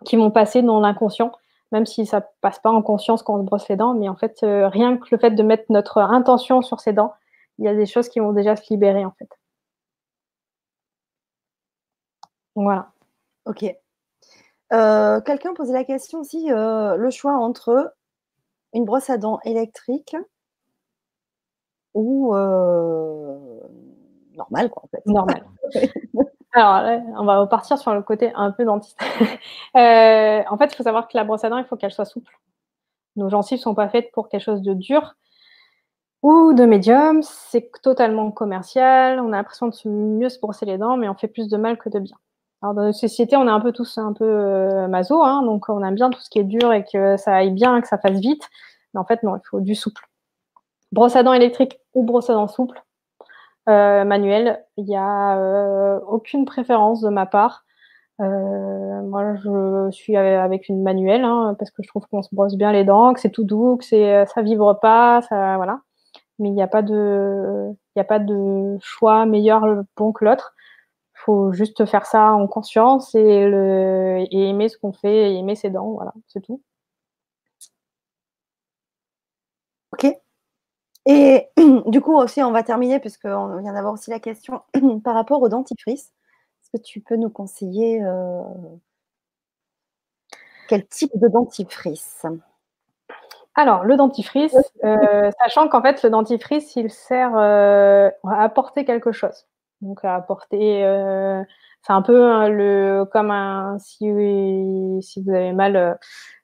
S2: qui vont passer dans l'inconscient, même si ça passe pas en conscience quand on se brosse les dents, mais en fait, rien que le fait de mettre notre intention sur ses dents, il y a des choses qui vont déjà se libérer en fait. Voilà.
S1: Ok. Euh, quelqu'un posait la question aussi, euh, le choix entre une brosse à dents électrique ou euh, normale, quoi, en fait.
S2: Normal. Alors, on va repartir sur le côté un peu dentiste. en fait, il faut savoir que la brosse à dents, il faut qu'elle soit souple. Nos gencives ne sont pas faites pour quelque chose de dur ou de médium, c'est totalement commercial, on a l'impression de mieux se brosser les dents, mais on fait plus de mal que de bien. Alors dans notre société, on est un peu tous un peu euh, maso, hein, donc on aime bien tout ce qui est dur et que ça aille bien, que ça fasse vite. Mais en fait, non, il faut du souple. Brosse à dents électrique ou brosse à dents souple, euh, manuel, il n'y a euh, aucune préférence de ma part. moi, je suis avec une manuelle hein, parce que je trouve qu'on se brosse bien les dents, que c'est tout doux, que c'est ça vibre pas, ça voilà mais il n'y a pas de, a pas de choix meilleur bon que l'autre. Il faut juste faire ça en conscience et, aimer ce qu'on fait, et aimer ses dents, voilà, c'est tout.
S1: Ok. Et du coup aussi, on va terminer puisqu'on vient d'avoir aussi la question par rapport au dentifrice. Est-ce que tu peux nous conseiller euh, quel type de dentifrice?
S2: Alors, le dentifrice, euh, sachant qu'en fait, le dentifrice, il sert euh, à apporter quelque chose. Donc, à apporter, euh, c'est un peu hein, le, comme un, si, si vous avez mal,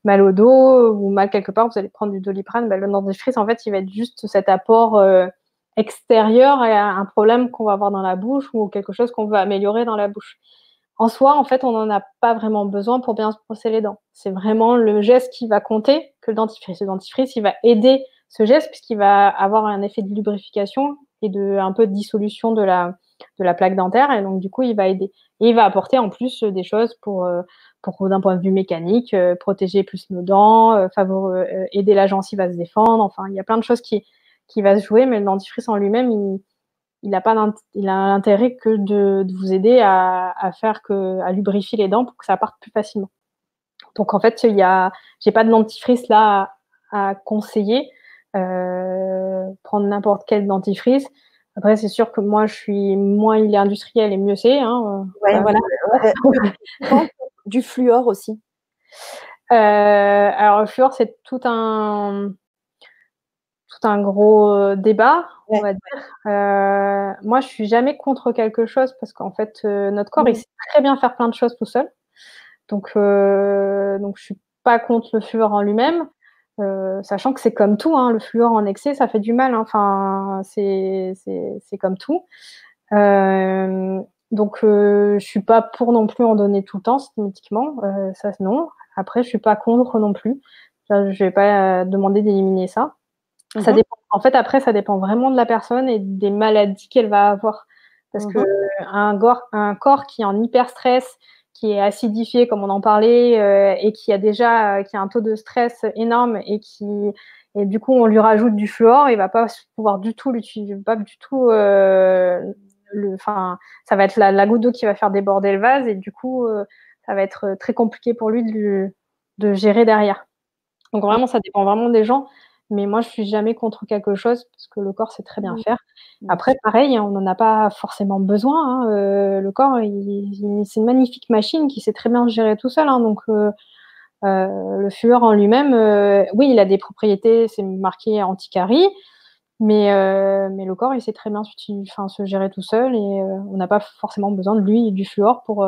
S2: mal au dos ou mal quelque part, vous allez prendre du doliprane, ben, le dentifrice, en fait, il va être juste cet apport extérieur à un problème qu'on va avoir dans la bouche ou quelque chose qu'on veut améliorer dans la bouche en soi, en fait, on n'en a pas vraiment besoin pour bien se brosser les dents. C'est vraiment le geste qui va compter que le dentifrice. Le dentifrice, il va aider ce geste puisqu'il va avoir un effet de lubrification et de un peu de dissolution de la, de la plaque dentaire. Et donc, du coup, il va aider. Et il va apporter en plus des choses pour, euh, pour d'un point de vue mécanique, euh, protéger plus nos dents, euh, aider la gencive à se défendre. Enfin, il y a plein de choses qui, qui va se jouer, mais le dentifrice en lui-même, il, il a pas il a l'intérêt que de, vous aider à, faire que à lubrifier les dents pour que ça parte plus facilement. Donc en fait, il y a, j'ai pas de dentifrice là à, conseiller. Euh, prendre n'importe quel dentifrice. Après, c'est sûr que moi, je suis moins il est industriel et mieux c'est. Hein.
S1: voilà. du fluor aussi.
S2: Euh, alors le fluor, c'est tout un un gros euh, débat, on va dire. Euh, moi, je suis jamais contre quelque chose parce qu'en fait, euh, notre corps, il sait très bien faire plein de choses tout seul. Donc, donc je suis pas contre le fluor en lui-même. sachant que c'est comme tout, hein, le fluor en excès, ça fait du mal. Hein. Enfin, c'est comme tout. donc, je suis pas pour non plus en donner tout le temps systématiquement. ça, non. Après, je suis pas contre non plus. Je vais pas demander d'éliminer ça. Ça mhm. dépend. En fait, après, ça dépend vraiment de la personne et des maladies qu'elle va avoir. Parce qu'un que un, un corps qui est en hyper stress, qui est acidifié, comme on en parlait, euh, et qui a déjà euh, qui a un taux de stress énorme et qui et du coup on lui rajoute du fluor, il va pas pouvoir du tout l'utiliser, pas du tout. Euh, le, enfin, ça va être la, la goutte d'eau qui va faire déborder le vase et du coup ça va être très compliqué pour lui de, de gérer derrière. Donc vraiment, ça dépend vraiment des gens. Mais moi, je suis jamais contre quelque chose parce que le corps sait très bien faire. Après, pareil, on n'en a pas forcément besoin. Hein, euh, le corps, c'est une magnifique machine qui sait très bien gérer tout seul. Hein, donc, euh, euh, le fluor en lui-même, oui, il a des propriétés, c'est marqué anticarie, mais, mais le corps, il sait très bien enfin, se gérer tout seul et on n'a pas forcément besoin de lui et du fluor pour,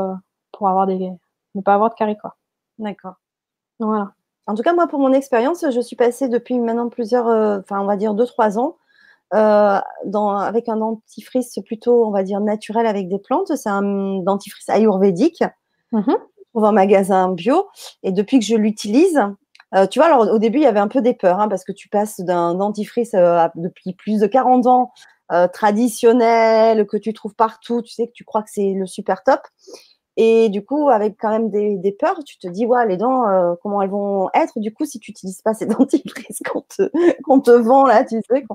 S2: pour avoir des, ne pas avoir de carie.
S1: D'accord. Voilà. En tout cas, moi, pour mon expérience, je suis passée depuis maintenant plusieurs, euh, enfin, on va dire deux, trois ans, euh, dans, avec un dentifrice plutôt, on va dire, naturel avec des plantes. C'est un dentifrice ayurvédique. Mm trouve en magasin bio. Et depuis que je l'utilise, euh, tu vois, alors au début, il y avait un peu des peurs, hein, parce que tu passes d'un dentifrice depuis plus de 40 ans, traditionnel, que tu trouves partout, tu sais que tu crois que c'est le super top. Et du coup, avec quand même des, des peurs, tu te dis, ouais, les dents, euh, comment elles vont être? Du coup, si tu n'utilises pas ces dentifrices qu'on te, qu'on te vend là, tu sais.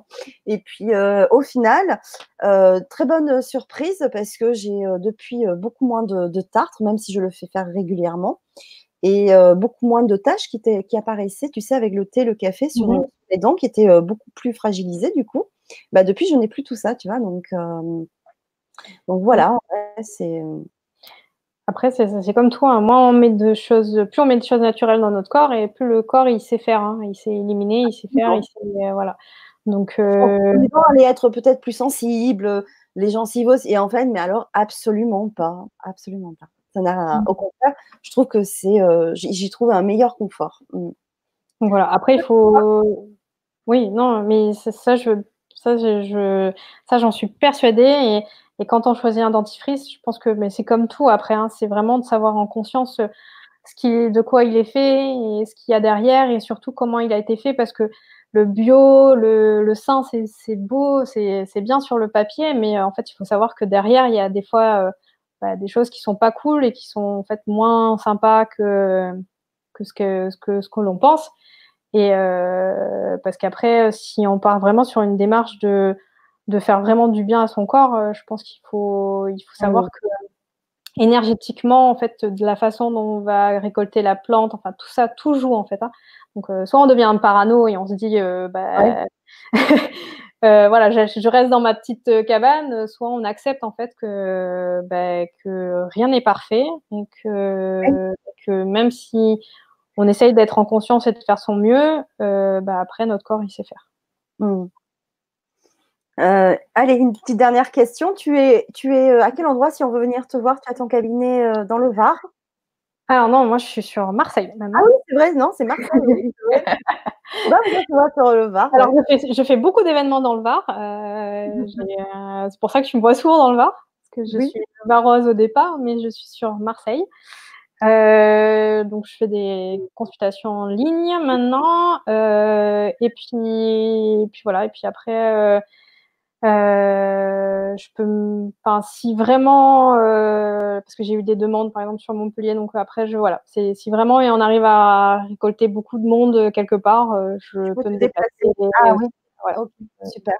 S1: Et puis, euh, au final, euh, très bonne surprise parce que j'ai depuis beaucoup moins de, de tartre, même si je le fais faire régulièrement, et beaucoup moins de taches qui, qui apparaissaient, tu sais, avec le thé, le café sur mmh les dents qui étaient beaucoup plus fragilisées du coup. Bah, depuis, je n'ai plus tout ça, tu vois. Donc, donc voilà, c'est
S2: après, c'est comme tout. Hein. Moins on met de choses, plus on met de choses naturelles dans notre corps, et plus le corps il sait faire. Hein. Il sait éliminer, il sait faire, il sait, euh, voilà. Donc,
S1: euh... les gens allaient être peut-être plus sensibles, les gens s'y et en fait, mais alors absolument pas, absolument pas. Ça n'a, mmh. au contraire, je trouve que c'est, euh, j'y trouve un meilleur confort.
S2: Mmh. Voilà. Après, il faut, oui, non, mais ça, je, ça, je, ça, j'en suis persuadée et et quand on choisit un dentifrice, je pense que mais c'est comme tout après, hein, c'est vraiment de savoir en conscience euh, de quoi il est fait et ce qu'il y a derrière et surtout comment il a été fait parce que le bio, le, le sain, c'est beau, c'est bien sur le papier, mais euh, en fait, il faut savoir que derrière, il y a des fois euh, bah, des choses qui sont pas cool et qui sont en fait moins sympas que, ce que, l'on pense. Et parce qu'après, si on part vraiment sur une démarche de de faire vraiment du bien à son corps, euh, je pense qu'il faut, il faut savoir que énergétiquement, en fait, de la façon dont on va récolter la plante, enfin tout ça, tout joue en fait. Hein. Donc, euh, soit on devient un parano et on se dit, euh, bah, voilà, je, reste dans ma petite cabane, soit on accepte en fait que, bah, que rien n'est parfait et que, que, même si on essaye d'être en conscience et de faire son mieux, bah, après notre corps il sait faire. Mmh.
S1: Euh, allez, une petite dernière question. Tu es, tu es euh, à quel endroit si on veut venir te voir Tu as ton cabinet euh, dans le Var?
S2: Alors non, moi je suis sur Marseille.
S1: Ah oui, c'est vrai, non, c'est Marseille. bah, sur le Var.
S2: Alors je, fais, beaucoup d'événements dans le Var. c'est pour ça que je me vois souvent dans le Var, parce que je suis varoise au départ, mais je suis sur Marseille. donc je fais des consultations en ligne maintenant, et puis, puis voilà, et puis après euh, je peux, enfin, si vraiment, euh, parce que j'ai eu des demandes, par exemple sur Montpellier, donc après, je voilà, c'est si vraiment et on arrive à récolter beaucoup de monde euh, quelque part, je peux me déplacer. Ah oui, super.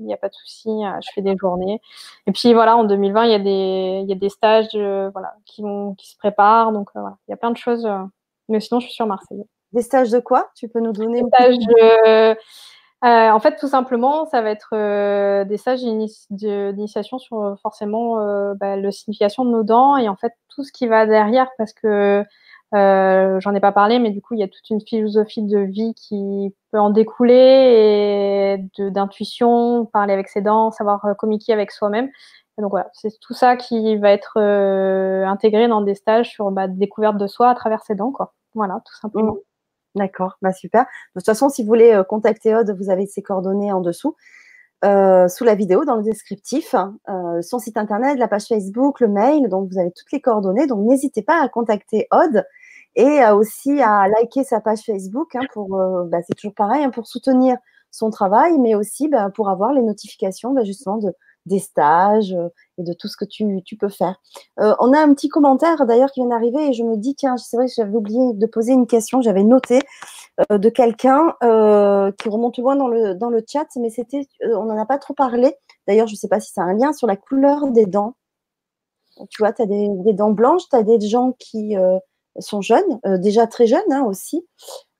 S2: Il n'y a pas de souci, je fais des journées. Et puis voilà, en 2020, il y a des, il y a des stages, voilà, qui vont, qui se préparent, donc voilà, il y a plein de choses. mais sinon, je suis sur Marseille.
S1: Des stages de quoi? Tu peux nous donner
S2: Des stages de euh, en fait, tout simplement, ça va être euh, des stages d'initiation sur euh, forcément bah, la signification de nos dents et en fait tout ce qui va derrière parce que j'en ai pas parlé, mais du coup, il y a toute une philosophie de vie qui peut en découler et d'intuition, parler avec ses dents, savoir communiquer avec soi-même. donc voilà, c'est tout ça qui va être intégré dans des stages sur bah, découverte de soi à travers ses dents, quoi. Voilà, tout simplement.
S1: D'accord, bah super. De toute façon, si vous voulez contacter Aude, vous avez ses coordonnées en dessous. sous la vidéo, dans le descriptif, son site internet, la page Facebook, le mail, donc vous avez toutes les coordonnées. Donc n'hésitez pas à contacter Aude et aussi à liker sa page Facebook hein, pour, bah, c'est toujours pareil, hein, pour soutenir son travail, mais aussi bah, pour avoir les notifications bah, justement de, des stages euh, et de tout ce que tu, peux faire. Euh, on a un petit commentaire d'ailleurs qui vient d'arriver et je me dis, tiens, c'est vrai que j'avais oublié de poser une question, j'avais noté euh, de quelqu'un qui remonte loin dans le, dans le chat, mais c'était, on n'en a pas trop parlé. D'ailleurs, je ne sais pas si c'est un lien sur la couleur des dents. Tu vois, tu as des, des, dents blanches, tu as des gens qui sont jeunes, déjà très jeunes hein, aussi.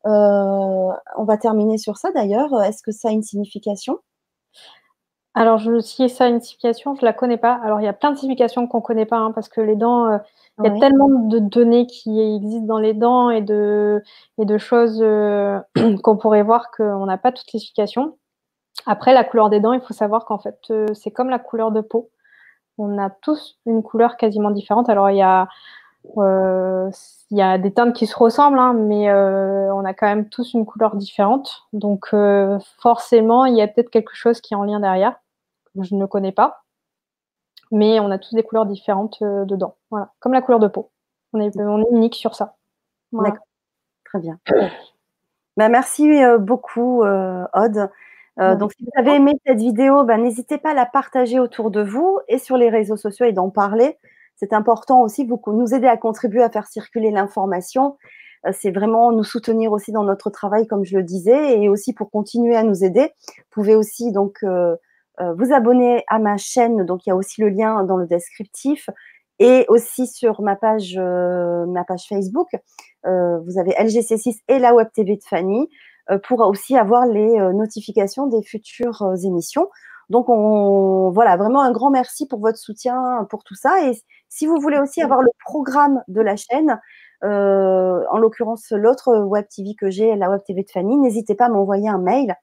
S1: on va terminer sur ça d'ailleurs. Est-ce que ça a une signification?
S2: Alors, je, si ça une signification, je ne la connais pas. Alors, il y a plein de significations qu'on ne connaît pas, hein, parce que les dents, euh, il y a tellement de données qui existent dans les dents et de, et de choses euh, qu'on pourrait voir qu'on n'a pas toutes les significations. Après, la couleur des dents, il faut savoir qu'en fait, euh, c'est comme la couleur de peau. On a tous une couleur quasiment différente. Alors, il y a, il y a des teintes qui se ressemblent, hein, mais on a quand même tous une couleur différente. Donc, forcément, il y a peut-être quelque chose qui est en lien derrière je ne connais pas. Mais on a tous des couleurs différentes euh, dedans. Voilà, comme la couleur de peau. On est, unique sur ça.
S1: D'accord. Très bien. Ben, merci euh, beaucoup, euh, Aude. donc, si vous avez aimé cette vidéo, ben, n'hésitez pas à la partager autour de vous et sur les réseaux sociaux et d'en parler. C'est important aussi, vous nous aider à contribuer à faire circuler l'information. C'est vraiment nous soutenir aussi dans notre travail, comme je le disais, et aussi pour continuer à nous aider. Vous pouvez aussi donc euh, vous abonner à ma chaîne. Donc, il y a aussi le lien dans le descriptif et aussi sur ma page, euh, ma page Facebook. Euh, vous avez LGC6 et la Web TV de Fanny pour aussi avoir les notifications des futures émissions. Donc, on, voilà, vraiment un grand merci pour votre soutien pour tout ça. Et si vous voulez aussi avoir le programme de la chaîne, en l'occurrence l'autre Web TV que j'ai, la Web TV de Fanny, n'hésitez pas à m'envoyer un mail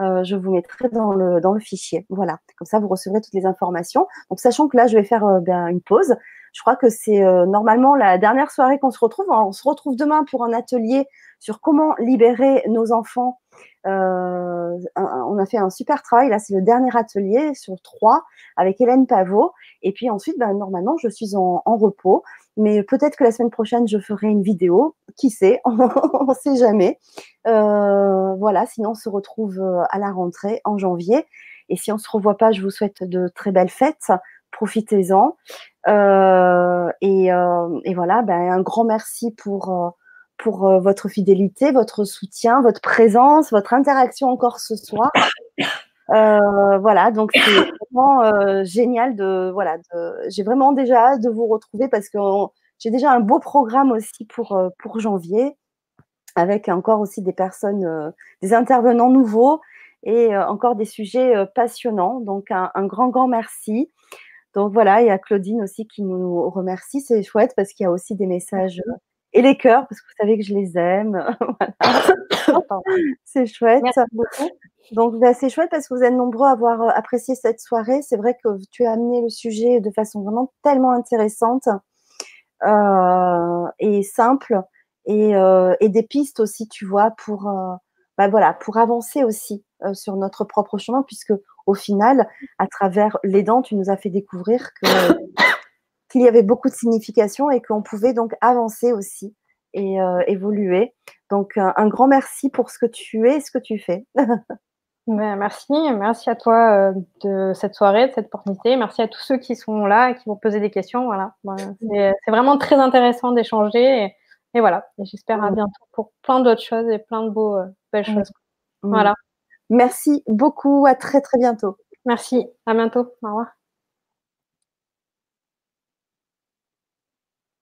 S1: euh, je vous mettrai dans le, dans le fichier. Voilà, comme ça vous recevrez toutes les informations. Donc sachant que là, je vais faire euh, ben, une pause. Je crois que c'est euh, normalement la dernière soirée qu'on se retrouve. On se retrouve demain pour un atelier sur comment libérer nos enfants. Euh, on a fait un super travail. Là, c'est le dernier atelier sur trois avec Hélène Pavot. Et puis ensuite, ben, normalement, je suis en, en repos. Mais peut-être que la semaine prochaine, je ferai une vidéo. Qui sait? On ne sait jamais. Euh, voilà, sinon on se retrouve euh, à la rentrée en janvier. Et si on ne se revoit pas, je vous souhaite de très belles fêtes. Profitez-en. Euh, et, voilà, ben, un grand merci pour, pour votre fidélité, votre soutien, votre présence, votre interaction encore ce soir. Voilà, donc c'est vraiment génial de voilà. J'ai vraiment déjà hâte de vous retrouver parce que j'ai déjà un beau programme aussi pour pour janvier avec encore aussi des personnes, euh, des intervenants nouveaux et euh, encore des sujets euh, passionnants. Donc un, grand, grand merci. Donc voilà, il y a Claudine aussi qui nous remercie. C'est chouette parce qu'il y a aussi des messages et les cœurs, parce que vous savez que je les aime. c'est chouette. Donc, bah, c'est chouette parce que vous êtes nombreux à avoir apprécié cette soirée. C'est vrai que tu as amené le sujet de façon vraiment tellement intéressante et simple et, euh, et, des pistes aussi, tu vois, pour, euh, bah voilà, pour avancer aussi euh, sur notre propre chemin, puisque au final, à travers les dents, tu nous as fait découvrir que qu'il y avait beaucoup de signification et qu'on pouvait donc avancer aussi et évoluer. Donc, un grand merci pour ce que tu es et ce que tu fais.
S2: Ben, merci, merci à toi de cette soirée, de cette opportunité. Merci à tous ceux qui sont là et qui vont poser des questions. Voilà, c'est vraiment très intéressant d'échanger. Et voilà, j'espère à bientôt pour plein d'autres choses et plein de beaux, euh, belles choses. Voilà.
S1: Merci beaucoup, à très très bientôt.
S2: Merci, à bientôt. Au revoir.